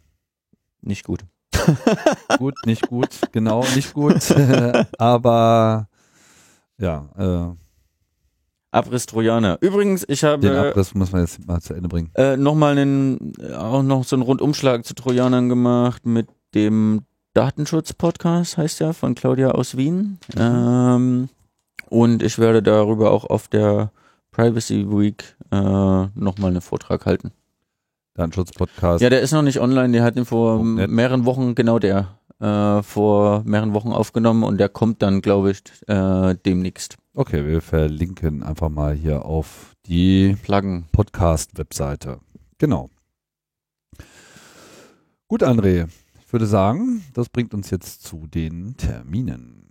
Nicht gut.
gut, nicht gut, genau, nicht gut. Aber ja, äh,
Abriss Trojaner. Übrigens, ich habe.
Den Abriss muss man jetzt mal zu Ende bringen.
Äh, Nochmal einen, auch noch so einen Rundumschlag zu Trojanern gemacht mit dem Datenschutz-Podcast, heißt ja, von Claudia aus Wien. Mhm. Ähm, und ich werde darüber auch auf der Privacy Week äh, nochmal einen Vortrag halten.
Datenschutz-Podcast.
Ja, der ist noch nicht online, der hat ihn vor mehreren Wochen, genau der, äh, vor mehreren Wochen aufgenommen und der kommt dann, glaube ich, äh, demnächst.
Okay, wir verlinken einfach mal hier auf die Podcast-Webseite. Genau. Gut, André. Ich würde sagen, das bringt uns jetzt zu den Terminen.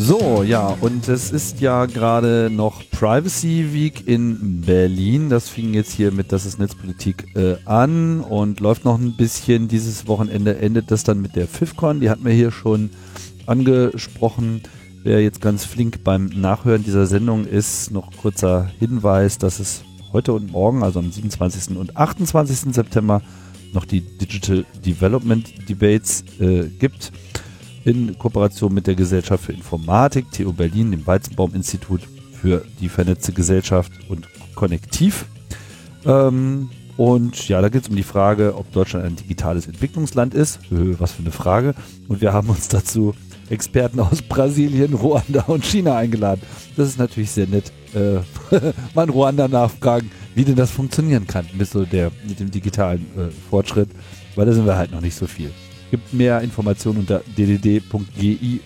So, ja, und es ist ja gerade noch Privacy Week in Berlin. Das fing jetzt hier mit Das ist Netzpolitik äh, an und läuft noch ein bisschen. Dieses Wochenende endet das dann mit der FIFCON. Die hatten wir hier schon angesprochen. Wer jetzt ganz flink beim Nachhören dieser Sendung ist, noch kurzer Hinweis, dass es heute und morgen, also am 27. und 28. September, noch die Digital Development Debates äh, gibt in Kooperation mit der Gesellschaft für Informatik, TU Berlin, dem Weizenbaum-Institut für die vernetzte Gesellschaft und Konnektiv. Ähm, und ja, da geht es um die Frage, ob Deutschland ein digitales Entwicklungsland ist. Was für eine Frage. Und wir haben uns dazu Experten aus Brasilien, Ruanda und China eingeladen. Das ist natürlich sehr nett. Äh, mal in Ruanda nachfragen, wie denn das funktionieren kann mit, so der, mit dem digitalen äh, Fortschritt, weil da sind wir halt noch nicht so viel. Gibt mehr Informationen unter ddd.gi.de.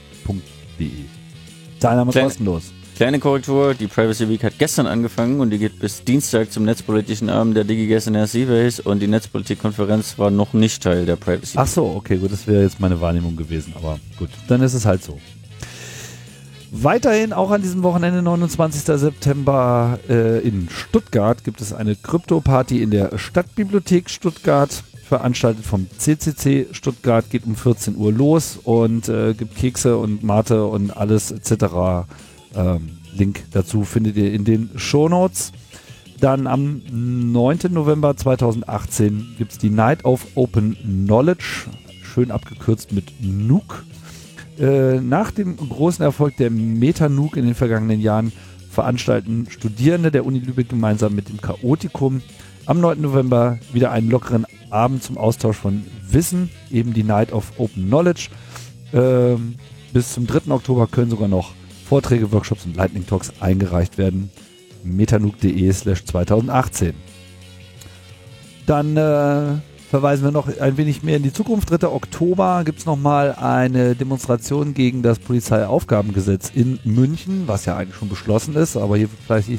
Teilnahme Kleine, kostenlos.
Kleine Korrektur, die Privacy Week hat gestern angefangen und die geht bis Dienstag zum netzpolitischen Abend der DigiGuess in der Seabase und die Netzpolitikkonferenz war noch nicht Teil der Privacy
Week. Ach so, okay, gut, das wäre jetzt meine Wahrnehmung gewesen, aber gut, dann ist es halt so. Weiterhin auch an diesem Wochenende, 29. September äh, in Stuttgart, gibt es eine Krypto-Party in der Stadtbibliothek Stuttgart veranstaltet vom CCC Stuttgart, geht um 14 Uhr los und äh, gibt Kekse und Mate und alles etc. Ähm, Link dazu findet ihr in den Shownotes. Dann am 9. November 2018 gibt es die Night of Open Knowledge, schön abgekürzt mit NUC. Äh, nach dem großen Erfolg der Meta-NUC in den vergangenen Jahren veranstalten Studierende der Uni Lübeck gemeinsam mit dem Chaotikum am 9. November wieder einen lockeren Abend zum Austausch von Wissen, eben die Night of Open Knowledge. Ähm, bis zum 3. Oktober können sogar noch Vorträge, Workshops und Lightning Talks eingereicht werden. metanuke.de slash 2018. Dann äh, verweisen wir noch ein wenig mehr in die Zukunft. 3. Oktober gibt es nochmal eine Demonstration gegen das Polizeiaufgabengesetz in München, was ja eigentlich schon beschlossen ist, aber hier wird vielleicht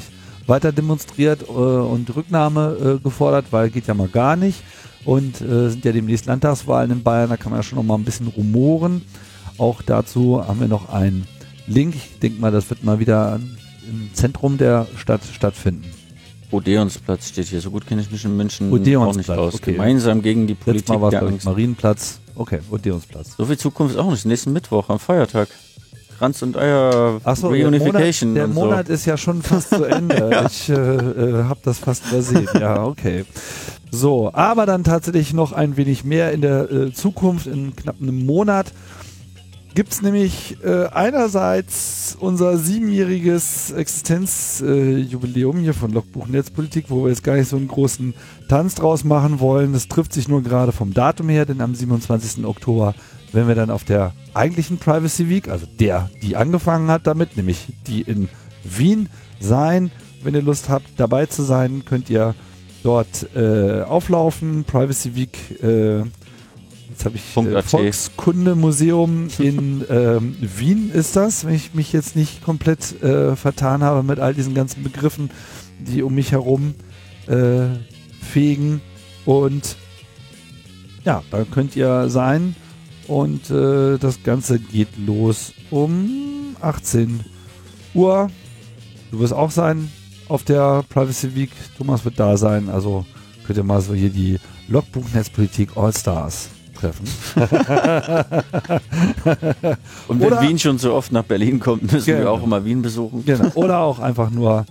weiter demonstriert äh, und Rücknahme äh, gefordert, weil geht ja mal gar nicht. Und äh, sind ja demnächst Landtagswahlen in Bayern, da kann man ja schon noch mal ein bisschen rumoren. Auch dazu haben wir noch einen Link. Ich denke mal, das wird mal wieder im Zentrum der Stadt stattfinden.
Odeonsplatz steht hier. So gut kenne ich mich in München
auch nicht aus.
Okay. Gemeinsam gegen die Politik
Letztes Mal der Angst. Marienplatz. Okay, Odeonsplatz.
So viel Zukunft auch nicht. Nächsten Mittwoch am Feiertag. Kranz und Eier
so, Reunification. Der Monat, der Monat so. ist ja schon fast zu Ende. ja. Ich äh, äh, habe das fast übersehen. Ja, okay. So, aber dann tatsächlich noch ein wenig mehr in der äh, Zukunft, in knapp einem Monat gibt es nämlich äh, einerseits unser siebenjähriges Existenzjubiläum hier von Logbuch Netzpolitik, wo wir jetzt gar nicht so einen großen Tanz draus machen wollen. Das trifft sich nur gerade vom Datum her, denn am 27. Oktober wenn wir dann auf der eigentlichen Privacy Week, also der, die angefangen hat damit, nämlich die in Wien sein. Wenn ihr Lust habt, dabei zu sein, könnt ihr dort äh, auflaufen. Privacy Week, äh, jetzt habe ich äh, Volkskundemuseum in ähm, Wien ist das, wenn ich mich jetzt nicht komplett äh, vertan habe mit all diesen ganzen Begriffen, die um mich herum äh, fegen. Und ja, da könnt ihr sein. Und äh, das Ganze geht los um 18 Uhr. Du wirst auch sein. auf der Privacy Week. Thomas wird da sein, also könnt ihr mal so hier die Logbuch Netzpolitik All-Stars treffen.
Und wenn
Oder-
Wien schon so oft nach Berlin kommt, müssen wir
Genau.
auch immer Wien besuchen.
genau. Oder auch einfach nur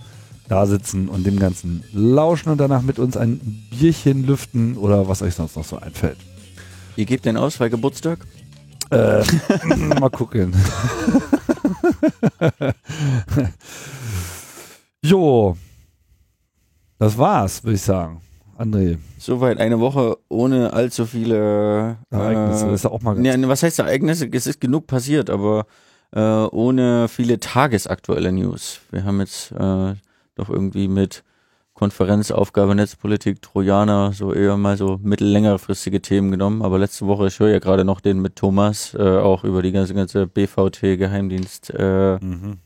da sitzen und dem Ganzen lauschen und danach mit uns ein Bierchen lüften oder was euch sonst noch so einfällt.
Ihr gebt den aus, weil Geburtstag?
Äh, mal gucken. jo, das war's, würde ich sagen. André,
Soweit eine Woche ohne allzu viele
Ereignisse,
Äh,
das ist ja auch mal ganz
nee, was heißt Ereignisse? Es ist genug passiert, aber äh, ohne viele tagesaktuelle News. Wir haben jetzt äh, doch irgendwie mit Konferenzaufgabe Netzpolitik, Trojaner, so eher mal so mittellängerfristige Themen genommen. Aber letzte Woche, ich höre ja gerade noch den mit Thomas, äh, auch über die ganze, ganze BVT-Geheimdienst-Affäre, äh,
Mhm.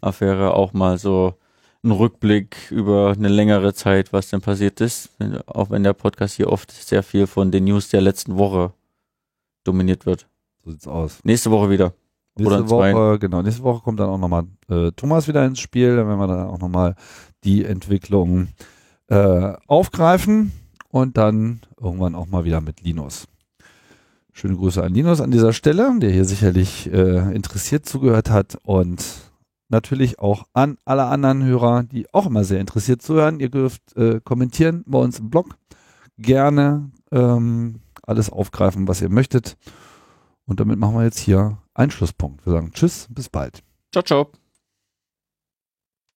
auch mal so ein Rückblick über eine längere Zeit, was denn passiert ist. Auch wenn der Podcast hier oft sehr viel von den News der letzten Woche dominiert wird.
So sieht's aus.
Nächste Woche wieder.
Nächste
Oder in zwei.
Woche, genau, nächste Woche kommt dann auch nochmal äh, Thomas wieder ins Spiel, dann werden wir dann auch nochmal die Entwicklung äh, aufgreifen und dann irgendwann auch mal wieder mit Linus. Schöne Grüße an Linus an dieser Stelle, der hier sicherlich äh, interessiert zugehört hat und natürlich auch an alle anderen Hörer, die auch immer sehr interessiert zuhören. Ihr dürft äh, kommentieren bei uns im Blog. Gerne ähm, alles aufgreifen, was ihr möchtet. Und damit machen wir jetzt hier einen Schlusspunkt. Wir sagen Tschüss, bis bald.
Ciao, ciao.